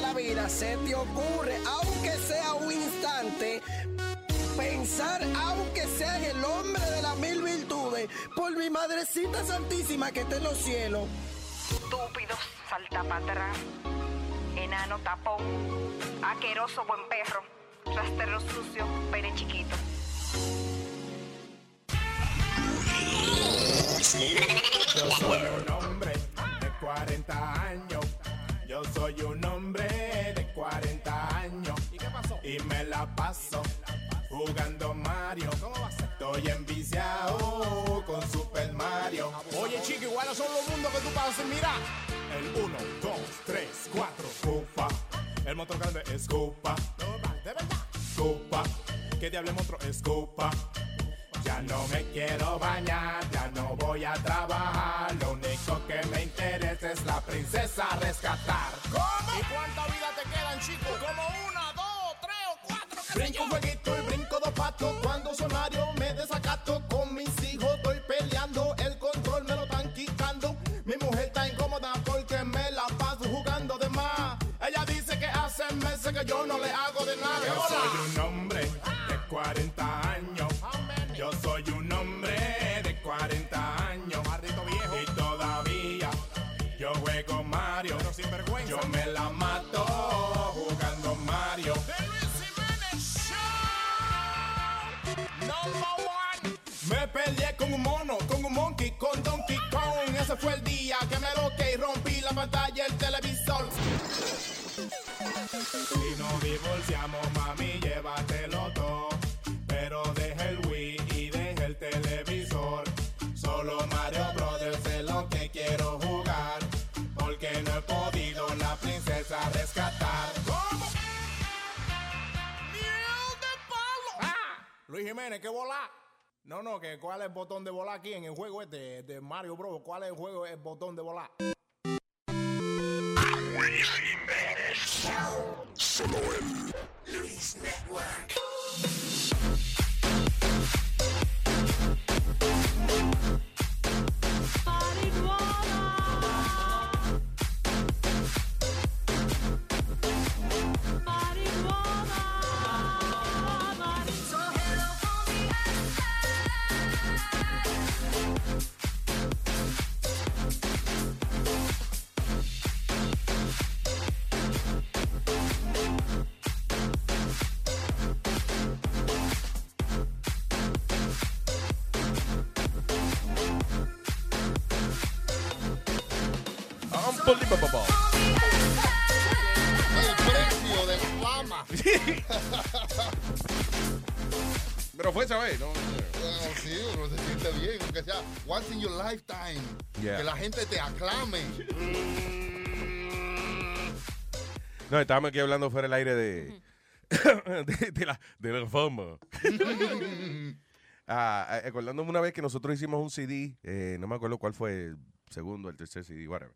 de la vida se te ocurre, aunque sea un instante, pensar, aunque sea en el hombre de las mil virtudes, por mi madrecita santísima que está en los cielos. Estúpido, salta para atrás. En enano tapón, aqueroso buen perro, rastrero sucio, pene chiquito. Yo soy un hombre de 40 años. Yo soy un hombre de 40 años. ¿Y qué pasó? Y me la paso jugando Mario. Estoy enviciado con Super Mario. Oye, chico, iguales son los mundos que tú pasas, mira. El 1, 2, 3, 4, Cupa. El motor grande es Cupa. De verdad. Cupa. ¿Qué diablo monstruo es Cupa? Ya no me quiero bañar, ya no voy a trabajar. Lo único que me interesa es la princesa rescatar. ¿Cómo? ¿Y cuánta vida te quedan, chicos? Como una, dos, tres o cuatro. qué Brinco un jueguito y brinco dos patos. Cuando sonario me desacato con mis hijos, estoy peleando. El control me lo están quitando. Mi mujer está incómoda porque me la paso jugando de más. Ella dice que hace meses que yo no le hago de nada. Yo soy un hombre de 40 años. Me peleé con un mono, con un monkey, con Donkey Kong. Ese fue el día que me loqué y rompí la pantalla del televisor. Si nos divorciamos, Luis Jiménez, ¿qué volar? No, no, que cuál es el botón de volar aquí en el juego este de Mario Bros. ¿Cuál es el juego, el botón de volar? Pero fue esa vez, ¿no? Bueno, sí, uno se siente bien, aunque sea once in your lifetime. Yeah. Que la gente te aclame. No, estábamos aquí hablando fuera del aire de, de, de la, de la fama. Ah, eh, acordándome una vez que nosotros hicimos un CD, eh, no me acuerdo cuál fue el segundo, el tercer CD, whatever.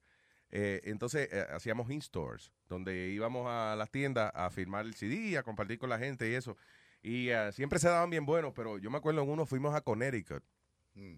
Eh, entonces eh, hacíamos in-stores, donde íbamos a las tiendas a firmar el CD, a compartir con la gente y eso. Y ah, siempre se daban bien buenos, pero yo me acuerdo en uno fuimos a Connecticut. Mm.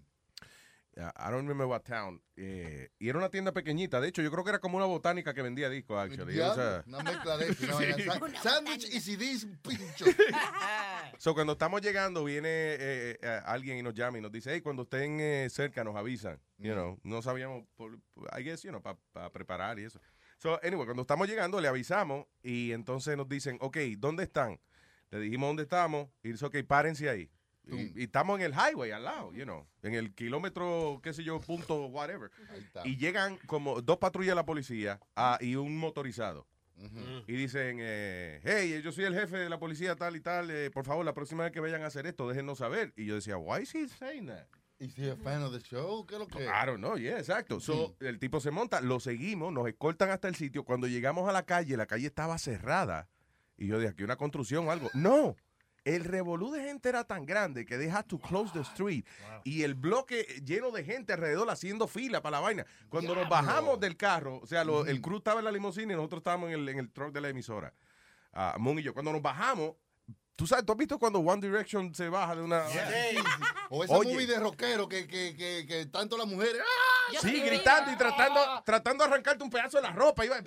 Ah, I don't remember what town. eh, y era una tienda pequeñita. De hecho, yo creo que era como una botánica que vendía discos, actually. O sea, una mezcla de eso. una vaina. Sa- Sándwich y CDs, pincho. So, cuando estamos llegando, viene eh, eh, alguien y nos llama y nos dice, hey, cuando estén eh, cerca, nos avisan. You know, no sabíamos, por, I guess, you know, para preparar y eso. So, anyway, cuando estamos llegando, le avisamos y entonces nos dicen, ok, ¿dónde están? Le dijimos dónde estamos y dice, ok, párense ahí. Y, y estamos en el highway al lado, you know, en el kilómetro, qué sé yo, punto, whatever. Y llegan como dos patrullas de la policía ah, y un motorizado. Y dicen, eh, hey, yo soy el jefe de la policía tal y tal, eh, por favor, la próxima vez que vayan a hacer esto, déjenos saber. Y yo decía, why is he saying that? ¿Y si es fan of the show? ¿Qué es lo que I don't know, yeah, exacto. So, el tipo se monta, lo seguimos, nos escoltan hasta el sitio. Cuando llegamos a la calle, la calle estaba cerrada. Y yo de aquí una construcción o algo. No, el revolú de gente era tan grande que they had to close the street. Y el bloque lleno de gente alrededor haciendo fila para la vaina. Cuando nos bajamos del carro, o sea, lo- el crew estaba en la limusina y nosotros estábamos en el, en el truck de la emisora. Ah, Moon y yo. Cuando nos bajamos, tú sabes, ¿tú has visto cuando One Direction se baja de una... O esa Oye. movie de rockero que, que, que, que tanto las mujeres. ¡ah! Sí, gritando y tratando, tratando de arrancarte un pedazo de la ropa. Iba,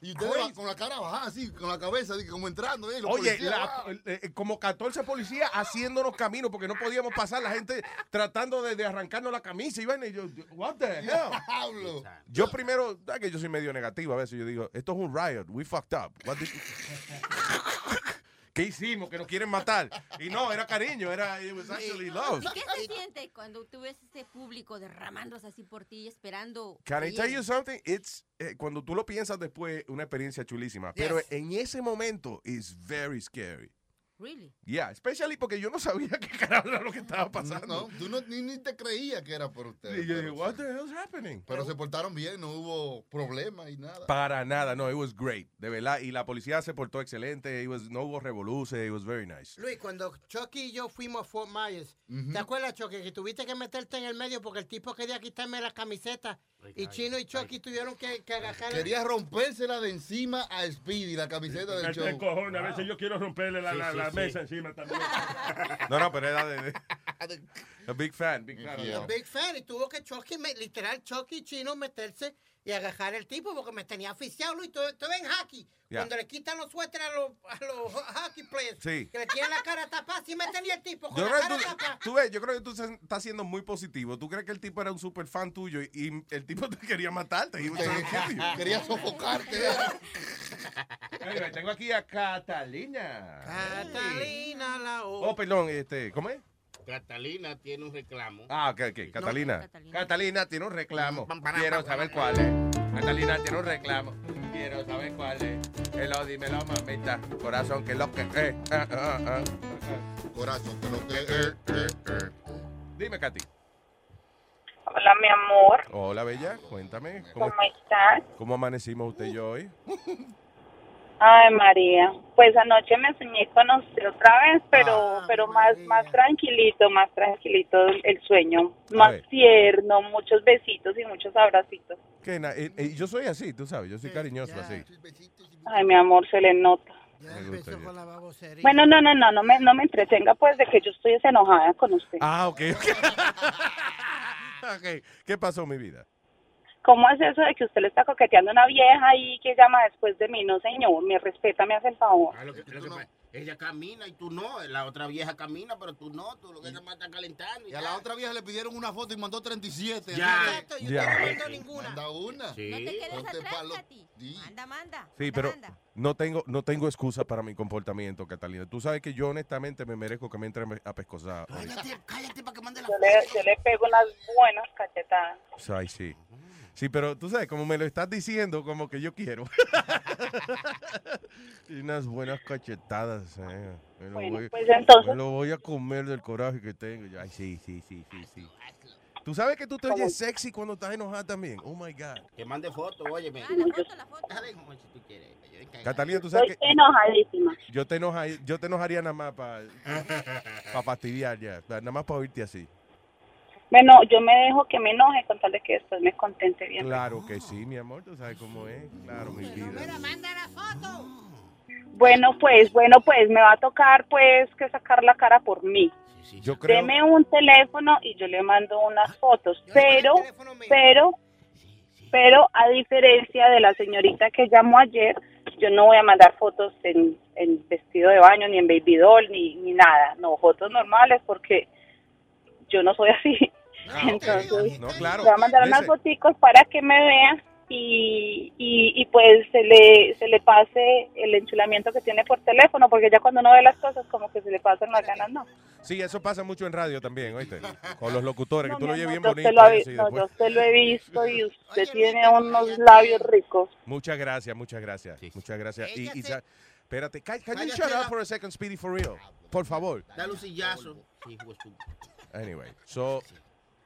Y ustedes con la cara bajada, así, con la cabeza, así, como entrando. ¿eh? Oye, policías, la- ¡ah! eh, eh, como 14 policías haciéndonos caminos porque no podíamos pasar. La gente tratando de, de arrancarnos la camisa. Y, vaina, y yo, what the hell? Yo primero, ¿sabes que yo soy medio negativo a veces? Yo digo, esto es un riot. We fucked up. What did- ¿Qué hicimos? Que nos quieren matar. Y no, era cariño. Era, it was actually love. ¿Y qué se siente cuando tú ves ese público derramándose así por ti, esperando? Can I tell you something? It's, eh, cuando tú lo piensas después, una experiencia chulísima. Pero en ese momento, it's very scary. Really? Yeah, especially porque yo no sabía qué carajo era lo que estaba pasando. No, tú no, ni, ni te creías que era por ustedes. Y yo dije, what the hell's happening? Pero se portaron bien, no hubo problema y nada. Para nada, no, it was great, de verdad. Y la policía se portó excelente, it was, no hubo revolución, it was very nice. Luis, cuando Chucky y yo fuimos a Fort Myers, ¿te acuerdas, Chucky, que tuviste que meterte en el medio porque el tipo quería quitarme la camiseta y Chino y Chucky tuvieron que, que agarrar... Quería rompérsela de encima a Speedy, la camiseta del Este show. cojones, a veces yo quiero romperle la, Sí, la, sí, la sí. mesa encima también. No, no, pero era de... de- a big fan, big fan. A Big fan, y tuvo que Chucky, literal, Chucky y Chino meterse y agarrar el tipo porque me tenía aficiado, Luis. Tú, tú ves en hockey, cuando le quitan los suéteres a los, a los hockey players, Sí. que le tienen la cara tapada, así me tenía el tipo con Yo la creo, cara tú, tapada. tú ves, yo creo que tú estás siendo muy positivo. ¿Tú crees que el tipo era un super fan tuyo y, y el tipo te quería matarte? You. Quería sofocarte. Tengo aquí a Catalina. Catalina la Oh, perdón, este, ¿cómo es? Catalina tiene un reclamo. Ah, ok, ok, Catalina. Catalina. tiene un reclamo. Quiero saber cuál es. Catalina tiene un reclamo. Quiero saber cuál es. Hello, dímelo, mamita. Corazón, que lo que es. Ah, ah, ah. Corazón, que lo que es. eh, eh. Dime, Katy. Hola, mi amor. Hola, bella. Cuéntame. ¿Cómo, ¿Cómo estás? cómo amanecimos usted y yo hoy? Ay, María. Pues anoche me soñé con usted otra vez, pero pero más más tranquilito, más tranquilito el, sueño. Más ver. tierno, muchos besitos y muchos abracitos. Que na- eh, eh, yo soy así, tú sabes. Yo soy cariñoso así. Ay, mi amor, se le nota. Me gusta bien. Bueno, no, no, no, no me, no me entretenga pues de que yo estoy desenojada con usted. Ah, ok, ok. Ok, ¿Qué pasó, mi vida? ¿Cómo es eso de que usted le está coqueteando a una vieja y que llama después de mí? No, señor, me respeta, me hace el favor. Ah, lo que- lo que pasa- ella camina y tú no. La otra vieja camina, pero tú no. Tú lo que se está calentando. Y a la otra vieja le pidieron una foto y mandó 37. Ya. Exacto, y usted Ya. no mandó ninguna. Manda una. Sí. No te quedes atrás. Manda, manda. Sí, pero no tengo, no tengo excusa para mi comportamiento, Catalina. Tú sabes que yo honestamente me merezco que me entre a pescosar. Cállate, cállate para que mande la Yo le, yo le pego unas buenas cachetadas. Ay, sí. Sí, pero tú sabes, como me lo estás diciendo, como que yo quiero. y unas buenas cachetadas. eh. Me, lo Bueno, voy, pues entonces- me lo voy a comer del coraje que tengo. Ay, sí, sí, sí, sí, sí. Tú sabes que tú te oyes sexy cuando estás enojada también. Oh, my God. Que mande foto, óyeme. Ah, la foto, la foto. Dale, como si tú quieres. Catalina, tú sabes Estoy que enojadísima. yo te, enoja, yo te enojaría nada más para fastidiar ya. Nada más para oírte así. Bueno, yo me dejo que me enoje con tal de que después me contente bien. Claro que sí, mi amor. Tú sabes cómo es. Claro, mi vida. manda la foto. Bueno, pues, bueno, pues me va a tocar pues que sacar la cara por mí. Yo creo. Deme un teléfono y yo le mando unas fotos, pero, pero, pero a diferencia de la señorita que llamó ayer, yo no voy a mandar fotos en, en vestido de baño, ni en baby doll, ni, ni nada, no, fotos normales porque yo no soy así. Entonces, No, claro. voy a mandar unas foticos para que me vean y, y, y pues se le, se le pase el enchulamiento que tiene por teléfono, porque ya cuando uno ve las cosas como que se le pasan las ganas, ¿no? Sí, eso pasa mucho en radio también, ¿oíste? Con los locutores, que tú lo oyes bien bonito. se lo, eso, no, después- yo se lo he visto y usted tiene unos labios ricos. Muchas gracias, muchas gracias. Muchas gracias. Y, y sa- espérate, can, can you shut up for a second, Speedy, for real? Por favor. Dale un sillazo. Sí, Anyway, so,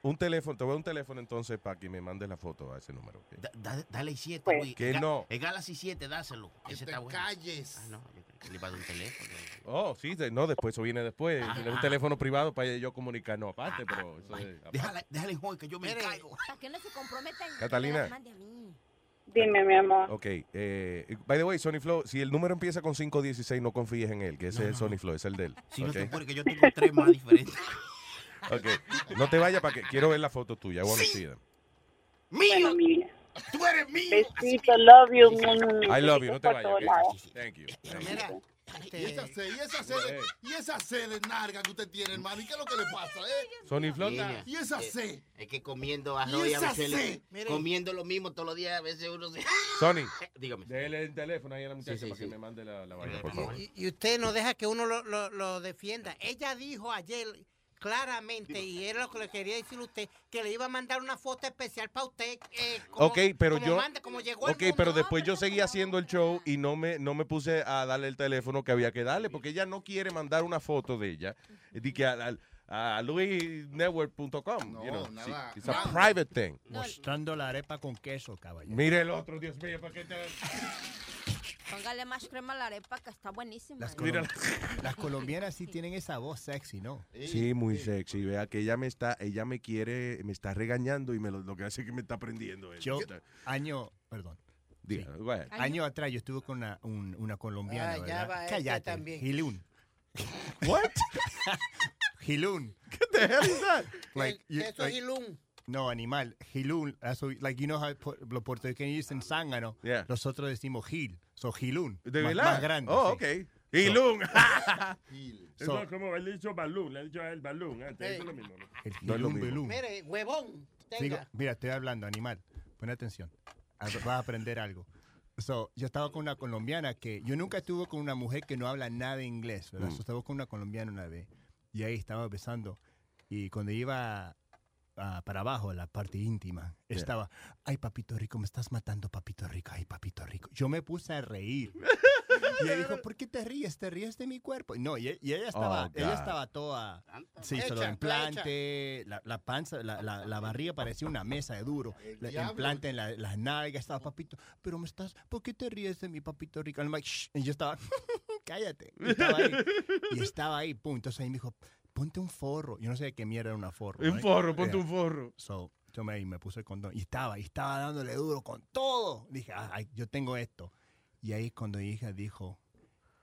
un teléfono, te voy a un teléfono entonces para que me mandes la foto a ese número. ¿ok? Da- da- dale 7, Pues. Luis. Que El ga- no. El Galaxy 7, dáselo. Ese te está bueno. calles. Ah, no, yo que le iba a dar un teléfono. Oh, sí, de- no, después eso viene después. Tiene un teléfono privado para yo comunicar. No, aparte, pero eso es aparte. Déjale, déjale que yo me caigo. Para que no se comprometan. que Catalina. a mí. Dime, mi amor. Ok, eh, by the way, Sony Flow, si el número empieza con 516, no confíes en él, que ese es el Sony Flow, es el de él. Si no ok? se puede, que yo tengo tres más diferentes. Ok, no te vayas para que quiero ver la foto tuya. Wanna see them. Bueno. Tú eres mío. Besito, love you. I love you, no te vayas. todos ok. lados. Thank you. Y esa sed, y esa sed, y esa sed de narga que usted tiene, hermano. ¿Y qué es lo que le pasa, eh? Sony Flota. Y esa eh, sed. Es que comiendo arroz y a veces le- comiendo lo mismo todos los días, a veces uno se... Sony, Dígame. déle el teléfono ahí a la muchacha Sí, sí, para que sí. me mande la, la vaina, por favor. Y, y usted no deja que uno lo, lo- lo defienda. Ella dijo ayer claramente, y era lo que le quería decir a usted, que le iba a mandar una foto especial para usted. eh, como- Ok, pero como yo. manda, como llegó al ok, mundo. pero después yo seguí haciendo el show y no me, no me puse a darle el teléfono que había que darle, porque ella no quiere mandar una foto de ella de que al- al- a luisnetwork.com. you know, sí, it's a private thing. Mostrando la arepa con queso, caballero. Mire el otro, Dios mío, ¿para qué te.? Póngale más crema a la arepa que está buenísima. Las, colom- las colombianas sí tienen esa voz sexy, ¿no? Sí, muy sexy. Vea que ella me está, ella me quiere, me está regañando y me lo, lo que hace es que me está aprendiendo. Yo, año, perdón. Diga, go ahead. Año atrás yo estuve con una, un- una colombiana, Ah, ya ¿verdad? va este Cállate, también. Gilún. What? Gilún. What the hell is that? Like, ¿Qué you- es eso, like- Gilún? No, animal. Gilún. Like, you know how los puertorriqueños dicen zángano. Yeah. Nosotros decimos gil. So, Gilún. ¿De más, verdad? Más grande. Oh, sí. ok. Gilún. Es So- como él dicho balón, le ha dicho a él antes, eso es lo mismo. ¿no? El No es lo mismo. Mire, huevón, mira, estoy hablando, animal. Pon atención. A- Vas a aprender algo. So, yo estaba con una colombiana que yo nunca estuve con una mujer que no habla nada de inglés, ¿verdad? Mm. So, estaba con una colombiana una vez y ahí estaba besando y cuando iba ah, para abajo, la parte íntima, Yeah. estaba, ay papito rico, me estás matando papito rico, ay papito rico. Yo me puse a reír. Y ella dijo, ¿por qué te ríes? ¿Te ríes de mi cuerpo? No, y, y ella estaba, Oh, ella estaba toda, sí, se lo Hecha, implante, la, la panza, la, la, la barriga parecía una mesa de duro, la diablo. implante en la- las nalgas, estaba papito, pero me estás, ¿por qué te ríes de mi papito rico? I'm like, "Shh", y yo estaba, cállate, y estaba ahí, y estaba ahí, pum, entonces ahí me dijo, ponte un forro, yo no sé de qué mierda era una forro. Un forro, ponte Yeah. un forro. So, yo me, me puse el condón y estaba, y estaba dándole duro con todo. Dije, "Ah, ay, yo tengo esto. Y ahí cuando mi hija dijo,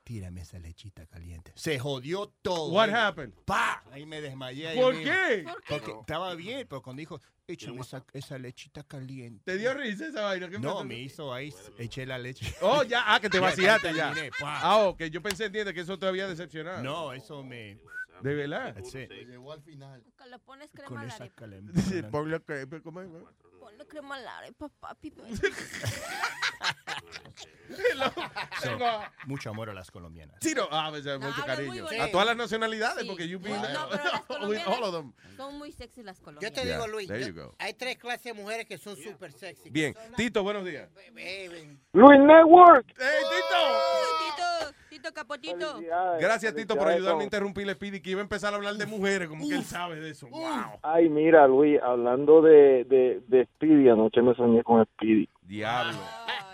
tírame esa lechita caliente. Se jodió todo. What ahí. happened? ¡Pa! Ahí me desmayé. ¿Por qué? Porque estaba bien, pero cuando dijo, échame esa, esa lechita caliente. ¿Te dio risa esa vaina? ¿Qué No, pasó? me hizo ahí, eché la leche. Oh, ya, ah, que te Ya, vaciaste ya terminé. Ah, ok, yo pensé, entiende, que eso te había decepcionado. No, eso me... ¿De verdad? That's it. Lo llevó al final. Que le pones crema Con a la esa arepa. calentura. Ponle que- ¿cómo es? Ponle crema a la arepa, papi. So, mucho amor a las colombianas. Sí, no, ah, pues, mucho cariño. A todas las nacionalidades, Sí. porque you No, no, pero las with colombianas all of them. Son muy sexy las Yo colombianas. te Yeah, digo, Luis, there yo- you go. hay tres clases de mujeres que son súper sexy. Bien, Tito, buenos días. Luis Network. ¡Hey, Tito, Tito Capotito. Gracias, Tito, por ayudarme a interrumpirle, Speedy, que iba a empezar a hablar de mujeres, como que él sabe de eso. Wow. Ay, mira, Luis, hablando de, de, de Speedy, anoche me soñé con Speedy. Diablo,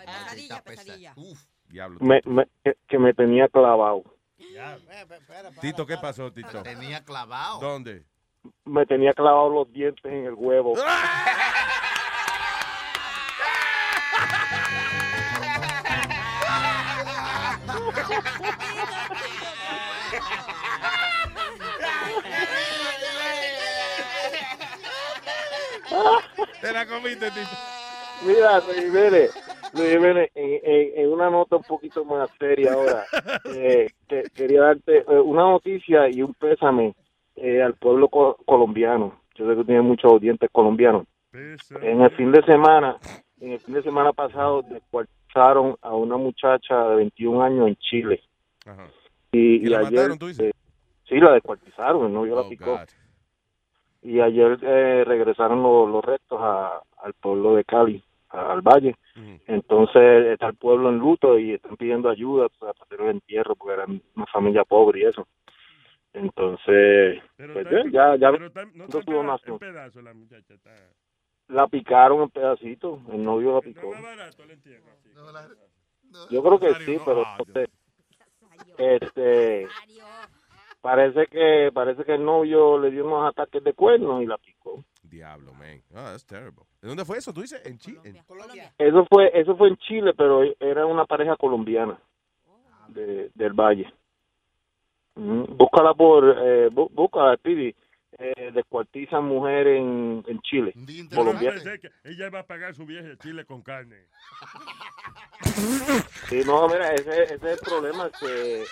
Pesadilla, pesadilla. diablo. Me, me- que, que me tenía clavado. Tito, ¿qué pasó, Tito? Tenía clavado. ¿Dónde? Me tenía clavado los dientes en el huevo. Te la comiste, Tito. Mira, Luis Jiménez, Luis Jiménez, en, en- en una nota un poquito más seria ahora, eh, que- quería darte eh, una noticia y un pésame eh, al pueblo co- colombiano. Yo sé que tiene muchos audientes colombianos. En el fin de semana, en el fin de semana pasado, descuartizaron a una muchacha de 21 años en Chile. Ajá. Y, ¿Y y la ayer, mataron, tú dices? eh, sí, la descuartizaron, el novio Oh, la picó. God. Y ayer eh, regresaron los, los restos a- al pueblo de Cali, a- al valle. Entonces está el pueblo en luto y están pidiendo ayuda para hacer el entierro porque eran una familia pobre y eso. Entonces, Pero pues, está ya, ya pero está- no está en pedazo la muchacha. Está, la picaron en pedacitos, el novio la picó. más barato el entierro. así. Yo creo que sí, no. pero Ah, este parece que parece que el novio le dio unos ataques de cuernos y la picó. Diablo, man. Ah, that's terrible. ¿De dónde fue eso? ¿Tú dices? En Chile. Eso fue eso fue en Chile, pero era una pareja colombiana de, del Valle. Mm, Búscala por, eh, bú- busca, Pidi, eh, descuartizan mujeres en, en Chile. Colombia- ella va a pagar su viaje de Chile con carne. Sí, no, mira, ese, ese es el problema que...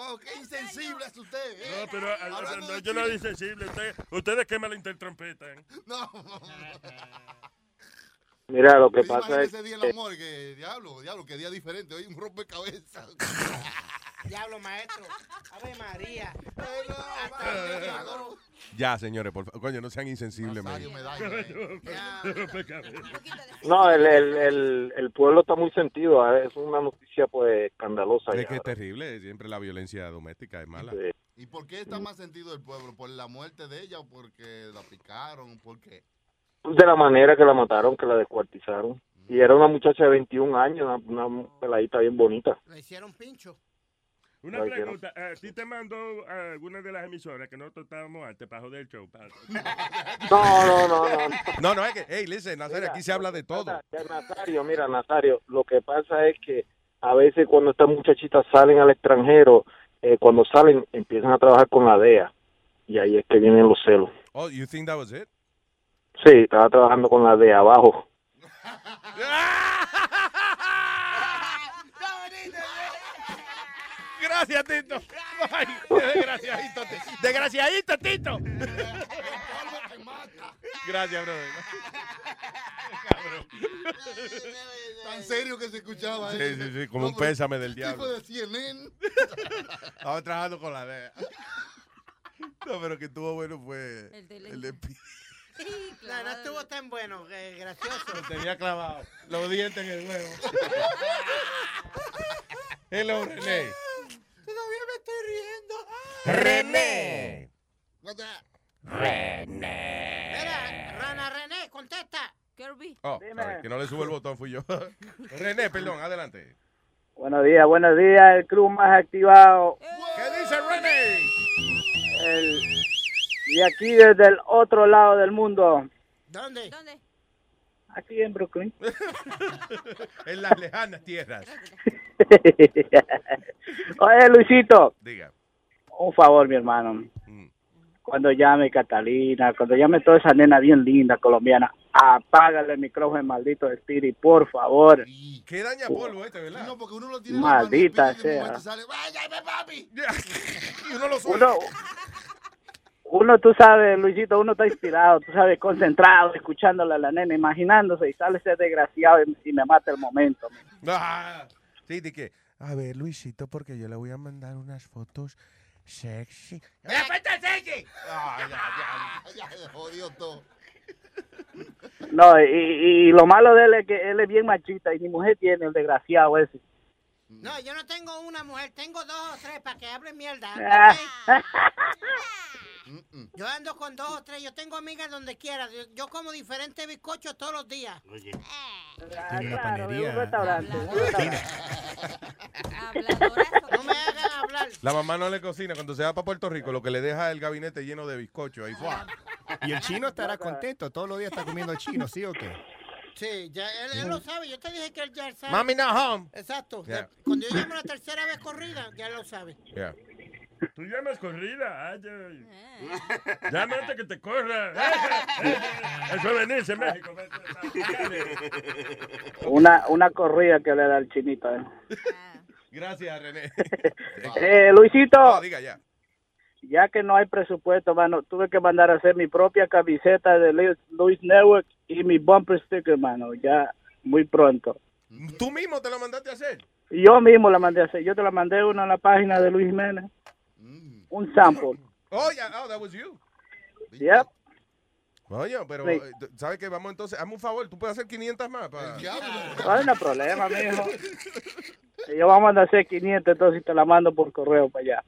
Oh, qué insensible es usted. ¿eh? No, pero a- a- Hablando no, yo no soy sensible. Usted, ustedes que me la intertrompetan. No. Mira, lo que pasa es ese día en que... la morgue, diablo, diablo, qué día diferente, hoy un rompecabezas. Diablo, maestro. Ave María. Ya, señores, por favor. Coño, no sean insensibles, man. No, el, el, el, el pueblo está muy sentido. ¿eh? Es una noticia, pues, escandalosa. Es ya. que es terrible. Siempre la violencia doméstica es mala. Sí. ¿Y por qué está más sentido el pueblo? ¿Por la muerte de ella o porque la picaron? ¿Por qué? De la manera que la mataron, que la descuartizaron. Y era una muchacha de 21 años, una, una peladita bien bonita. Le hicieron pincho. Una No, yo no- pregunta. ¿A ti te mandó a alguna de las emisoras que nosotros estábamos antes para joder el show? para- No, no, no, no. No, no, es que, hey, listen, Nazario, aquí se habla de todo. Ya, Nazario, mira, Nazario, lo que pasa es que a veces cuando estas muchachitas salen al extranjero, eh, cuando salen empiezan a trabajar con la DEA. Y ahí es que vienen los celos. Oh, you think that was it? Sí, estaba trabajando con la DEA abajo. Gracias, Tito. Ay, desgraciadito, Tito. Desgraciadito, Tito. Gracias, brother. Tan serio que se escuchaba. Sí, ¿eh? sí, sí, como un pésame del tipo diablo. de CNN. Estaba trabajando con la DEA. No, pero que estuvo bueno fue El de el de Pi- No, no estuvo tan bueno, eh, gracioso. Tenía clavado los dientes en el huevo. Hello, René. Todavía me estoy riendo. René. René. Mira, Rana René, contesta. Kirby. Oh, sorry, que no le subo el botón, fui yo. René, perdón, adelante. Buenos días, buenos días, el club más activado. ¿Qué dice René? El, y aquí desde el otro lado del mundo, ¿Dónde? ¿Dónde? aquí en Brooklyn. en las lejanas tierras. Oye, Luisito, Diga. un favor, mi hermano. Cuando llame Catalina, cuando llame toda esa nena bien linda colombiana, apágale el micrófono, maldito Spirit, por favor. ¿Qué daña polvo este, verdad? No, porque uno lo tiene Maldita y sea. sale, ¡váyame, papi! y uno lo Uno, uno, tú sabes, Luisito, uno está inspirado, tú sabes, concentrado, escuchándole a la nena, imaginándose y sale ese desgraciado y, y me mata el momento. Ah, sí, de que, a ver, Luisito, porque yo le voy a mandar unas fotos sexy. Ah, ya, ya, ya, jodió todo. No, y, y lo malo de él es que él es bien machista y mi mujer tiene el desgraciado ese. No, yo no tengo una mujer, tengo dos o tres para que hablen mierda. Ah. Yo ando con dos o tres, yo tengo amigas donde quiera. Yo, yo como diferentes bizcochos todos los días. Tiene una Claro, panería. un restaurante, un restaurante. No me hagan hablar. La mamá no le cocina. Cuando se va para Puerto Rico, lo que le deja es el gabinete lleno de bizcocho. Ahí fue. Y el chino estará contento. Todos los días está comiendo chino, ¿sí o qué? Sí, ya él, él lo sabe. Yo te dije que él ya sabe. Mami not home. Exacto. Yeah. Cuando yo llamo la tercera vez corrida, ya lo sabe. Yeah. Tú llamas corrida. Ay, ay. Llama antes que te corra. Eso es venirse en México. Una, una corrida que le da el chinito. eh. Gracias, René. Eh, Luisito, No, diga ya. ya que no hay presupuesto, mano, tuve que mandar a hacer mi propia camiseta de Luis, Luis Network y mi bumper sticker, mano, ya muy pronto. ¿Tú mismo te lo mandaste a hacer? Yo mismo la mandé a hacer, yo te la mandé una en la página de Luis Jiménez. Un sample. Oh, yeah. Oh, that was you. Yep. Oye, pero, Sí. eh, ¿sabes qué? Vamos entonces, hazme un favor, tú puedes hacer 500 más. Para... No hay no problema, mijo. Yo vamos a hacer 500, entonces te la mando por correo para allá.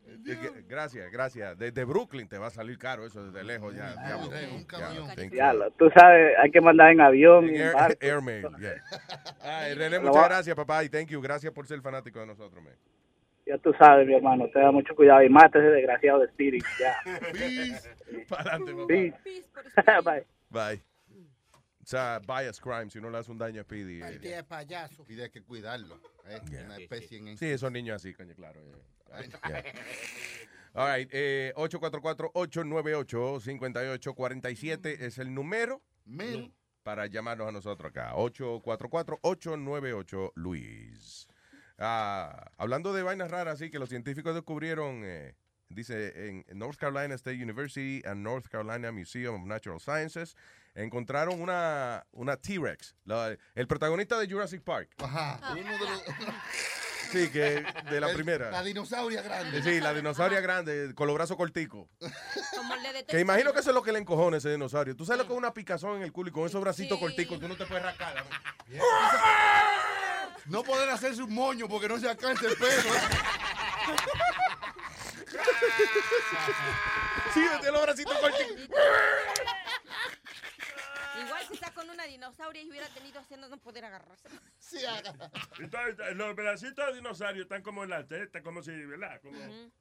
Gracias, gracias. Desde Brooklyn te va a salir caro eso, desde lejos ya. Ya, thank you. Ya, lo- tú sabes, hay que mandar en avión y en Air- barco. Airmail, yeah. Ay, René, muchas gracias, papá, y thank you. Gracias por ser fanático de nosotros, man. Ya tú sabes, mi hermano, te da mucho cuidado y mata ese desgraciado de Spirit. Ya. Para adelante, papá. Peace. Bye. Bye. O sea, bias crime, si uno le hace un daño a Speedy. eh, de payaso. Y hay que cuidarlo. ¿eh? Una especie en Sí, esos niños así, coño, claro. eh. Yeah. All right, eh, 844-898-5847 es el número Mil. para llamarnos a nosotros acá. 844-898-Luis. Ah, hablando de vainas raras, sí, que los científicos descubrieron, eh, dice, en North Carolina State University and North Carolina Museum of Natural Sciences, encontraron una, una T-Rex, el protagonista de Jurassic Park. Ajá. Uno de los- Sí, que de la El- primera. La dinosauria grande. Sí, la dinosauria grande, con los brazos corticos. Como el de Que imagino que eso es lo que le encojona ese dinosaurio. Tú sabes lo que es una picazón en el culo y con esos bracitos corticos tú no te puedes rascar. ¿no? Poder hacerse un moño porque no se alcanza el pelo. Sí, de los bracitos. Igual si está con una dinosauria y hubiera tenido haciendo no poder agarrarse. Sí, Entonces, los pedacitos de dinosaurio están como en la teta, como si, ¿verdad? Como,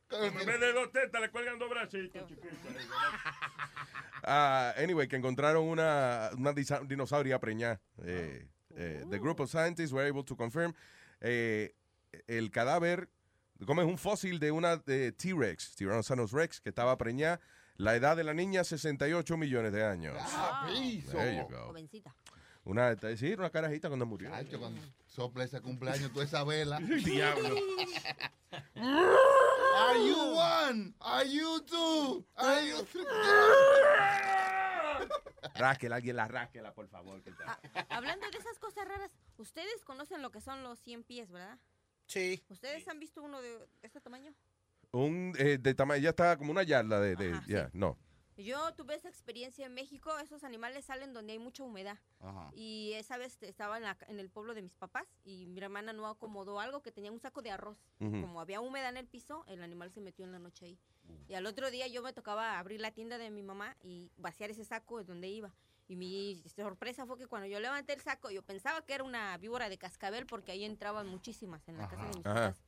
como en vez de dos tetas le cuelgan dos bracitos chiquitos. ¿verdad? Ah, anyway, que encontraron una, una dinosauria preñada. Eh, eh, the group of scientists were able to confirm eh, el cadáver, como es un fósil de una de T-Rex, Tyrannosaurus Rex, que estaba preñada. La edad de la niña, 68 millones de años. Go. Jovencita. Una, sí, una carajita cuando murió. Chacho, cuando sopla ese cumpleaños, toda esa vela. Diablo. Are you one? Are you two? Are you three? Rásquela, alguien la rásquela, por favor. que está- Hablando de esas cosas raras, ustedes conocen lo que son los 100 pies, ¿verdad? Sí. ¿Ustedes han visto uno de este tamaño? Un, eh, de tamaño, ya está como una yarda de, de- Ajá, ya, no. Yo tuve esa experiencia en México. Esos animales salen donde hay mucha humedad. Ajá. Y esa vez estaba en, la en el pueblo de mis papás y mi hermana no acomodó algo que tenía un saco de arroz. Ujú. Como había humedad en el piso, el animal se metió en la noche ahí. Y al otro día yo me tocaba abrir la tienda de mi mamá y vaciar ese saco de donde iba. Y mi sorpresa fue que cuando yo levanté el saco, yo pensaba que era una víbora de cascabel porque ahí entraban muchísimas en la casa de mis Ajá. papás.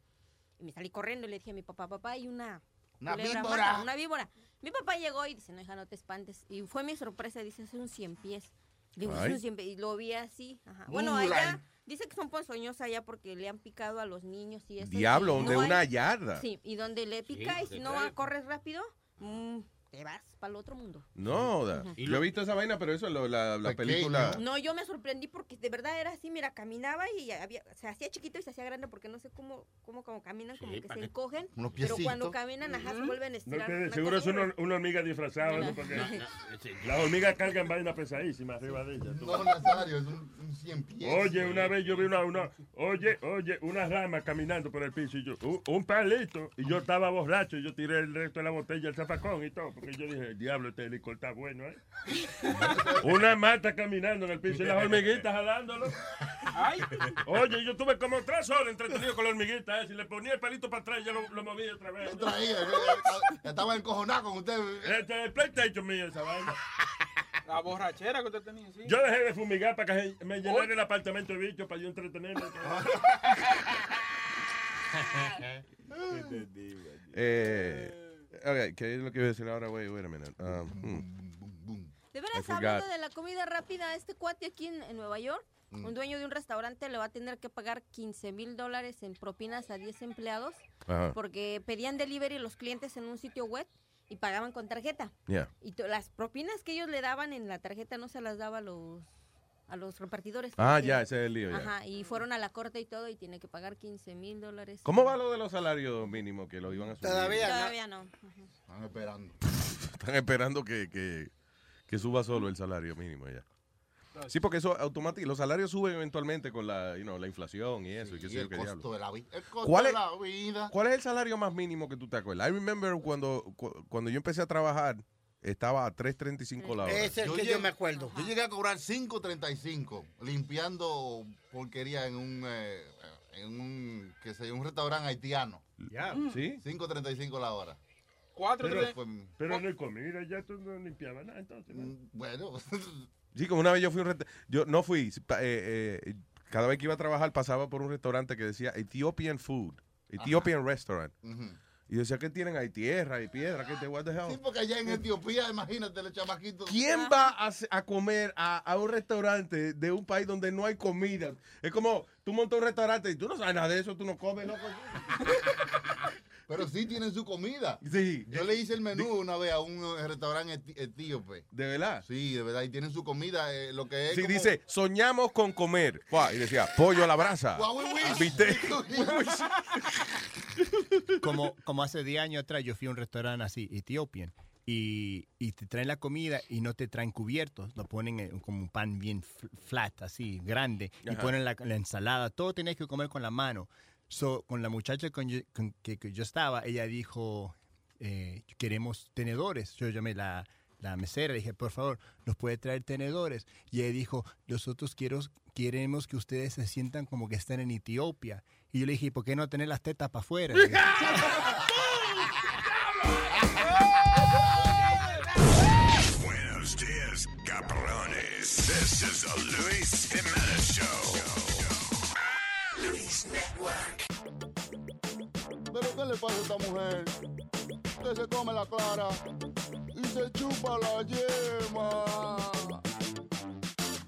Y me salí corriendo y le dije a mi papá, papá, hay una, Una víbora. una víbora. Mi papá llegó y dice, no, hija, no te espantes. Y fue mi sorpresa, dice, es un cien pies. Digo, es un cien pies. Y lo vi así. Ajá. Bueno, allá dice que son ponzoños allá porque le han picado a los niños y eso. Diablo, y donde no una hay- yarda. Sí, y donde le pica y te si no corres rápido, mm, te vas para el otro mundo. No, da. Yo he visto esa vaina, pero eso es lo- la, la película. No, yo me sorprendí porque de verdad era así, mira, caminaba y había, se hacía chiquito y se hacía grande porque no sé cómo, cómo, cómo caminan, como que se que- encogen, Unos pero cuando caminan, ajá, se vuelven a No, estirar. una seguro es una, una hormiga disfrazada, ¿no? Porque No, no, las hormigas cargan vainas pesadísimas arriba de ellas. tú. No, Nazario, es un, un cien pies. Oye, una vez yo vi una, una, oye, oye, una rama caminando por el piso y yo, un, un palito, y yo estaba borracho y yo tiré el resto de la botella al zafacón y todo, porque yo dije, diablo, este licor está bueno, ¿eh? Una mata caminando en el piso y las hormiguitas jalándolo. Oye, yo tuve como tres horas entretenido con las hormiguitas, ¿eh? si le ponía el palito para atrás, yo lo, lo movía otra vez. Traía, estaba encojonado con usted. Este es el PlayStation mío, esa vaina. La borrachera que usted tenía, sí. Yo dejé de fumigar para que me llenara el apartamento de bichos para yo entretenerme. Eh, ok, ¿qué es lo que iba a decir ahora? Wait, wait a minute. Um, hmm. De veras, hablando de la comida rápida, este cuate aquí en, en Nueva York, Mm. un dueño de un restaurante le va a tener que pagar 15 mil dólares en propinas a 10 empleados Ajá. porque pedían delivery los clientes en un sitio web y pagaban con tarjeta. Yeah. Y las propinas que ellos le daban en la tarjeta no se las daba los a los repartidores. Ah, ya, ese es el lío, ya. Ajá, y fueron a la corte y todo y tiene que pagar 15 mil dólares. ¿Cómo va lo de los salarios mínimos que lo iban a subir? Todavía no. Ujú. Están esperando. Están esperando que, que, que suba solo el salario mínimo ya. Sí, porque eso automáticamente, los salarios suben eventualmente con la, you know, la inflación y eso. y qué sé Y yo el qué costo diablo. de la vida. El costo ¿Cuál de es- la vida. ¿Cuál es el salario más mínimo que tú te acuerdas? I remember cuando, cu- cuando yo empecé a trabajar, estaba a 3.35 la hora. llegué- Yo llegué a cobrar 5.35 limpiando porquería en un, eh, en un, que sé, yo, un restaurante haitiano. Ya, ¿sí? 5.35 la hora. Cuatro, Pero, tres. pero no hay comida, ya tú no limpiabas nada entonces. ¿no? Bueno. Sí, como una vez yo fui a un resta- yo no fui, eh, eh, cada vez que iba a trabajar pasaba por un restaurante que decía Ethiopian Food, Ethiopian Restaurant. Y decía que tienen ahí tierra y piedra, que te what the hell? Sí, porque allá en Etiopía, imagínate, los chamaquitos. ¿Quién va a, a comer a, a un restaurante de un país donde no hay comida? Es como tú montas un restaurante y tú no sabes nada de eso, tú no comes, loco. Pero sí tienen su comida. Sí. Yo le hice el menú una vez a un eh, restaurante eti- etíope. ¿De verdad? Sí, de verdad. Y tienen su comida, eh, lo que es. Sí, como- dice, soñamos con comer. Y decía, pollo a la brasa. Wow, we wish. Como, como hace 10 años atrás yo fui a un restaurante así, Ethiopian, y, y te traen la comida y no te traen cubiertos, lo ponen en como un pan bien fl- flat, así, grande, y ponen la, la ensalada, todo tenés que comer con la mano. So, con la muchacha con, yo- con que, que yo estaba, ella dijo, eh, queremos tenedores. Yo llamé la, la mesera, le dije, por favor, ¿nos puede traer tenedores? Y ella dijo, nosotros quiero, queremos que ustedes se sientan como que están en Etiopía. Y yo le dije, ¿por qué no tener las tetas para afuera? Buenos dias, cabrones. This is the Luis Jimenez Show. Luis Network. ¿Pero qué le pasa a esta mujer? Que se come la clara y se chupa la yema.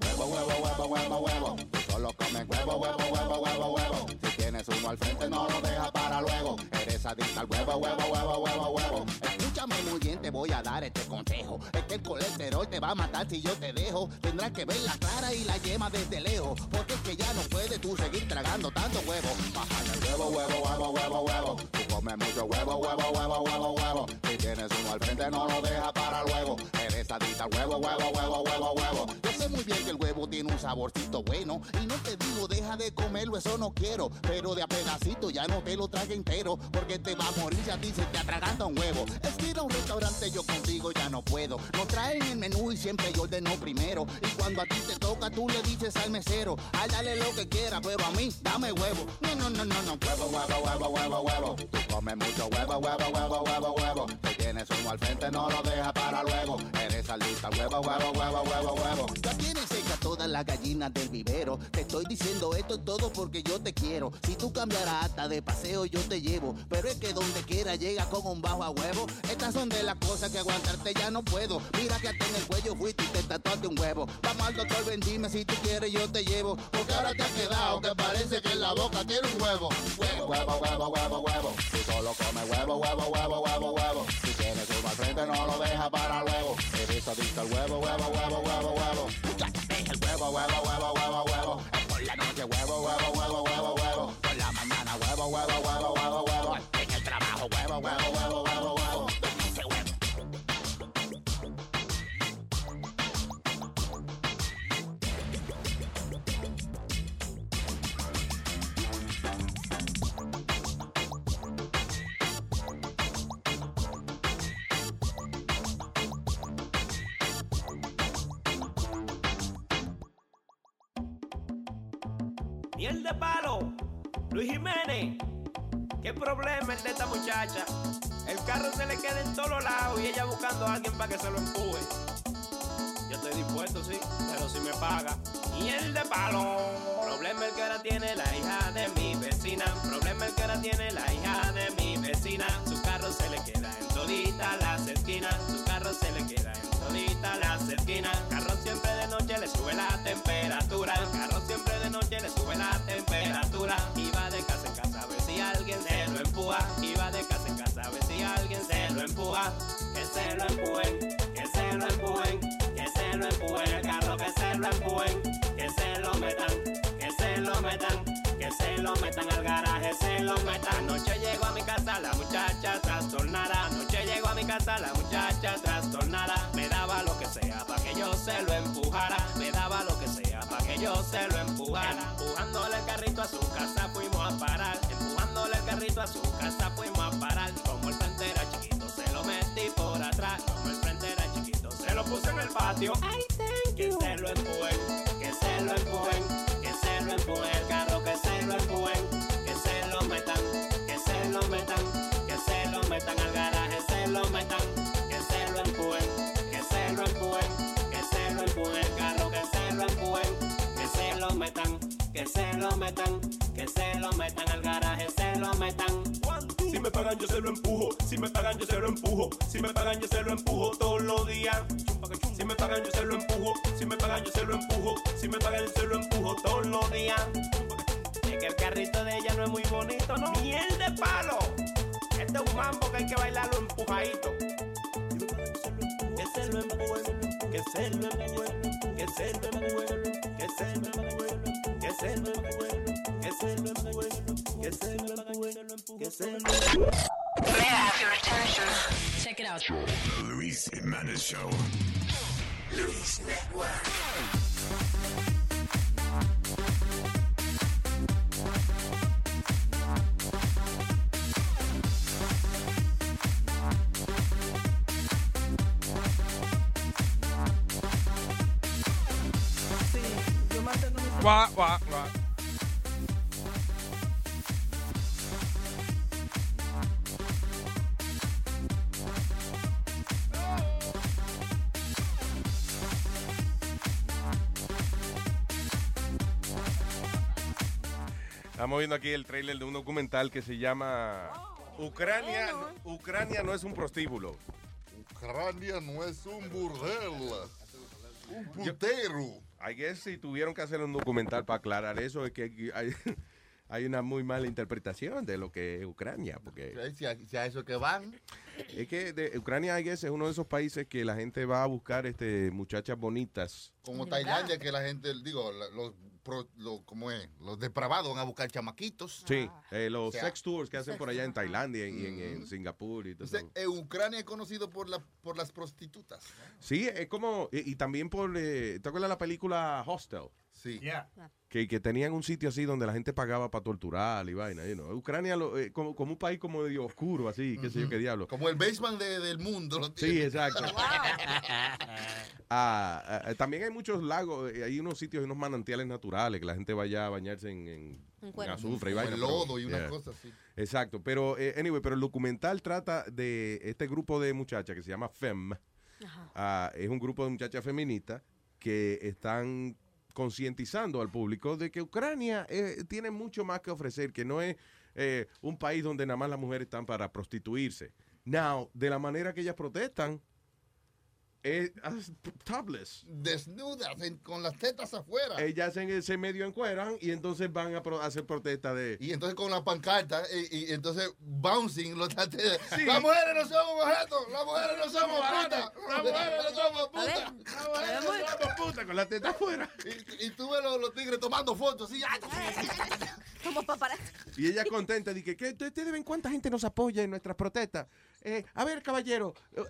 Huevo, huevo, huevo, huevo, huevo. Solo comes huevo, huevo, huevo, huevo, huevo. Tienes uno al frente, no lo dejas para luego. Eres adicta al huevo, huevo, huevo, huevo, huevo. Escúchame muy bien, te voy a dar este consejo. Es que el colesterol te va a matar si yo te dejo. Tendrás que ver la clara y la yema desde lejos. Porque es que ya no puedes tú seguir tragando tanto huevo. Baja el huevo, huevo, huevo, huevo, huevo. Tú comes mucho huevo, huevo, huevo, huevo, huevo. Si tienes uno al frente, no lo dejas para luego. Eres adicta al huevo, huevo, huevo, huevo, huevo. Yo sé muy bien que el huevo tiene un saborcito bueno. Y no te digo, deja de comerlo, eso no quiero. Pero de a pedacito ya no te lo trague entero. Porque te va a morir si a ti se te atraganta un huevo. Es que ir un restaurante yo contigo ya no puedo. No traen el menú y siempre yo ordeno primero. Y cuando a ti te toca, tú le dices al mesero, dale lo que quiera, pero a mí, dame huevo. No, no, no, no, no. Huevo, huevo, huevo, huevo, huevo. Tú comes mucho huevo, huevo, huevo, huevo, huevo. Si tienes uno al frente, no lo dejas para luego. Eres alita, huevo, huevo, huevo, huevo, huevo. Ya tienes todas las gallinas del vivero. Te estoy diciendo esto todo porque yo te quiero. Si tú cambiarás hasta de paseo, yo te llevo. Pero es que donde quiera llega con un bajo a huevo. Estas son de las cosas que aguantarte ya no puedo. Mira que hasta en el cuello fuiste y te tatuaste un huevo. Vamos al doctor, ven, dime si tú quieres, yo te llevo. Porque ahora te has quedado que parece que en la boca tiene un huevo. Huevo, huevo, huevo, huevo, huevo. Si solo comes huevo, huevo, huevo, huevo, huevo. Si tienes uno al frente, no lo dejas para luego. Eres adicto al huevo, huevo, huevo, huevo, huevo. El huevo, huevo, huevo, huevo, huevo. Es por la noche, huevo, huevo, huevo, huevo, huevo. De palo. Luis Jiménez. ¿Qué problema es de esta muchacha? El carro se le queda en todos lados y ella buscando a alguien para que se lo empuje. Yo estoy dispuesto, sí, pero si me paga. Miel de palo. Problema el que ahora tiene la hija de mi vecina. Problema el que ahora tiene la hija de mi vecina. Su carro se le queda en todita las esquinas. Sube la temperatura. Y va de casa en casa a ver si alguien se lo empuja. Y va de casa en casa a ver si alguien se lo empuja. Que se lo empujen, que se lo empujen, que se lo empujen. El carro que se lo empujen, que se lo metan, que se lo metan, que se lo metan al garaje, se lo metan. Anoche llegó a mi casa la muchacha trastornada. Anoche llegó a mi casa la muchacha trastornada. Me daba lo que sea para que yo se lo empujara. Me daba lo que sea que yo se lo empujara. Empujándole el carrito a su casa fuimos a parar. Empujándole el carrito a su casa fuimos a parar. Como el frente era chiquito, se lo metí por atrás. Como el frente era chiquito, se lo puse en el patio. Ay, thank you. Que se lo empujen, que se lo empujen, lo metan, que se lo metan al garaje, se lo metan. Si me pagan yo se lo empujo, si me pagan yo se lo empujo, si me pagan yo se lo empujo todos los días. Si me pagan yo se lo empujo, si me pagan yo se lo empujo, si me pagan yo se lo empujo todos los días. Es que el carrito de ella no es muy bonito, ¿no? Miel de palo. Este es un mambo que hay que bailarlo empujadito. Que se lo empuje, que se lo empuje, que se lo empuje, que se lo empuje, May I have your attention? Check it out. The Luis Jimenez Show. Luis Network. Guau, guau, guau. Estamos viendo aquí el trailer de un documental que se llama Ucrania, Ucrania no es un prostíbulo. Ucrania no es un burdel. Un putero. I guess si tuvieron que hacer un documental para aclarar eso, es que aquí hay, hay una muy mala interpretación de lo que es Ucrania. Porque Si a, si a eso que van. es que de- Ucrania, I guess, es uno de esos países que la gente va a buscar este, muchachas bonitas. Como Tailandia, que la gente, digo, la- los, pro- lo- ¿cómo es? Los depravados van a buscar chamaquitos. Sí, eh, los O sea, sex tours que hacen por allá en. Tailandia y en, en Singapur y todo Entonces, eso. eh, Ucrania es conocido por, la, por las prostitutas. Sí, es como, y, y también por, eh, ¿te acuerdas la película Hostel? Sí. Que, que tenían un sitio así donde la gente pagaba para torturar y vaina. you know. Ucrania lo- eh, como, como un país como medio oscuro, así, qué sé yo qué diablo. Como el basement de- del mundo. lo tiene. Sí, exacto. Ah, ah, ah, también hay muchos lagos, eh, hay unos sitios, unos manantiales naturales que la gente vaya a bañarse en, en- azufre y vaina. lodo y una yeah. cosa así. Exacto, pero eh, anyway, pero el documental trata de este grupo de muchachas que se llama FEM. Ah, es un grupo de muchachas feministas que están concientizando al público de que Ucrania eh, tiene mucho más que ofrecer, que no es eh, un país donde nada más las mujeres están para prostituirse. Now, de la manera que ellas protestan, as- topless. Desnudas, en- con las tetas afuera. Ellas en ese medio encueran y entonces van a pro- hacer protesta de... Y entonces con la pancarta, y, y entonces bouncing los tateros. Sí. Las mujeres no somos objetos, las mujeres no somos putas, las mujeres no somos putas. Las mujeres no somos putas, con la teta afuera. Y, y tú ves los, los tigres tomando fotos, así. Como paparazzi. Y ella contenta, dice, que ustedes ven cuánta gente nos apoya en nuestras protestas. Eh, a ver, caballero, eh,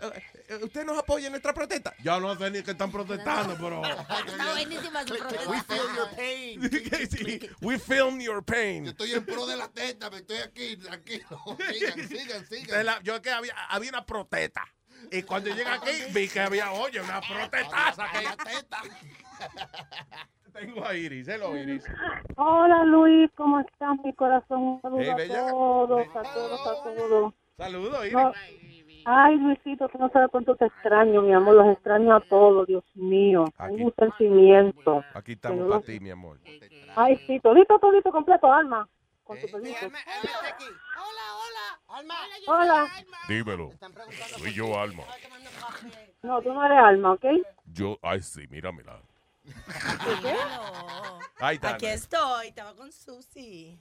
eh, ¿usted nos apoya en nuestra protesta? Yo no sé ni que están protestando, pero... Está buenísima su protesta. We feel your pain. Sí, We film your pain. Yo estoy en pro de la teta, me estoy aquí, tranquilo. Sigan, sigan, sigan. la- yo que había, había una protesta. Y cuando llegué aquí, vi que había, oye, una protestaza. Que... Tengo a Iris, hello Iris. Hola Luis, ¿cómo estás? Mi corazón, saludos Hey, a todos, a todos, a todos. Saludos, Iris. No. Ay, Luisito, tú no sabes cuánto te extraño, mi amor, los extraño a todos, Dios mío. Tengo un sentimiento. Aquí estamos para ti, mi amor. Ay, sí, todito, todito, completo, Alma. Con tu permiso. Hola. Dímelo. Soy yo, Alma. No, tú no eres Alma, ¿ok? Yo, ay, sí, míramela. Ahí está. Aquí estoy, estaba con Susi.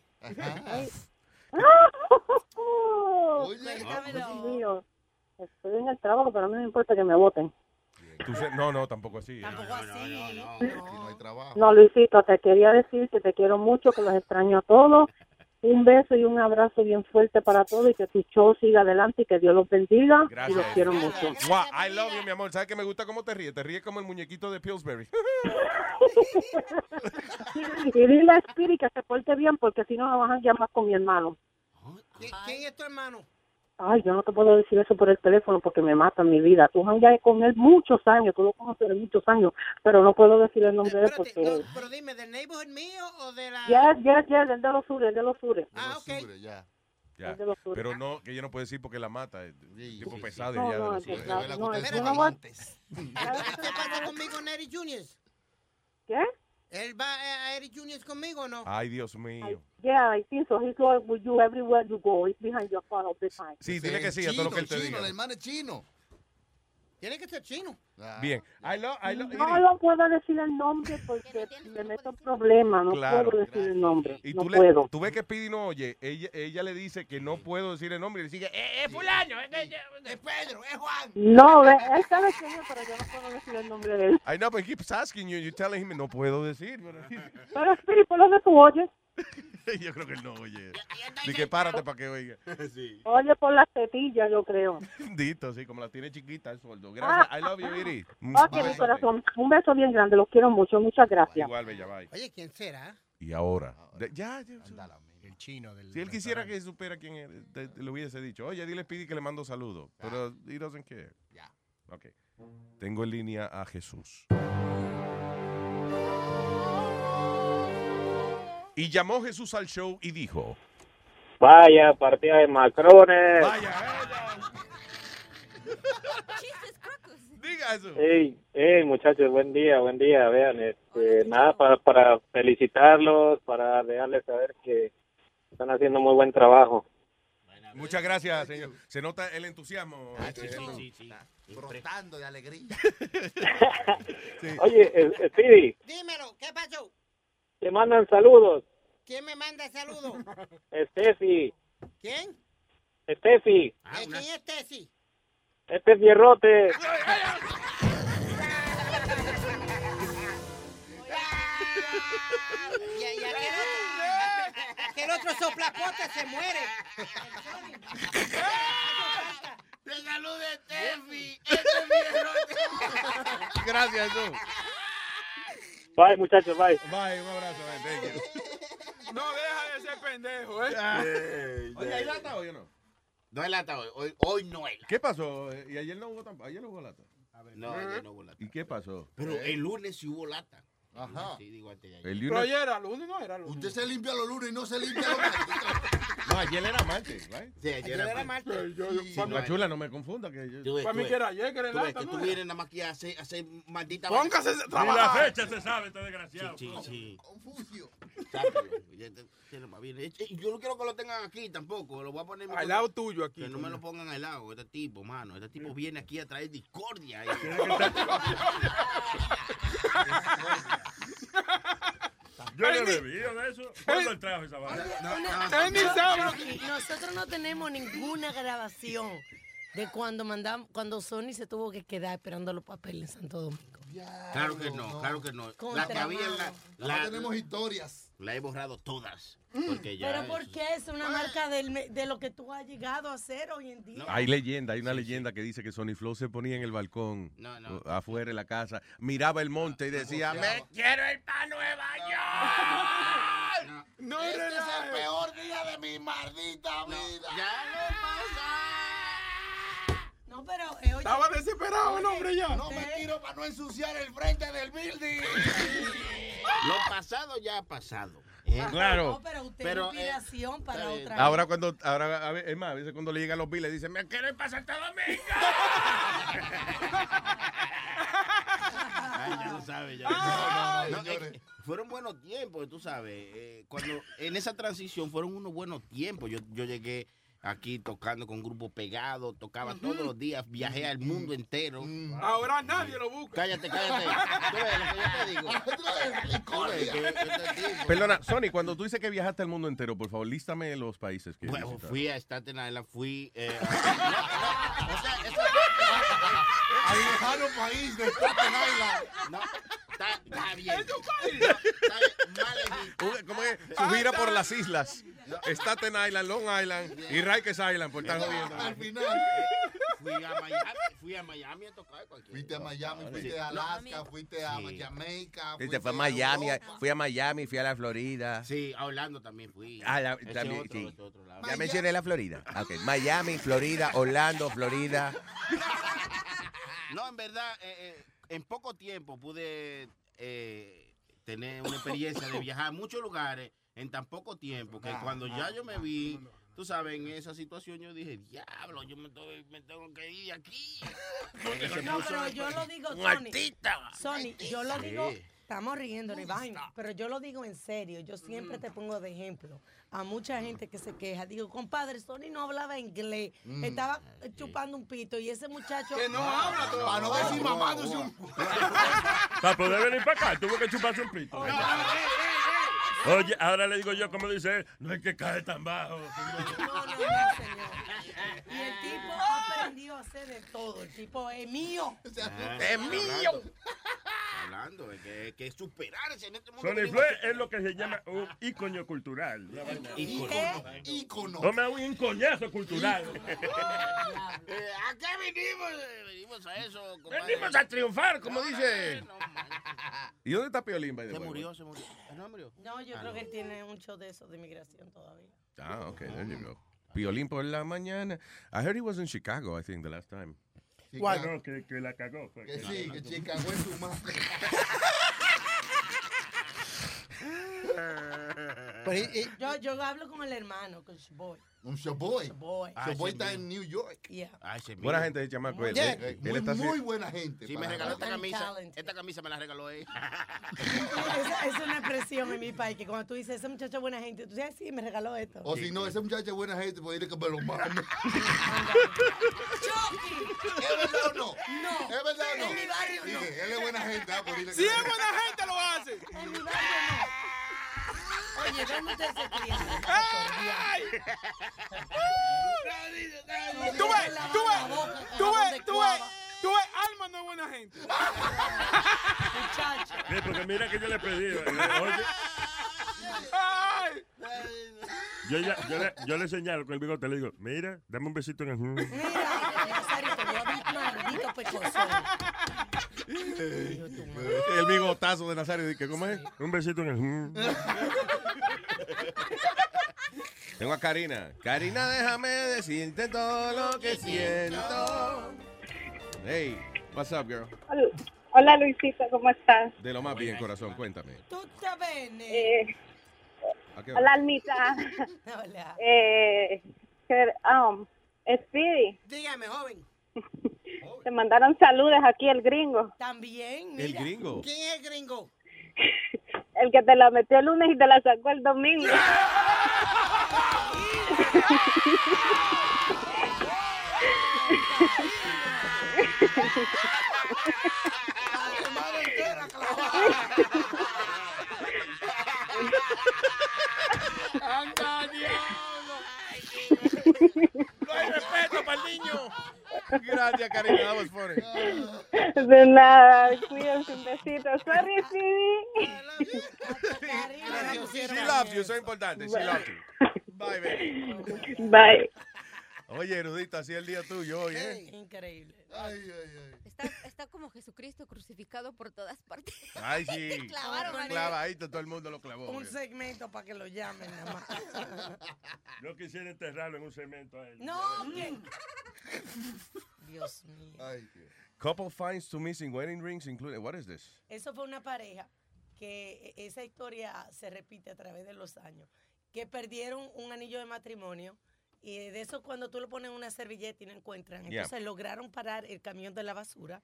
Dios mío. Estoy en el trabajo, pero no me importa que me voten. Tú se- no, no, tampoco así. Tampoco así. no hay trabajo. No, Luisito, te quería decir que te quiero mucho, que los extraño a todos. Un beso y un abrazo bien fuerte para todos y que tu show siga adelante y que Dios los bendiga. Y los Gracias. quiero mucho. Guau, I love you, mi amor. ¿Sabes que me gusta cómo te ríes? Te ríes como el muñequito de Pillsbury. Y dile a Spirit que se porte bien porque si no me van a llamar con mi hermano. ¿Qui- ¿Quién es tu hermano? Ay, yo no te puedo decir eso por el teléfono porque me mata mi vida. Tú jangueas con él muchos años, tú lo conoces de muchos años, pero no puedo decir el nombre de él porque... Pero dime, ¿del neighborhood mío o de la...? Ya, ya, ya, el de los sures, el de los sures. Ah, ok. ya. Ya. Pero no, que ella no puede decir porque la mata. Es tipo pesado No, ya. no, de los- no, Espérate. no voy- ¿Qué pasa conmigo en Eric Junior? ¿Qué? ¿Él va a Eric Junior conmigo o no? Ay, Dios mío. Yeah, I think so. He's going with you everywhere you go. He's behind your car all the time. Sí, dile que sí a todo lo que él te chino, diga. el hermano es chino. Tiene que ser chino. Bien. I love, I love, No lo puedo decir el nombre porque me meto en problemas. No Claro. puedo decir el nombre. Y no tú, le, puedo. tú ves que Speedy no oye, ella, ella le dice que no puedo decir el nombre y le sigue, eh, Es fulano, es, es Pedro, es Juan. No, él sabe es, pero yo no puedo decir el nombre de él. I know, but he keeps asking you, you're telling him, no puedo decir. pero- Pero, Spirit, ¿por dónde tú oyes? Yo creo que él no oye. Ni que párate para que oiga. Oye por las tetillas, yo creo. Dito, sí, como la tiene chiquita el sueldo. Gracias, Ah, I love you, Iris. Ok, mi corazón. Un beso bien grande. Los quiero mucho. Muchas gracias. Igual, bella, bye. Oye, ¿quién será? Y ahora, ya, ya, El chino del. si él quisiera que supiera quién es, te- te le hubiese dicho, oye, dile a Speedy que le mando saludos. Pero he doesn't care. Ya. Ok. Tengo en línea a Jesús. Y llamó Jesús al show y dijo, Vaya, partida de macrones. Diga eso. Hey, hey, muchachos, buen día, buen día. Vean, este, nada, para, para felicitarlos, para dejarles saber que están haciendo muy buen trabajo. Muchas gracias, señor. Se nota el entusiasmo. este, Jesús. Brotando de alegría. Oye, eh, eh, Speedy, Dímelo, ¿qué pasó? Te mandan saludos. ¿Quién me manda saludos? Steffi, ¿Quién? Steffi, ¿Eh, ¿Quién es Tessy? este es Fierrote. Y, y aquel otro, aquel otro soplapote se muere. ¡Te salude, Tefi! Gracias, Jesús. Bye, muchachos, bye. Bye, un abrazo. you. No deja de ser pendejo, ¿eh? Eh, Oye, ¿hay lata hoy o no? No hay lata hoy. Hoy, hoy no hay lata. ¿Qué pasó? Eh, ¿Y ayer no hubo tampoco? ¿Ayer no hubo lata? No, ayer no hubo lata. ¿Y qué pasó? Pero el lunes sí hubo lata. Ajá. Sí, digo antes de ayer. El Pero lunes... ayer era lunes, no era lunes. Usted se limpia los lunes y no se limpia los martes. No, ayer era martes, right? Sí, ayer Ayer era era martes. Pero yo, yo- Sí, para chula, no me confunda. Que yo... Tú ves, para tú mí que era ayer, que era lata, que ¿no tú vienes nada más que a hacer, a hacer maldita Póngase a la fecha se sabe, este desgraciado. Sí, sí, sí. Confucio. Sácalo. Ya te- tiene más bien. Eh, Yo no quiero que lo tengan aquí tampoco. Lo voy a poner en mi Al lado tuyo aquí. Que no me lo pongan al lado, este tipo, mano. Este tipo viene aquí a traer discordia. Yo no he bebido de eso. ¿Cuándo él trajo esa vaina? Ni sabe. Rocky, nosotros no tenemos ninguna grabación de cuando mandamos, cuando Sony se tuvo que quedar esperando los papeles en Santo Domingo. Claro que no, claro que no. La Contra que había en la, más la, tenemos historias. la he borrado todas. Porque ya. Pero ¿por qué es una marca del de lo que tú has llegado a hacer hoy en día? Hay leyenda, hay una leyenda que dice que Sony Flow se ponía en el balcón No, afuera de la casa, miraba el monte y decía, me quiero ir para Nueva York. No este es el peor día de mi maldita vida. Ya no pasa. No, pero eh, oye, Estaba desesperado el hombre ya. No me tiro para no ensuciar el frente del building. Lo pasado ya ha pasado. ¿eh? Claro. no, pero usted Pero, es eh, inspiración para otra. Ahora cuando, ahora, a ver, es más, a veces cuando le llegan los biles dicen, me quiero ir para Santo Domingo. Ay, ya lo sabes, ya. no, eh, fueron buenos tiempos, tú sabes. eh, cuando en esa transición fueron unos buenos tiempos. Yo, yo llegué aquí tocando con grupo pegado, tocaba todos los días, viajé al mundo entero. Ahora nadie lo busca. Cállate, cállate. Tú ves lo que yo te digo. Tú ves que tipo- Perdona, Sony, cuando tú dices que viajaste al mundo entero, por favor, lístame los países que Bueno, visitaste. fui a Staten Island, fui... eh, a- no, no, o sea, eso- Al lejano país de Staten Island. no, está, bien. Es bien, ¿Cómo es? Su gira por las islas. Staten Island, Long Island y Rikers Island, por estar jodiendo. Al final. Fui a Miami, fui a Miami a tocar cualquier Fuiste a Miami, fuiste a Alaska, fuiste a Sí. Jamaica. Este fuiste fue a Miami, a- Europa. fui a Miami, fui a la Florida. Sí, a Orlando también fui. Ah, la- también, otro, sí. otro lado. Ya mencioné la Florida. Ok, Miami, Florida, Orlando, Florida. No, en verdad, eh, eh, en poco tiempo pude eh, tener una experiencia de viajar a muchos lugares en tan poco tiempo que cuando ya yo me vi, tú sabes, en esa situación yo dije, diablo, yo me, estoy- me tengo que ir de aquí. No, pero yo lo digo, Sony. Sony, yo lo digo estamos riendo ni vaina, pero yo lo digo en serio. Yo siempre te pongo de ejemplo a mucha gente que se queja. Digo, compadre, Sony no hablaba inglés, Mm. estaba chupando un pito y ese muchacho. Que no habla todavía. Para no decir mamándose un- Para poder venir para acá, tuvo que chuparse un pito. Oye, ahora le digo yo, como dice él, no es que cae tan bajo. No, no, no, señor. Y el tipo aprendió a hacer de todo. El tipo es mío. Ah, es mío. Hablando de que, que superarse en este mundo. Venimos- es lo que se llama un ícono cultural. Ícono. Toma un coñazo cultural. Eh, ¿A qué venimos? Eh, Venimos a eso, compadre. Venimos a triunfar, como dice. ¿Y dónde está Piolín, by the Se way? murió, se murió. ¿No murió? No, yo Ah, creo no. que él tiene un show de eso de inmigración todavía. Ah, okay, there you go. Piolín por la mañana. I heard he was in Chicago, I think, the last time. No, que, que la cagó. fue Que que sí, que. Chicago es su madre. yo, yo hablo con el hermano, con Shaboy. Un showboy. Shaboy. Ah, Showboy está en New York. Yeah. Ah, Buena gente, chamaco. Él, Yeah, él- él muy, está muy buena gente. Sí, me regaló esta camisa. talented. Esta camisa me la regaló él. Esa es una expresión en mi país que cuando tú dices, ese muchacho es buena gente, tú dices, sí, me regaló esto. O si no, ese muchacho es buena gente, pues dile que me lo mame. ¿Es verdad o no? No. ¿Es verdad o no? En mi barrio Sí, no. él es buena gente. ah, pues dile que Si es buena gente, lo hace. En mi barrio no. Oye, ¿dónde se cría? ¡Ay! Tú ves, tú ves, tú ves, tú ves, tú ves, Alma no es buena gente. Muchacho. Sí, porque mira que yo le pedí. eh, Oye, ¡Ay! yo, ya- yo, le, yo le señalo con el bigote, le digo, mira, dame un besito en el... Mira, maldito pecozón. El bigotazo de Nazario. dice, ¿Cómo es? Un besito en el... Tengo a Karina. Karina, déjame decirte todo lo que siento. Hey, what's up, girl? Hola, Luisito, ¿cómo estás? De lo más bien, corazón, cuéntame. Bene. Eh, ¿A qué hola, Almita. Hola. Eh, um, Speedy, Dígame, joven. te mandaron saludos aquí el gringo. También, El gringo. ¿Quién es el gringo? El que te la metió el lunes y te la sacó el domingo. ¡Anda, diablo! No hay respeto para el niño. Gracias, Karina. That was funny. De nada, cuídense un besito. Sorry, Speedy. She loves you, eso es importante. She loves you. Bye, baby. Bye. Oye, erudita, así es el día tuyo hoy, ¿eh? Increíble. Ay, ay, ay. Está, está como Jesucristo crucificado por todas partes. Ay, sí. clavaron a- Clavadito, todo el mundo lo clavó. Un segmento para que lo llamen nada más. Yo quisiera enterrarlo en un cemento a él. No, ¿qué? Dios mío. Ay, Dios. Couple finds two missing wedding rings included. What is this? Eso fue una pareja que e- esa historia se repite a través de los años, que perdieron un anillo de matrimonio y de eso cuando tú lo pones en una servilleta y no encuentran. Yeah. Entonces lograron parar el camión de la basura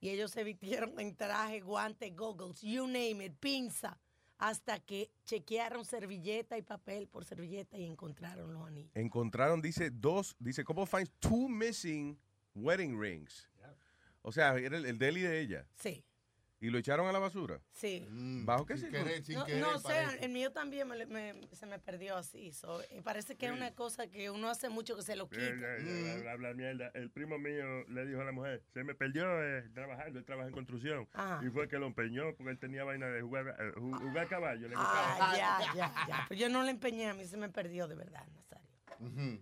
y ellos se vistieron en traje, guantes, goggles, you name it, pinza, hasta que chequearon servilleta y papel por servilleta y encontraron los anillos. Encontraron, dice, dos, dice, couple finds two missing wedding rings. O sea, era el, el deli de ella. Sí. ¿Y lo echaron a la basura? Sí. ¿Bajo qué Mm, Sin querer, sin No, querer. no sé, el mío también me- me- se me perdió así. so, parece que es una cosa que uno hace mucho que se lo quita. habla- habla mierda. El primo mío le dijo a la mujer, se me perdió eh, trabajando, él trabaja en construcción. Ajá. Y fue que lo empeñó porque él tenía vaina de jugar, eh, ju- jugar caballo. Le Ah, ya, ya, ya. Pero yo no le empeñé, a mí se me perdió de verdad, Nazario.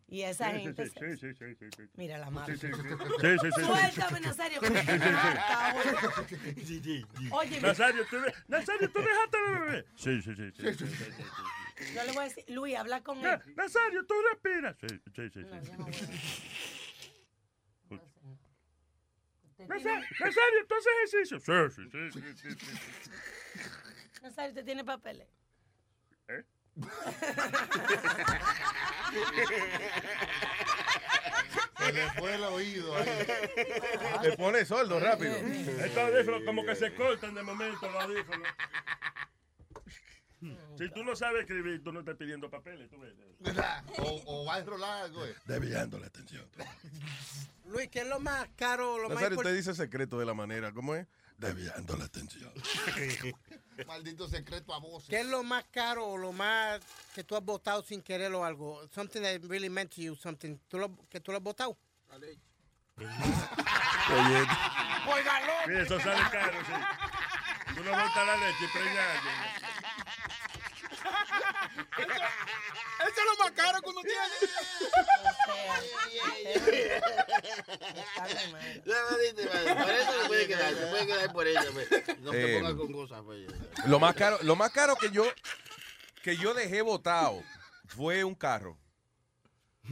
Y esa gente. sí, sí, sí, sí, sí. Mira la madre. sí, sí. Sí. Suéltame, Nazario. Oye, Nazario, ¿tú, Nazario, ¿tú dejaste de beber? Sí, sí, sí. yo le voy a decir, Luis, habla con él. Nazario, ¿tú respiras? Sí, sí, sí. Nazario, ¿tú haces ejercicio? Sí, sí, sí, sí, sí, sí, sí. Nazario, ¿usted tiene papeles? ¿Eh? Se me fue el oído ahí. Te pone sordo rápido. Estos audífonos como que se cortan de momento los audífonos. Si tú no sabes escribir, tú no estás pidiendo papeles, tú ves. O, o va a enrolar algo. eh. Desviando la atención. Luis, ¿qué es lo más caro? Lo más Nazario, import- usted dice secreto de la manera, ¿cómo es? Desviando la atención. Maldito secreto a voces. ¿Qué es lo más caro o lo más que tú has votado sin querer o algo? Something that really meant to you, something. ¿Tú lo, ¿Que tú lo has votado? Oye, Sí, eso sale caro, sí. Tú no botas la leche y preñas a alguien. Eso es lo más caro que uno tiene. Por eso se puede quedar, se puede quedar por eso. pues. No te Eh, pongas con cosas. pues. lo más caro, lo más caro que yo que yo dejé botado fue un carro.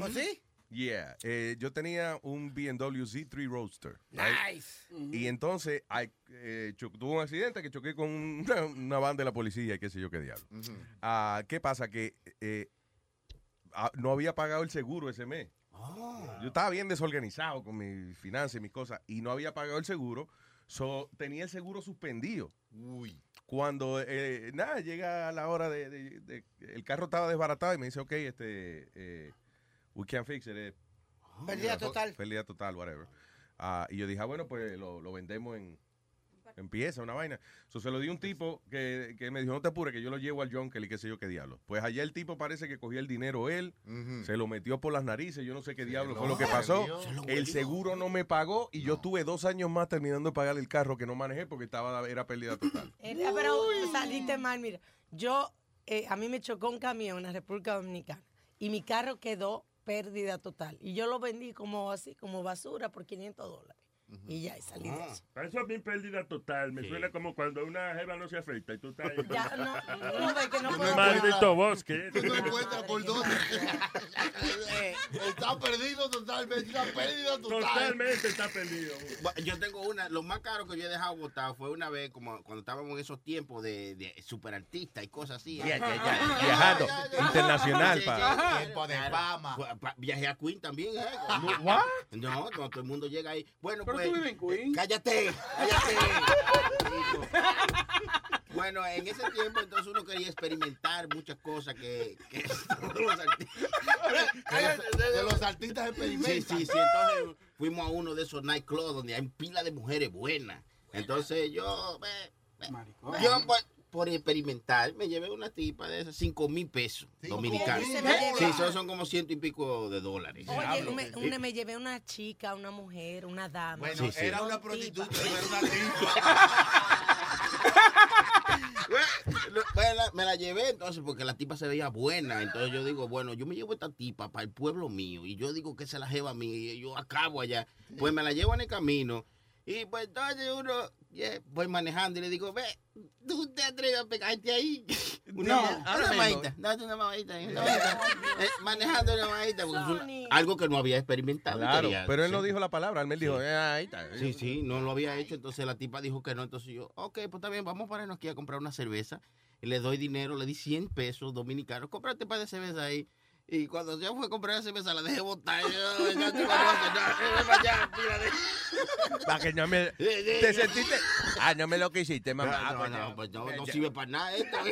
¿Oh, sí? Yeah, eh, yo tenía un BMW Z3 Roadster. right? Nice. Y entonces ay, eh, tuve un accidente que choqué con una, una banda de la policía y qué sé yo qué diablo. Ah, ¿Qué pasa? Que eh, ah, no había pagado el seguro ese mes. Yo estaba bien desorganizado con mis finanzas y mis cosas y no había pagado el seguro. So, tenía el seguro suspendido. Uy. Cuando, eh, nada, llega la hora de, de- de- El carro estaba desbaratado y me dice, ok, este... eh, we can't fix it. eh, Pérdida total. Pérdida total, whatever. Ah, y yo dije, ah, bueno, pues lo, lo vendemos en, en pieza, una vaina. So, se lo di a un tipo que, que me dijo, no te apures, que yo lo llevo al Junkel y qué sé yo qué diablo. Pues allá el tipo parece que cogió el dinero él, se lo metió por las narices, yo no sé qué diablo fue lo que pasó. Se lo El seguro no me pagó y yo estuve dos años más terminando de pagar el carro que no manejé porque estaba era pérdida total. Era- pero saliste mal, mira. Yo, eh, a mí me chocó un camión en la República Dominicana y mi carro quedó pérdida total. Y yo lo vendí como así, como basura por 500 dólares. Y ya, y salí de eso. Para eso es bien pérdida total. Me suena como cuando una jeva no se afeita y tú estás ahí. Ya, no, no ve que no Un puedo- maldito bosque. Tú no encuentras por dónde. Está perdido totalmente. Está pérdida total. Totalmente está perdido. Yo tengo una, lo más caro que yo he dejado botado fue una vez como cuando estábamos en esos tiempos de, de superartista y cosas así. Ya, ya, ya. Viajando. Internacional, pa. Tiempo de fama. Viajé a Queen también, ¿eh? What? No, no, todo el mundo llega ahí. Bueno, Pues. en Queen. Cállate, cállate. bueno, en ese tiempo entonces uno quería experimentar muchas cosas que, que los artistas. Los artistas Sí, experimentan. sí, sí. Entonces fuimos a uno de esos nightclubs donde hay pila de mujeres buenas. Entonces yo, me- me- yo por, por experimentar me llevé una tipa de esas cinco mil pesos dominicanos. Sí, esos son como ciento y pico de dólares. Oye, me, una- me llevé una chica, una mujer, una dama. Bueno, Sí, sí. era una prostituta, Lo- Me la, me la llevé entonces porque la tipa se veía buena. Entonces yo digo, bueno, yo me llevo esta tipa para el pueblo mío. Y yo digo que se la lleva a mí. Y yo acabo allá. Pues me la llevo en el camino. Y pues entonces uno, yeah, voy manejando y le digo, ve, ¿tú te atreves a pegarte ahí? Una, ahora una mamadita, date una mamadita, una mamadita. Eh, manejando una mamadita, porque es un- algo que no había experimentado. Claro, quería pero él no dijo la palabra, él me dijo, "Eh, ahí está. Sí, sí, no lo había hecho, entonces la tipa dijo que no, entonces yo, ok, pues está bien, vamos a pararnos aquí a comprar una cerveza. Y le doy dinero, le di 100 pesos dominicanos, cómprate un par de cerveza ahí. Y cuando yo fui a comprar la cerveza, la dejé botar. Esa para de- Para que no me... ¿Te sentiste? Ah, no me lo que hiciste, mamá. No, Ah, no, pues no, pues no, Eh, no sirve para nada esto.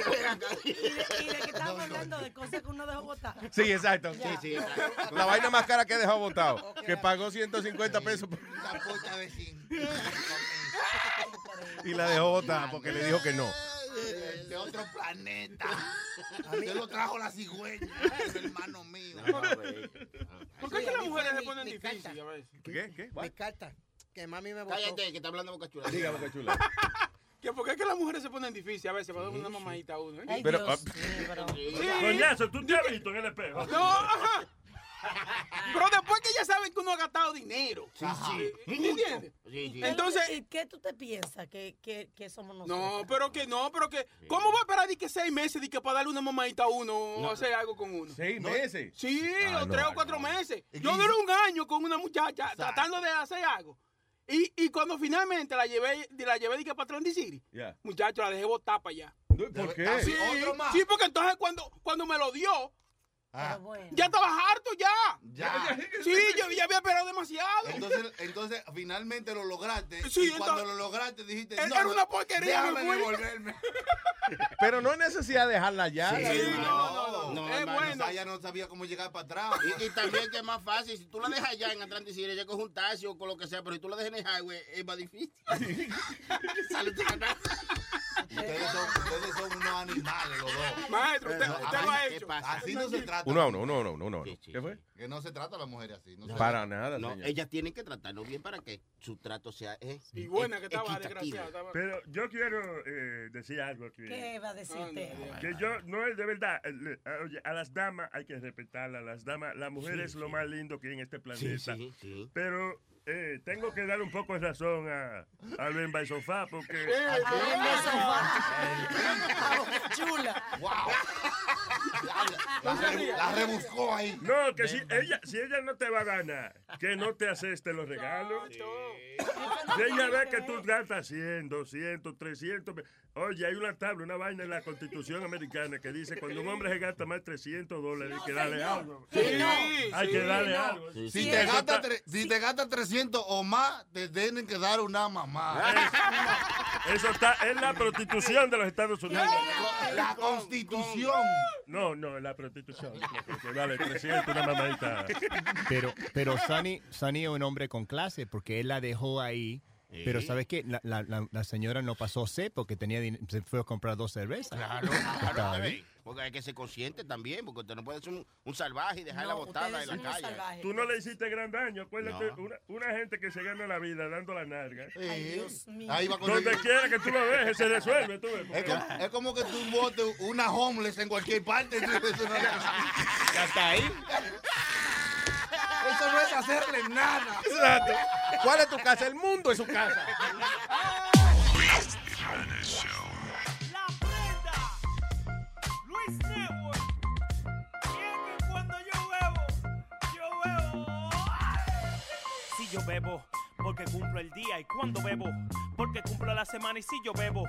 Y de que estábamos hablando de cosas que uno dejó botar. Sí, exacto. Sí, sí. La vaina más cara que he dejado votado. Que pagó 150 pesos pocha de 100. y la dejó votada porque le dijo que no. De otro planeta. Se lo trajo la cigüeña, el hermano mío. ¿Por qué es que las mujeres se ponen difíciles a veces? ¿Qué? ¿Qué? Mi carta. Que mami me botó. Cállate, que está hablando Boca Chula. Diga, Boca Chula. ¿Que ¿Por qué es que las mujeres se ponen difíciles a veces para dar una mamadita a uno? ¿eh? Ay, Pero, Dios ah, mío, pero- Coñazo, tú te has visto en el espejo. No, ajá. Pero después que ya saben que uno ha gastado dinero. Sí, sí. ¿Me entiendes? Sí, sí. Entonces- ¿Y qué tú te piensas que, que, que somos nosotros? No, pero que no, pero que. ¿Cómo va a esperar de que seis meses de que para darle una mamadita a uno o hacer algo con uno? ¿Seis No. meses? Sí, Ah, o no, tres o no. cuatro meses. Yo duré un año con una muchacha tratando de hacer algo. Y, y cuando finalmente la llevé, la llevé de que para City, Ya. muchacho, la dejé botar para allá. ¿Por qué? Sí, Otro más. sí, porque entonces cuando, cuando me lo dio, Ah. Ya estaba harto ya. Ya. Sí, yo ya había esperado demasiado. Entonces, entonces, finalmente lo lograste. Sí, y cuando lo lograste, dijiste. Era- no, era no, una porquería, me Déjame devolverme. Pero no hay necesidad de dejarla ya. Sí, hermano. no, no, no. Es hermano, bueno. Ella no sabía cómo llegar para atrás. Y, y también que es más fácil, si tú la dejas allá en Atlantic City, ella coge un taxi o con lo que sea, pero si tú la dejas en el highway, es más difícil. Sale de ganar. Ustedes son, ustedes son unos animales los dos. Maestro, usted- No, usted así- lo ha ¿qué hecho. pasa? Así no se trata. Uno a uno, uno a uno, uno a uno. ¿Qué fue? Que no se trata a las mujeres así. No Para nada, No, señor. ellas tienen que tratarlo bien para que su trato sea eh, Y buena que estaba, desgraciada. estaba- Pero yo quiero eh, decir algo aquí. ¿Qué va a decirte? Que yo, no es de verdad, eh, le- eh, oye, a las damas hay que respetarlas, a las damas, la mujer Sí, es lo sí. más lindo que hay en este planeta. sí, sí. Pero eh, tengo que dar un poco de razón a, a y Sofá, porque... chula. Wow. La, re- la rebuscó ahí. No, que si ella, si ella no te va a ganar, que no te aseste los regalos. Si ella ve que tú gastas 100, 200, 300. Oye, hay una tabla, una vaina en la Constitución americana que dice cuando un hombre se gasta más de 300 dólares, hay que darle algo. Sí, no. Hay que darle no. algo. Si, te gasta tre- si te gasta 300 o más, te tienen que dar una mamá. Eso está en la prostitución de los Estados Unidos. La constitución. No, no, en la prostitución. Que vale 300 una mamadita. Pero, pero Sonny, Sonny es un hombre con clase porque él la dejó ahí. Pero. ¿sabes qué? La, la- la- la señora no pasó sed porque tenía se fue a comprar dos cervezas. Claro, claro, bien. Porque hay que ser consciente también, porque usted no puede ser un, un salvaje y dejarla No, botada en la calle. Tú no le hiciste gran daño. Acuérdate, No. una, una gente que se gana la vida dando la narga. Ay, Dios mío. Ahí va a Donde quiera que tú lo dejes, se resuelve. Tú ves, Es como, es como que tú botes una homeless en cualquier parte. Eso no, Ya está ahí. eso no es hacerle nada. Exacto. ¿Cuál es tu casa? El mundo es su casa. La prenda. Luis Network. Y es que cuando yo bebo, yo bebo. Si yo bebo, porque cumplo el día. Y cuando bebo, porque cumplo la semana. Y si yo bebo,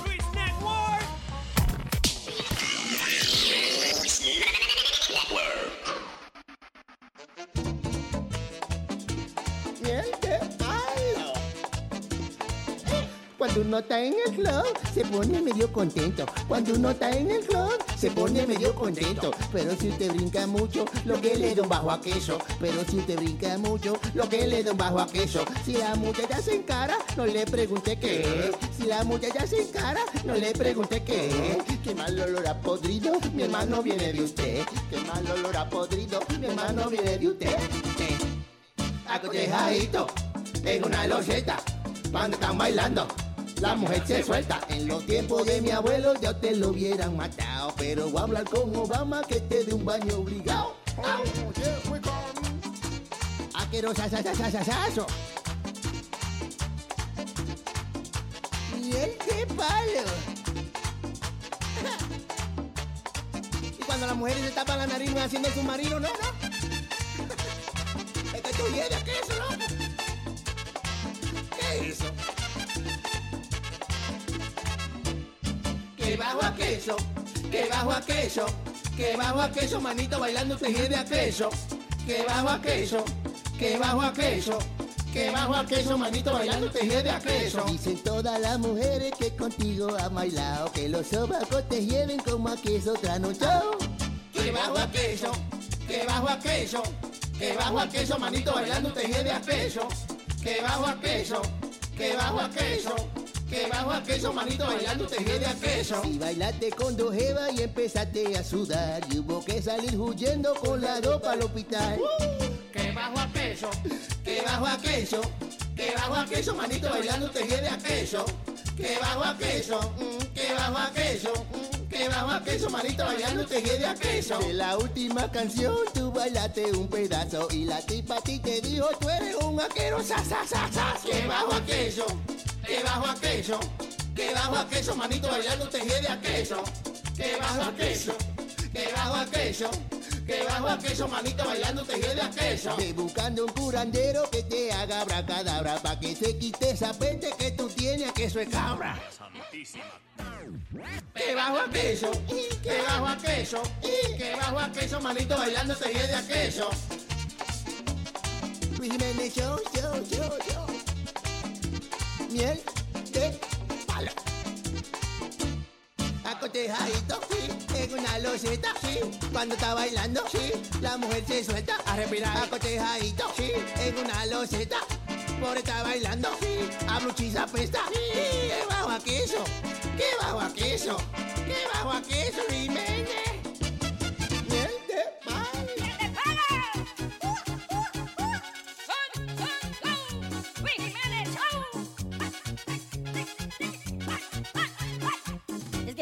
Cuando uno está en el club, se pone medio contento. Cuando uno está en el club, se pone medio contento. Pero si usted brinca mucho, lo que le da un bajo a queso. Pero si usted brinca mucho, lo que le da un bajo a queso. Si la muchacha se encara, no le pregunte qué. Si la muchacha se encara, no le pregunte qué. Qué mal olor a podrido, mi hermano viene de usted. Qué mal olor a podrido, mi hermano viene de usted. Acotejadito en una loseta, cuando están bailando. La mujer se suelta. En los tiempos de mi abuelo ya te lo hubieran matado. Pero voy a hablar con Obama que te dé un baño obligado. Aquerosa, sa, sa, sa, palo. Y cuando las mujeres se tapan la nariz haciendo el submarino, no, no. Es que ¿qué es eso, bajo a queso, que bajo a queso, que bajo a queso, manito bailando te de a queso. Que bajo a queso, que bajo a queso, que bajo a queso, manito bailando te de a queso. Dicen todas las mujeres que contigo han bailado, que los sobacos te lleven como a queso trasnochado. Que bajo a queso, que bajo a queso, que bajo a queso, manito bailando te de a queso. Que bajo a queso, que bajo a queso. Que bajo a queso, manito bailando te de a queso. Si bailaste con dos jevas y empezaste a sudar, y hubo que salir huyendo con la ropa al hospital. Que bajo a queso, que bajo a queso, que bajo a queso, manito bailando te de a queso. Que bajo a queso, mm, que bajo a queso, mm, que bajo a queso, manito bailando te de a queso. De la última canción tú bailaste un pedazo y la tipa a ti te dijo tú eres un aquero, sa, sa, sa, sa. Que bajo a queso, que bajo a queso, que bajo a queso, manito bailando te de a queso. Que bajo a queso, que bajo a queso, que bajo a queso, manito bailando te de a queso. Ve buscando un curandero que te haga bracadabra pa' que se quite esa peste que tú tienes a queso es cabra. Que bajo a queso, que bajo a queso, que bajo a queso, manito bailando te de a queso. Luis Jiménez Show, show, show, show. Miel de palo. Acotejadito, sí, en una loseta, sí, cuando está bailando, sí, la mujer se suelta a respirar. Acotejadito, sí, en una loseta, por estar bailando, sí, a bluchiza pesta, sí, que bajo a queso, que bajo a queso, que bajo a queso, Jiménez.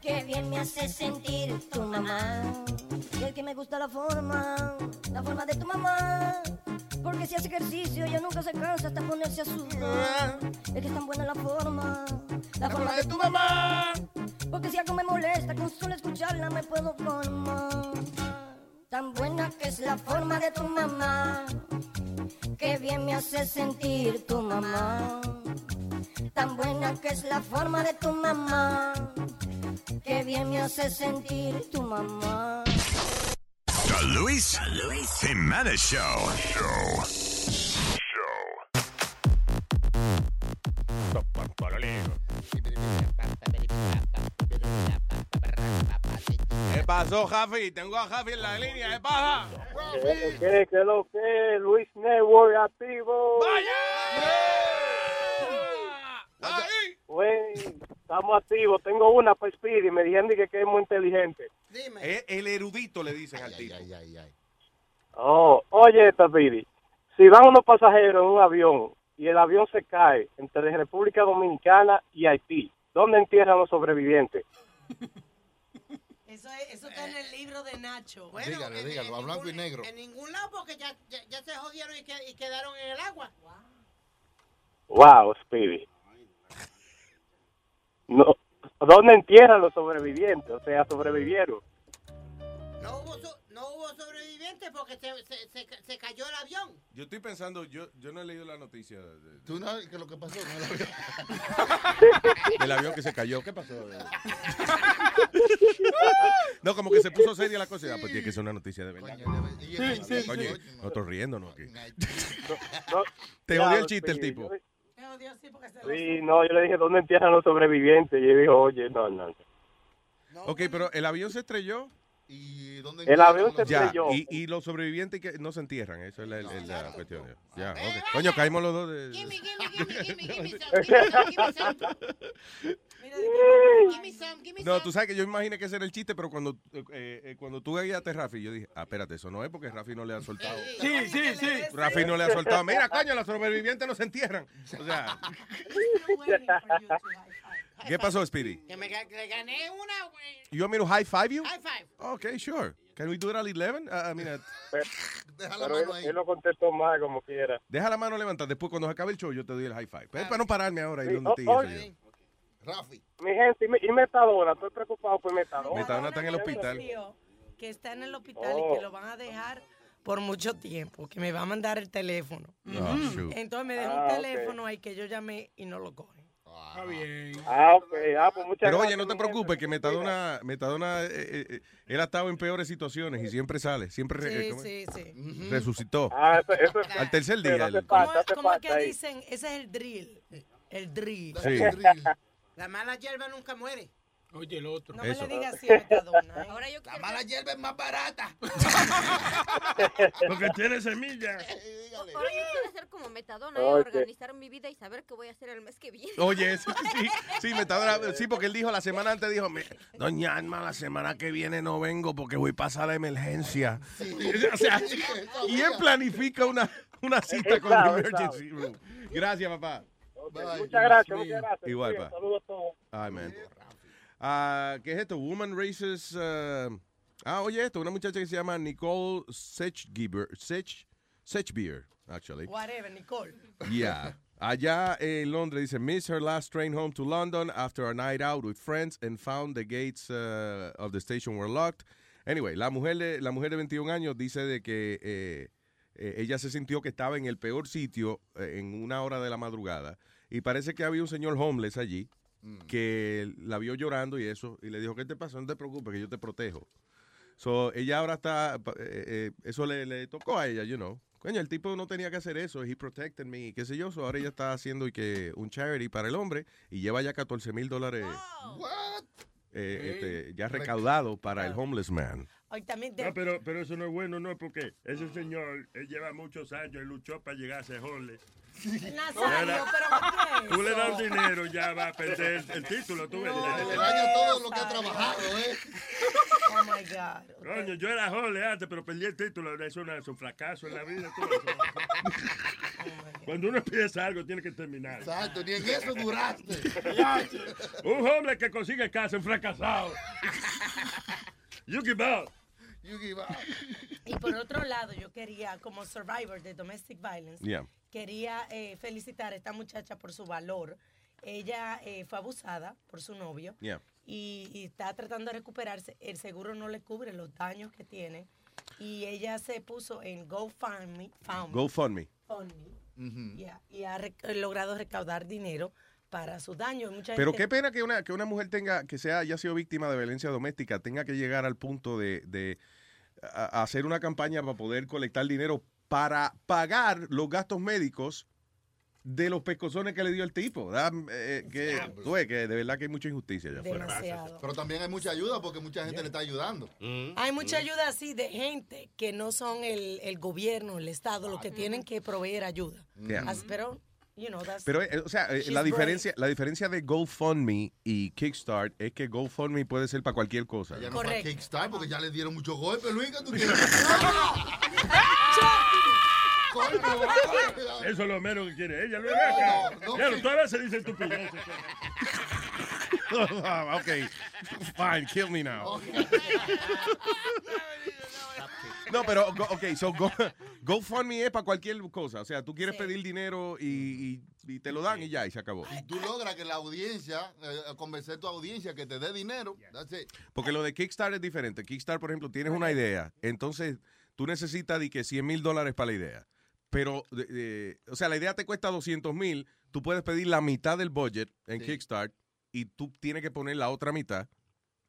Que bien me hace sentir tu mamá. Y el que me gusta la forma, la forma de tu mamá. Porque si hace ejercicio ella nunca se cansa hasta ponerse a sudar. Es que es tan buena la forma, la, forma de tu mamá. Porque si algo me molesta, con solo escucharla me puedo formar. Tan buena que es la forma de tu mamá. Que bien me hace sentir tu mamá. Tan buena que es la forma de tu mamá. Que bien me hace sentir tu mamá. The Luis, Luis Jimenez Show. Show. ¿Qué pasó, Javi? Tengo a Javi en la línea. ¿Qué pasa? ¿Qué, qué, qué lo que es? Luis Network activo. Güey, estamos activos. Tengo una para Speedy. Me dijeron que, que es muy inteligente. Es el erudito, le dicen al tipo. Oh, oye, Speedy. Si van unos pasajeros en un avión y el avión se cae entre República Dominicana y Haití, ¿dónde entierran los sobrevivientes? Eso, es- eso está en el libro de Nacho. dígalo, dígalo, a blanco y negro. En ningún lado porque ya, ya, ya se jodieron y, que- y quedaron en el agua. Wow, Speedy. No, ¿Dónde entierran los sobrevivientes? O sea, sobrevivieron. No hubo, so- no hubo sobrevivientes porque se, se, se, se cayó el avión. Yo estoy pensando, yo, yo no he leído la noticia de- de- ¿Tú no qué es lo que pasó? No, el avión. que se cayó. ¿Qué pasó? No, como que se puso seria la cosa. y, Ah, pues tiene que ser una noticia de verdad. Sí, sí, Coño, sí. nosotros riéndonos aquí. No, Te ya, odia el chiste el sí, no, yo le dije, ¿dónde entierran los sobrevivientes? Y él dijo, oye, no, no. Ok, pero el avión se estrelló. ¿Y dónde El avión se estrelló. y, y los sobrevivientes que no se entierran, eso es la, la- la cuestión. Ya, ok. Coño, caímos los dos de... No, tú sabes que yo imaginé que ese era el chiste, pero cuando, eh, eh, cuando tú guiaste a Rafi, yo dije, ah, espérate, eso no es porque Rafi no le ha soltado. Sí, sí, sí. Rafi no le ha soltado. Mira, coño, los sobrevivientes no se entierran. O sea, ¿qué pasó, Speedy? Que me gané una, güey. You want me to high five you? High five. Okay, sure. Can we do it at 11? Uh, I mean, at- Pero él, él lo contestó más como quiera. deja la mano levantada. Después, cuando se acabe el show, yo te doy el high five. Pero es para no pararme ahora y Sí, donde oh, te oh, yo. Rafi. Mi gente, y, me- y Metadona, estoy preocupado por Metadona. Metadona está en el hospital. Que está en el hospital y Oh. que lo van a dejar por mucho tiempo, que me va a mandar el teléfono. Oh, shoot. Entonces me dejó Ah, un teléfono ahí que yo llamé y no lo cogen. Está bien. Ah, ok. Ah, pues muchas Pero oye, no te preocupes, que Metadona, Metadona eh, eh, eh, él ha estado en peores situaciones y siempre sale, siempre re- Sí, sí, sí. resucitó. Ah, eso, eso es- Al tercer día. hace él- falta, ¿Cómo, hace cómo es que ahí. dicen? Ese es el drill. El drill. Sí. La mala hierba nunca muere. Oye, el otro. No me Eso. le digas así, Metadona. ¿eh? Ahora yo La mala hierba es más barata. Porque tiene semillas. Ahora yo quiero ser como metadona, y Ok. organizar mi vida y saber qué voy a hacer el mes que viene. Oye, sí, sí, sí, Metadona, sí, porque él dijo la semana antes, dijo, "Me- doña Alma, la semana que viene no vengo porque voy a pasar la emergencia. O sea, y él planifica una, una cita con el emergency room. Gracias, papá. Muchas gracias, muchas gracias. Igual, Sí, pa. Saludos a todos. Ay, Ah, ¿Qué es esto? Woman Races. ah, ah, oye, esto, una muchacha que se llama Nicole Sechgiber, Sech, Sechbier, actually. Whatever, Nicole. Yeah. Allá en Londres dice, miss her last train home to London after a night out with friends and found the gates uh, of the station were locked. Anyway, la mujer de, la mujer de 21 años dice de que eh, eh, ella se sintió que estaba en el peor sitio eh, en una hora de la madrugada y parece que había un señor homeless allí que la vio llorando y eso y le dijo, ¿qué te pasó? No te preocupes, que yo te protejo. So, ella ahora está, eh, eh, eso le, le tocó a ella, you know. Coño, el tipo no tenía que hacer eso, he protected me, qué sé yo. So, ahora ella está haciendo y que un charity para el hombre y lleva ya 14 mil dólares eh, este, ya recaudado para el homeless man. Hoy también No, pero, pero eso no es bueno, no, porque ese señor él lleva muchos años y luchó para llegar a ser homeless. Nazario, pero ¿por qué Tú le das dinero, ya va a perder el, el título. Tú ves. Le daña todo lo que ha trabajado, ¿eh? Oh my God. Coño, yo era homeless antes, pero perdí el título. Eso no es un fracaso en la vida. tú ves. Cuando uno empieza algo, tiene que terminar. Exacto, ni en eso duraste. Un hombre que consigue casa, un fracasado. You give up. You give up. Y por otro lado, yo quería, como survivor de domestic violence, Yeah. quería eh, felicitar a esta muchacha por su valor. Ella eh, fue abusada por su novio Yeah. y, y está tratando de recuperarse. El seguro no le cubre los daños que tiene. Y ella se puso en GoFundMe. Found- GoFundMe. GoFundMe, yeah, y ha rec- logrado recaudar dinero para sus daños. Mucha Pero gente- qué pena que una, que una mujer tenga, que sea, haya sido víctima de violencia doméstica, tenga que llegar al punto de, de a- a hacer una campaña para poder colectar dinero para pagar los gastos médicos de los pescozones que le dio el tipo. Da, eh, que, tú ves que de verdad que hay mucha injusticia allá afuera. Pero también hay mucha ayuda porque mucha gente le está ayudando. Hay mucha ayuda así de gente que no son el, el gobierno, el Estado, los que tienen que proveer ayuda. Pero, you know, that's- Pero, eh, o sea, eh, la brave. diferencia, la diferencia de GoFundMe y Kickstart es que GoFundMe puede ser para cualquier cosa. Ya no fue a Kickstart porque ya le dieron muchos golpes, Luis, ¿qué tú quieres? Eso es lo menos que quiere ella. Luis, No, no, sí. tú a veces dices estupideces. ok, fine, kill me now. No, pero, go- ok, so go, GoFundMe es para cualquier cosa. O sea, tú quieres pedir dinero y, y- y te lo dan y ya, y se acabó. Y tú logras que la audiencia, eh, convencer a tu audiencia que te dé dinero. That's it. Porque lo de Kickstarter es diferente. Kickstarter, por ejemplo, tienes una idea. Entonces, tú necesitas de que 100 mil dólares para la idea. Pero, de- de- o sea, la idea te cuesta 200 mil, tú puedes pedir la mitad del budget en Kickstart y tú tienes que poner la otra mitad.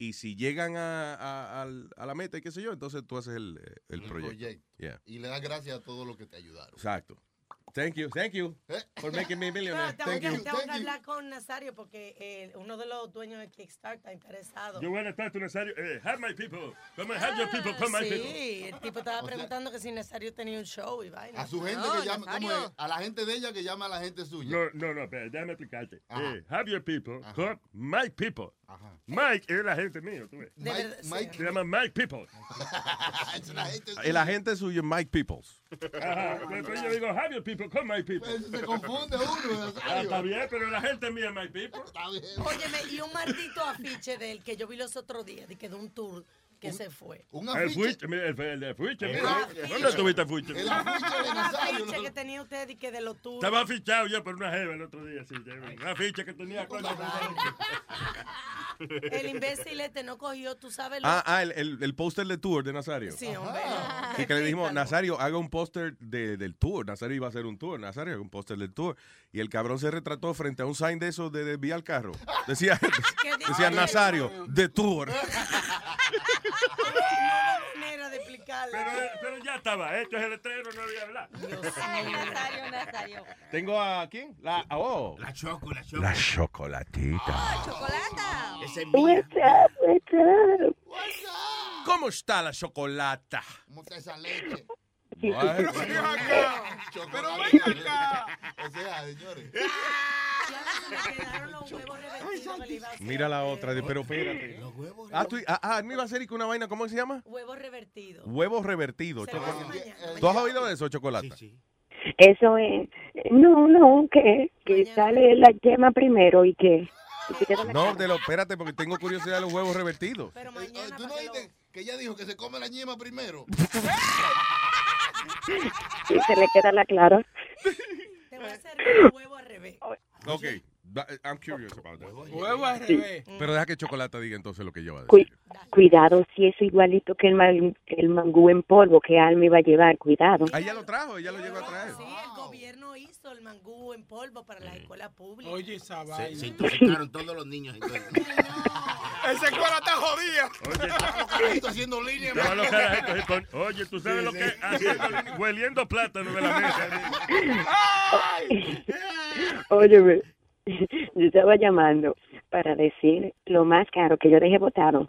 Y si llegan a, a- a la meta y qué sé yo, entonces tú haces el, el El proyecto. proyecto. Yeah. Y le das gracias a todos los que te ayudaron. Exacto. Thank you, thank you for making me a millionaire. Tengo, Thank que, you. tengo que hablar con Nazario porque eh, uno de los dueños de Kickstart está interesado. Yo buenas tardes, Nazario. Eh, have my people. Come on, have your people, come my people. Sí, el tipo estaba O sea- preguntando que si Nazario tenía un show y vaina. A su gente No, que llama, ¿cómo es? A la gente de ella que llama a la gente suya. No, no, no, espera, déjame explicarte. Ajá. Eh, have your people, come my people. Mike es la gente mío, tú ves. Verdad, sí. Se llama Mike People. es la gente El agente suyo es Mike Peoples. Ajá, yo digo, have your people, come my people. Se confunde uno. Ah, está bien, pero la gente mía es my people. Óyeme, y un maldito afiche de él que yo vi los otros días, de que de un tour que se fue. El fuiche, mira, el, el de fuiche. El mira. afiche. ¿Dónde estuviste fuiche? Un afiche que tenía usted y que de los tours. Estaba fichado yo por una jeva el otro día, sí. ya, Una ficha que tenía coño. El imbécil este no cogió, tú sabes lo Ah, ah, el, el, el póster de tour de Nazario. Sí, hombre. Sí, que le dijimos, Nazario, haga un póster de, del tour. Nazario iba a hacer un tour. Nazario haga un póster del tour. Y el cabrón se retrató frente a un sign de esos de desviar el carro. Decía, decía Nazario, de tour. No manera de explicarlo. Pero, pero ya estaba hecho el letrero, no había hablar. Ay, Nazario, Nazario. Tengo a quién? La, oh. La choco, la choco. La chocolatita. ¡Chocolata! Ese es What's up, what's up? ¿Cómo está la chocolata? ¿Cómo está esa leche? Bueno. Ven acá. Pero ven acá. O sea, señores. Mira la otra, pero espérate. Ah, tú, ah, ah, no iba a una vaina, ¿cómo se llama? Huevos revertidos. Huevos revertidos. Se lo chocolate. hace mañana. ¿Tú has oído de eso, chocolate? Eso es. No, no, que, que sale la yema primero y que. y No, de lo, espérate, porque tengo curiosidad de los huevos revertidos. Eh, ¿Tú no oíste que ella dijo que se come la ñema primero? y se le queda la clara. Te voy a servir huevo al revés. Ok, I'm curious about that. Huevo al Sí. Pero deja que Chocolata diga entonces lo que yo voy a Cu- decir. cuidado si es igualito que el, man- el mangú en polvo que Alma iba a llevar. Cuidado. Ah, ella lo trajo, ella lo llegó a traer. Sí, el gobierno hizo el mangú en polvo para las escuelas públicas. Oye, esa Se, vaina. se intoxicaron todos los niños. entonces. Ese cuero está jodido. Oye, haciendo línea. Todos los carajitos se ponen- Oye, tú sabes Sí, lo sí. que haciendo, hueliendo plátano de la mesa. Óyeme, yo estaba llamando para decir lo más caro que yo dejé botado.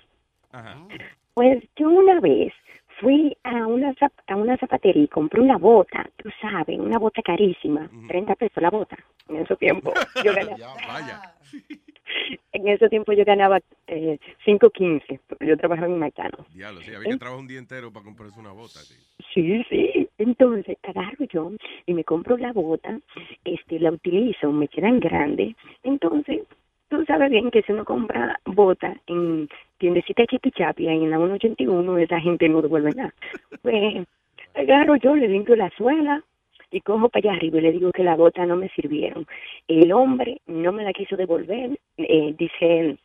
Pues yo una vez fui a una, a una zapatería y compré una bota, tú sabes, una bota carísima, 30 pesos la bota. En ese tiempo yo ganaba, Vaya. en ese tiempo yo ganaba eh, 5.15, porque yo trabajaba en Maitano. Diablo, sí, había que trabajar un día entero para comprarse una bota. sí. Sí, sí. Entonces agarro yo y me compro la bota, este, la utilizo, me quedan grandes. Entonces, tú sabes bien que si uno compra bota en tiendecita Chipi Chapi, ahí en la 181, esa gente no devuelve nada. Pues agarro yo, le limpio la suela y cojo para allá arriba y le digo que la bota no me sirvieron. El hombre no me la quiso devolver, eh, dice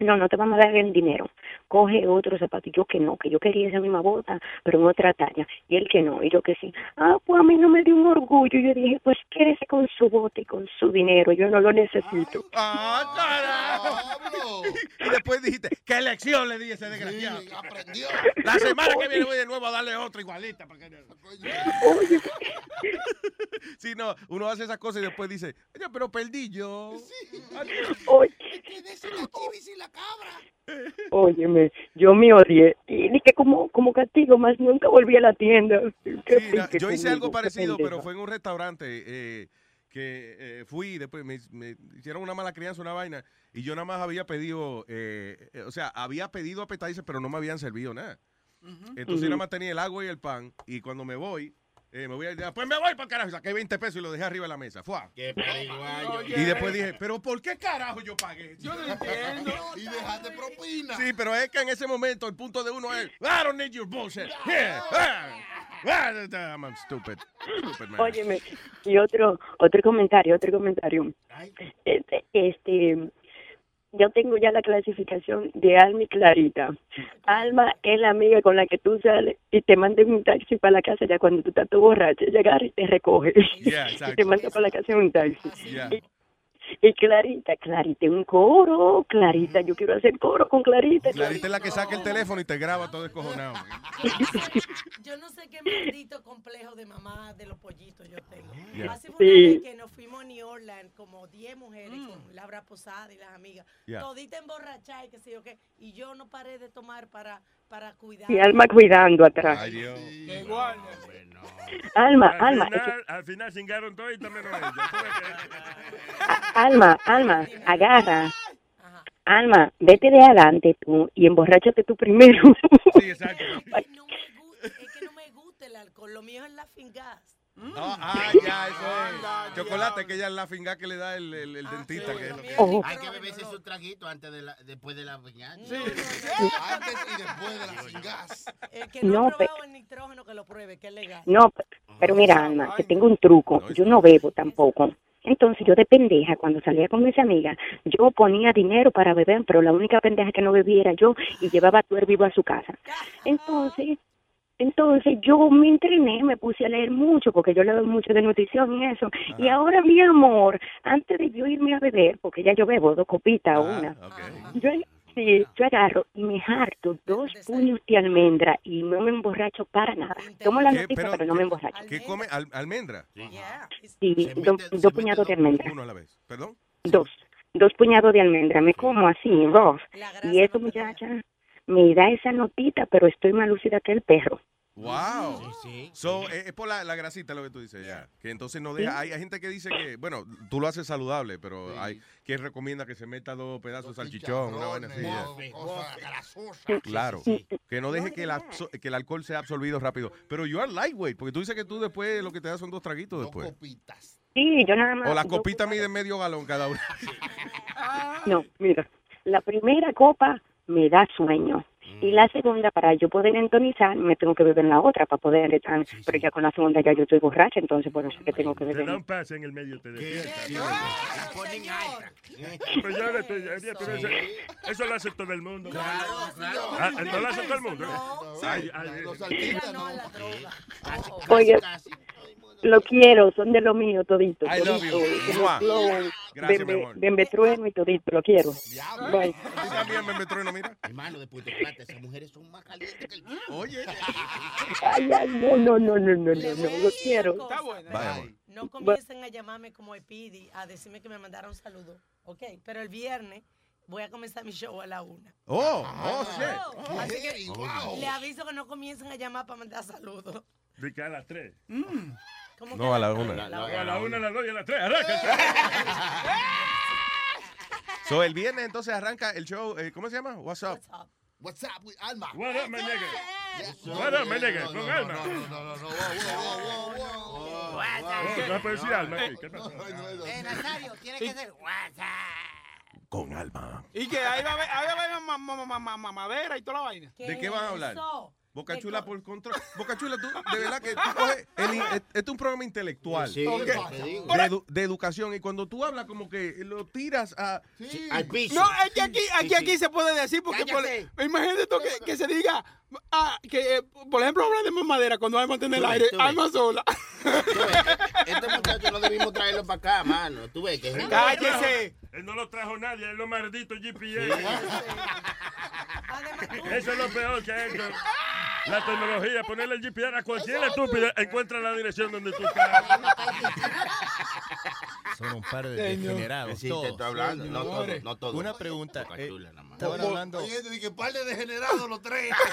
no, no te vamos a dar el dinero. Coge otro zapato. Y yo que no, que yo quería esa misma bota, pero en otra talla. Y él que no, y yo que sí. Ah, pues a mí no me dio un orgullo. Yo dije, pues quédese con su bota y con su dinero. Yo no lo necesito. ¡Ah, carajo! Y después dijiste, ¿qué lección le di a ese desgraciado? aprendió. La semana que viene voy de nuevo a darle otra igualita. Para que... Sí, no, uno hace esas cosas y después dice, oye, pero perdí yo. Oye, óyeme, yo me odié. Y dije, como, como castigo, más nunca volví a la tienda. Yo hice conmigo, algo parecido, pero fue en un restaurante eh, que eh, fui y después me, me hicieron una mala crianza, una vaina, y yo nada más había pedido, eh, eh, o sea, había pedido appetizer, pero no me habían servido nada. Entonces Ujú. nada más tenía el agua y el pan, y cuando me voy, eh, me voy a pues me voy para carajo, saqué 20 pesos y lo dejé arriba de la mesa. Qué pariguayo. Y después dije, pero ¿por qué carajo yo pagué? Yo no entiendo. Y dejaste propina. Sí, pero es que en ese momento el punto de uno es, I don't need your bullshit. Yeah, ah, ah, I'm stupid. Stupid man. Óyeme, y otro, otro comentario, otro comentario. Este, este, yo tengo ya la clasificación de Alma y Clarita. Alma es la amiga con la que tú sales y te manda un taxi para la casa ya cuando tú estás todo borracho. Ella agarra y te recoge. Yeah, y te manda para la casa en un taxi. Yeah. Y, y Clarita, Clarita, un coro. Clarita, yo quiero hacer coro con Clarita. Clarita es la que saca el teléfono y te graba todo descojonado. Yo no sé qué maldito complejo de mamá de los pollitos yo tengo. Yeah. Así fue Sí. una vez que nos fuimos a New Orleans, como 10 mujeres con Laura Posada y las amigas. Yeah. Todita emborrachada y qué sé yo qué. Y yo no paré de tomar para, para cuidar. Y Alma cuidando atrás. Ay, Dios. Alma, Al Alma, es que- final, al final cingaron todo y también ella. ¿Tú ves que- Alma, Alma, agarra. Alma, vete de adelante tú y emborráchate tú primero. Sí, exacto. Es que no me gusta el alcohol. Lo mío es la fingas. Ah, ah, ya, eso es. Chocolate, que ella es la finga que le da el, el- el dentista. Que es lo que... Oh. Hay que beberse su traguito antes de la, después de la venganza. Antes y después de la cingas. El que no, No, ha probado el nitrógeno que lo pruebe, que es legal. No, pe- pero mira, Alma, que tengo un truco. Yo no bebo tampoco. Entonces, yo de pendeja, cuando salía con mis amigas, yo ponía dinero para beber, pero la única pendeja que no bebía era yo y llevaba a el vivo a su casa. Entonces, entonces yo me entrené, me puse a leer mucho, porque yo leo mucho de nutrición y eso. Y ahora, mi amor, antes de yo irme a beber, porque ya yo bebo dos copitas o una, yo, sí, yo agarro y me harto dos puños de almendra y no me emborracho para nada. Tomo la noticia, pero, no me emborracho. ¿Qué come? Al- ¿Almendra? Sí, dos, dos puñados de almendra. Uno a la vez. ¿Perdón? Dos. Dos puñados de almendra. Me como así, rough. Y eso, muchacha, me da esa notita, pero estoy más lúcida que el perro. Wow. So, eh, es por la, la grasita lo que tú dices ya. Que entonces no deja. Hay, hay gente que dice que, bueno, tú lo haces saludable, pero hay que recomienda que se meta dos pedazos de salchichón, una vaina así. ya. Claro. Que no deje que el, abso- que el alcohol sea absorbido rápido. Pero you are lightweight, porque tú dices que tú después lo que te das son dos traguitos después. Sí, yo nada más. O la dos copita mide medio galón cada una. No, mira, la primera copa me da sueño. Y la segunda, para yo poder entonizar, me tengo que beber la otra para poder estar. Pero ya con la segunda ya yo estoy borracha, entonces por eso es que tengo que Te da beber. un pase en el medio, te despierta. La ponen alta. Pues ya, ya, ya, ya, pero eso, eso lo hace todo el mundo. Ah, ¿No lo hace todo el mundo? Ay, ay, Oye, lo quiero, son de lo mío todito. I love todito. you. Como Mua. flow, Gracias, bembe- mi amor. bembetrueno y todito, lo quiero. Bye. Tú también mira. Hermano, de Plata, esas mujeres son más calientes que el Oye. Ay, ay, no, no, no, no, no, no, no, lo quiero. Está. Vaya, amor. No comiencen a llamarme como Epidi a decirme que me mandaron saludos. Ok, pero el viernes voy a comenzar mi show a la una. Oh, oh, shit. Así que wow. le aviso que no comiencen a llamar para mandar saludos. De que a las 3. ¿Cómo No, a la una. A la 1, a las 2 y a las 3. Arranca. So, el viernes entonces arranca el show, eh, ¿cómo se llama? What's up? What's up with Alma? What up, my nigga? What up, my nigga? Con Alma. No, no, no, no. Oh, No decir Alma. Eh, Nazario, tiene que ser Con alma. Y que ahí va a haber, mamadera y toda la vaina. ¿De qué van a hablar? Boca Chula por control. Boca Chula, tú, de verdad que tú coges. el in- Este es un programa intelectual. Sí, Ok. te digo. de, edu- de educación. Y cuando tú hablas, como que lo tiras a. Al piso. No, es que aquí, aquí, Sí, sí. aquí se puede decir, porque por- imagínate tú que, que se diga, ah, que eh, por ejemplo hablar de mamadera cuando hay mantener el aire, alma sola. Este muchacho no debimos traerlo para acá, mano. Tú ves que es Cállese. Él no lo trajo nadie, él lo maldito GPS. Eso es lo peor que ha hecho la tecnología. Ponerle el GPS a cualquier estúpido encuentra la dirección donde tú estás. Son un par de degenerados. Sí, te estoy hablando, no todos, no todos. Una pregunta. Eh, estaban hablando. Oye, dije, par de degenerados los tres.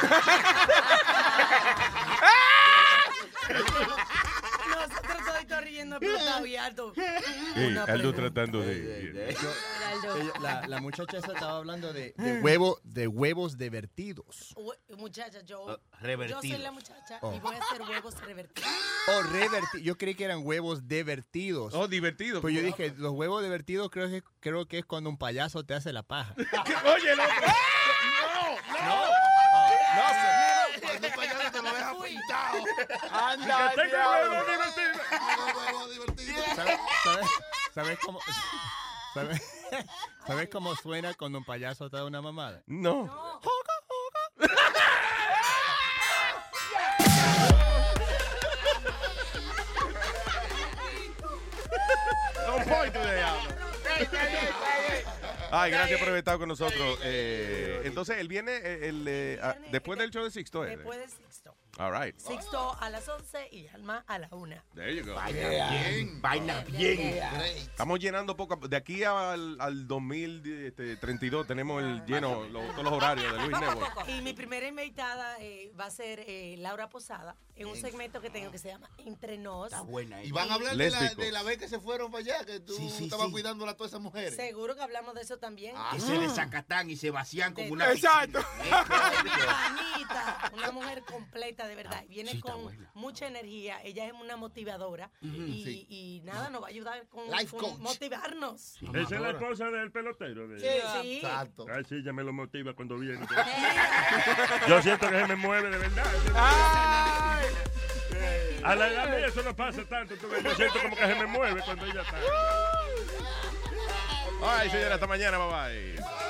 Nosotros riendo explotado y alto. Sí, Una Aldo pregunta. tratando de. La, la muchacha esa estaba hablando de, de huevo, de huevos divertidos. Hue- Muchacha, yo, Ah, yo soy la muchacha Oh. y voy a hacer huevos revertidos. Oh, reverti- Yo creí que eran huevos divertidos. Oh, divertidos. Pues yo dije, los huevos divertidos creo que, creo que es cuando un payaso te hace la paja. Oye, no. No. Cuando un payaso te lo deja pintado. Anda, tengo diablo. huevo divertido. Huevo divertido. ¿Sabes, sabes, sabes cómo? ¿Sabes, ¿Sabes cómo suena cuando un payaso te da una mamada? No. Point Aldo. Ay, gracias por haber estado con nosotros. Eh, entonces, él viene eh, el, eh, ah, después del show de Sixto. ¿eh? Después de Sixto. All right. Sixto a las 11 y Alma a la 1. There you go. Vaina bien, vaina bien. Estamos llenando poco. De aquí al, al 2032 tenemos el lleno, lo- todos los horarios de Luis Network. Y mi primera invitada eh, va a ser eh, Laura Posada en un segmento que tengo que se llama Entre Nos. Está buena. Y van a hablar de la, de la vez que se fueron para allá, que tú estabas cuidando a todas esas mujeres. Seguro que hablamos de eso también. Que se desacatan y se vacían como De- una Exacto. una mujer completa de verdad. Viene sí, está con buena. mucha energía. Ella es una motivadora y, sí. y nada, nos va a ayudar con, motivarnos. Esa es la esposa del pelotero. De... Sí, sí. Exacto. Ay, sí, ya me lo motiva cuando viene. Yo siento que se me mueve de verdad. A la edad mía eso no pasa tanto. tú ves, Yo siento como que se me mueve cuando ella está. Ay, señora, hasta mañana, bye bye.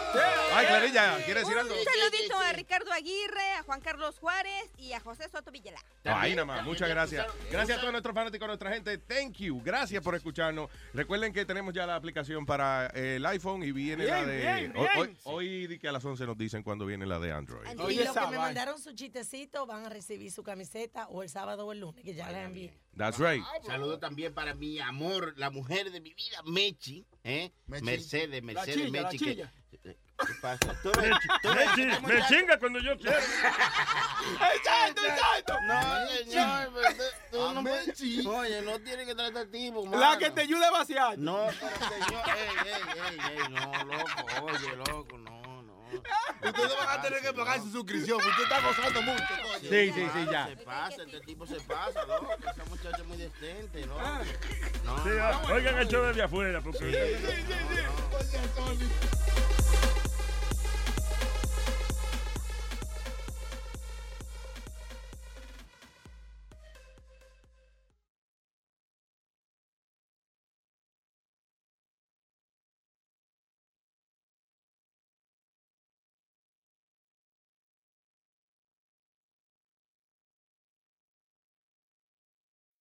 Ay, Clarilla, ¿quiere decir algo? Un saludito a Ricardo Aguirre, a Juan Carlos Juárez y a José Soto Villela. Ahí nada más, muchas gracias. Gracias a todos nuestros fanáticos, a nuestra gente. Thank you. Gracias por escucharnos. Recuerden que tenemos ya la aplicación para eh, el iPhone y viene la de. bien, hoy- bien. Hoy, que a las 11 nos dicen cuándo viene la de Android. y los que me mandaron su chistecito van a recibir su camiseta o el sábado o el lunes, que ya la envié. That's right. Saludo también para mi amor, la mujer de mi vida, Mechi. ¿eh? Mechi. Mercedes, Mercedes chilla, Mechi. que-. ¿Qué pasa? Tú Me, tú ves, chi- este me chinga cuando yo quiero. ¡Exacto, exacto! No, señor, pero tú- no puedes- Mechi. Oye, no tiene que tratar tipo, La mano. que te ayuda a vaciar. No, pero señor, ey, ey, ey, ey, no, loco, oye, loco, no, no. Ustedes van a tener que pagar su suscripción, porque usted está gozando mucho, coño. Sí, sí, sí, ya. Se pasa, este tipo se pasa, loco. Esa muchacha es muy decente, loco. Ah. No, Sí, o- oigan el show desde afuera. Porque...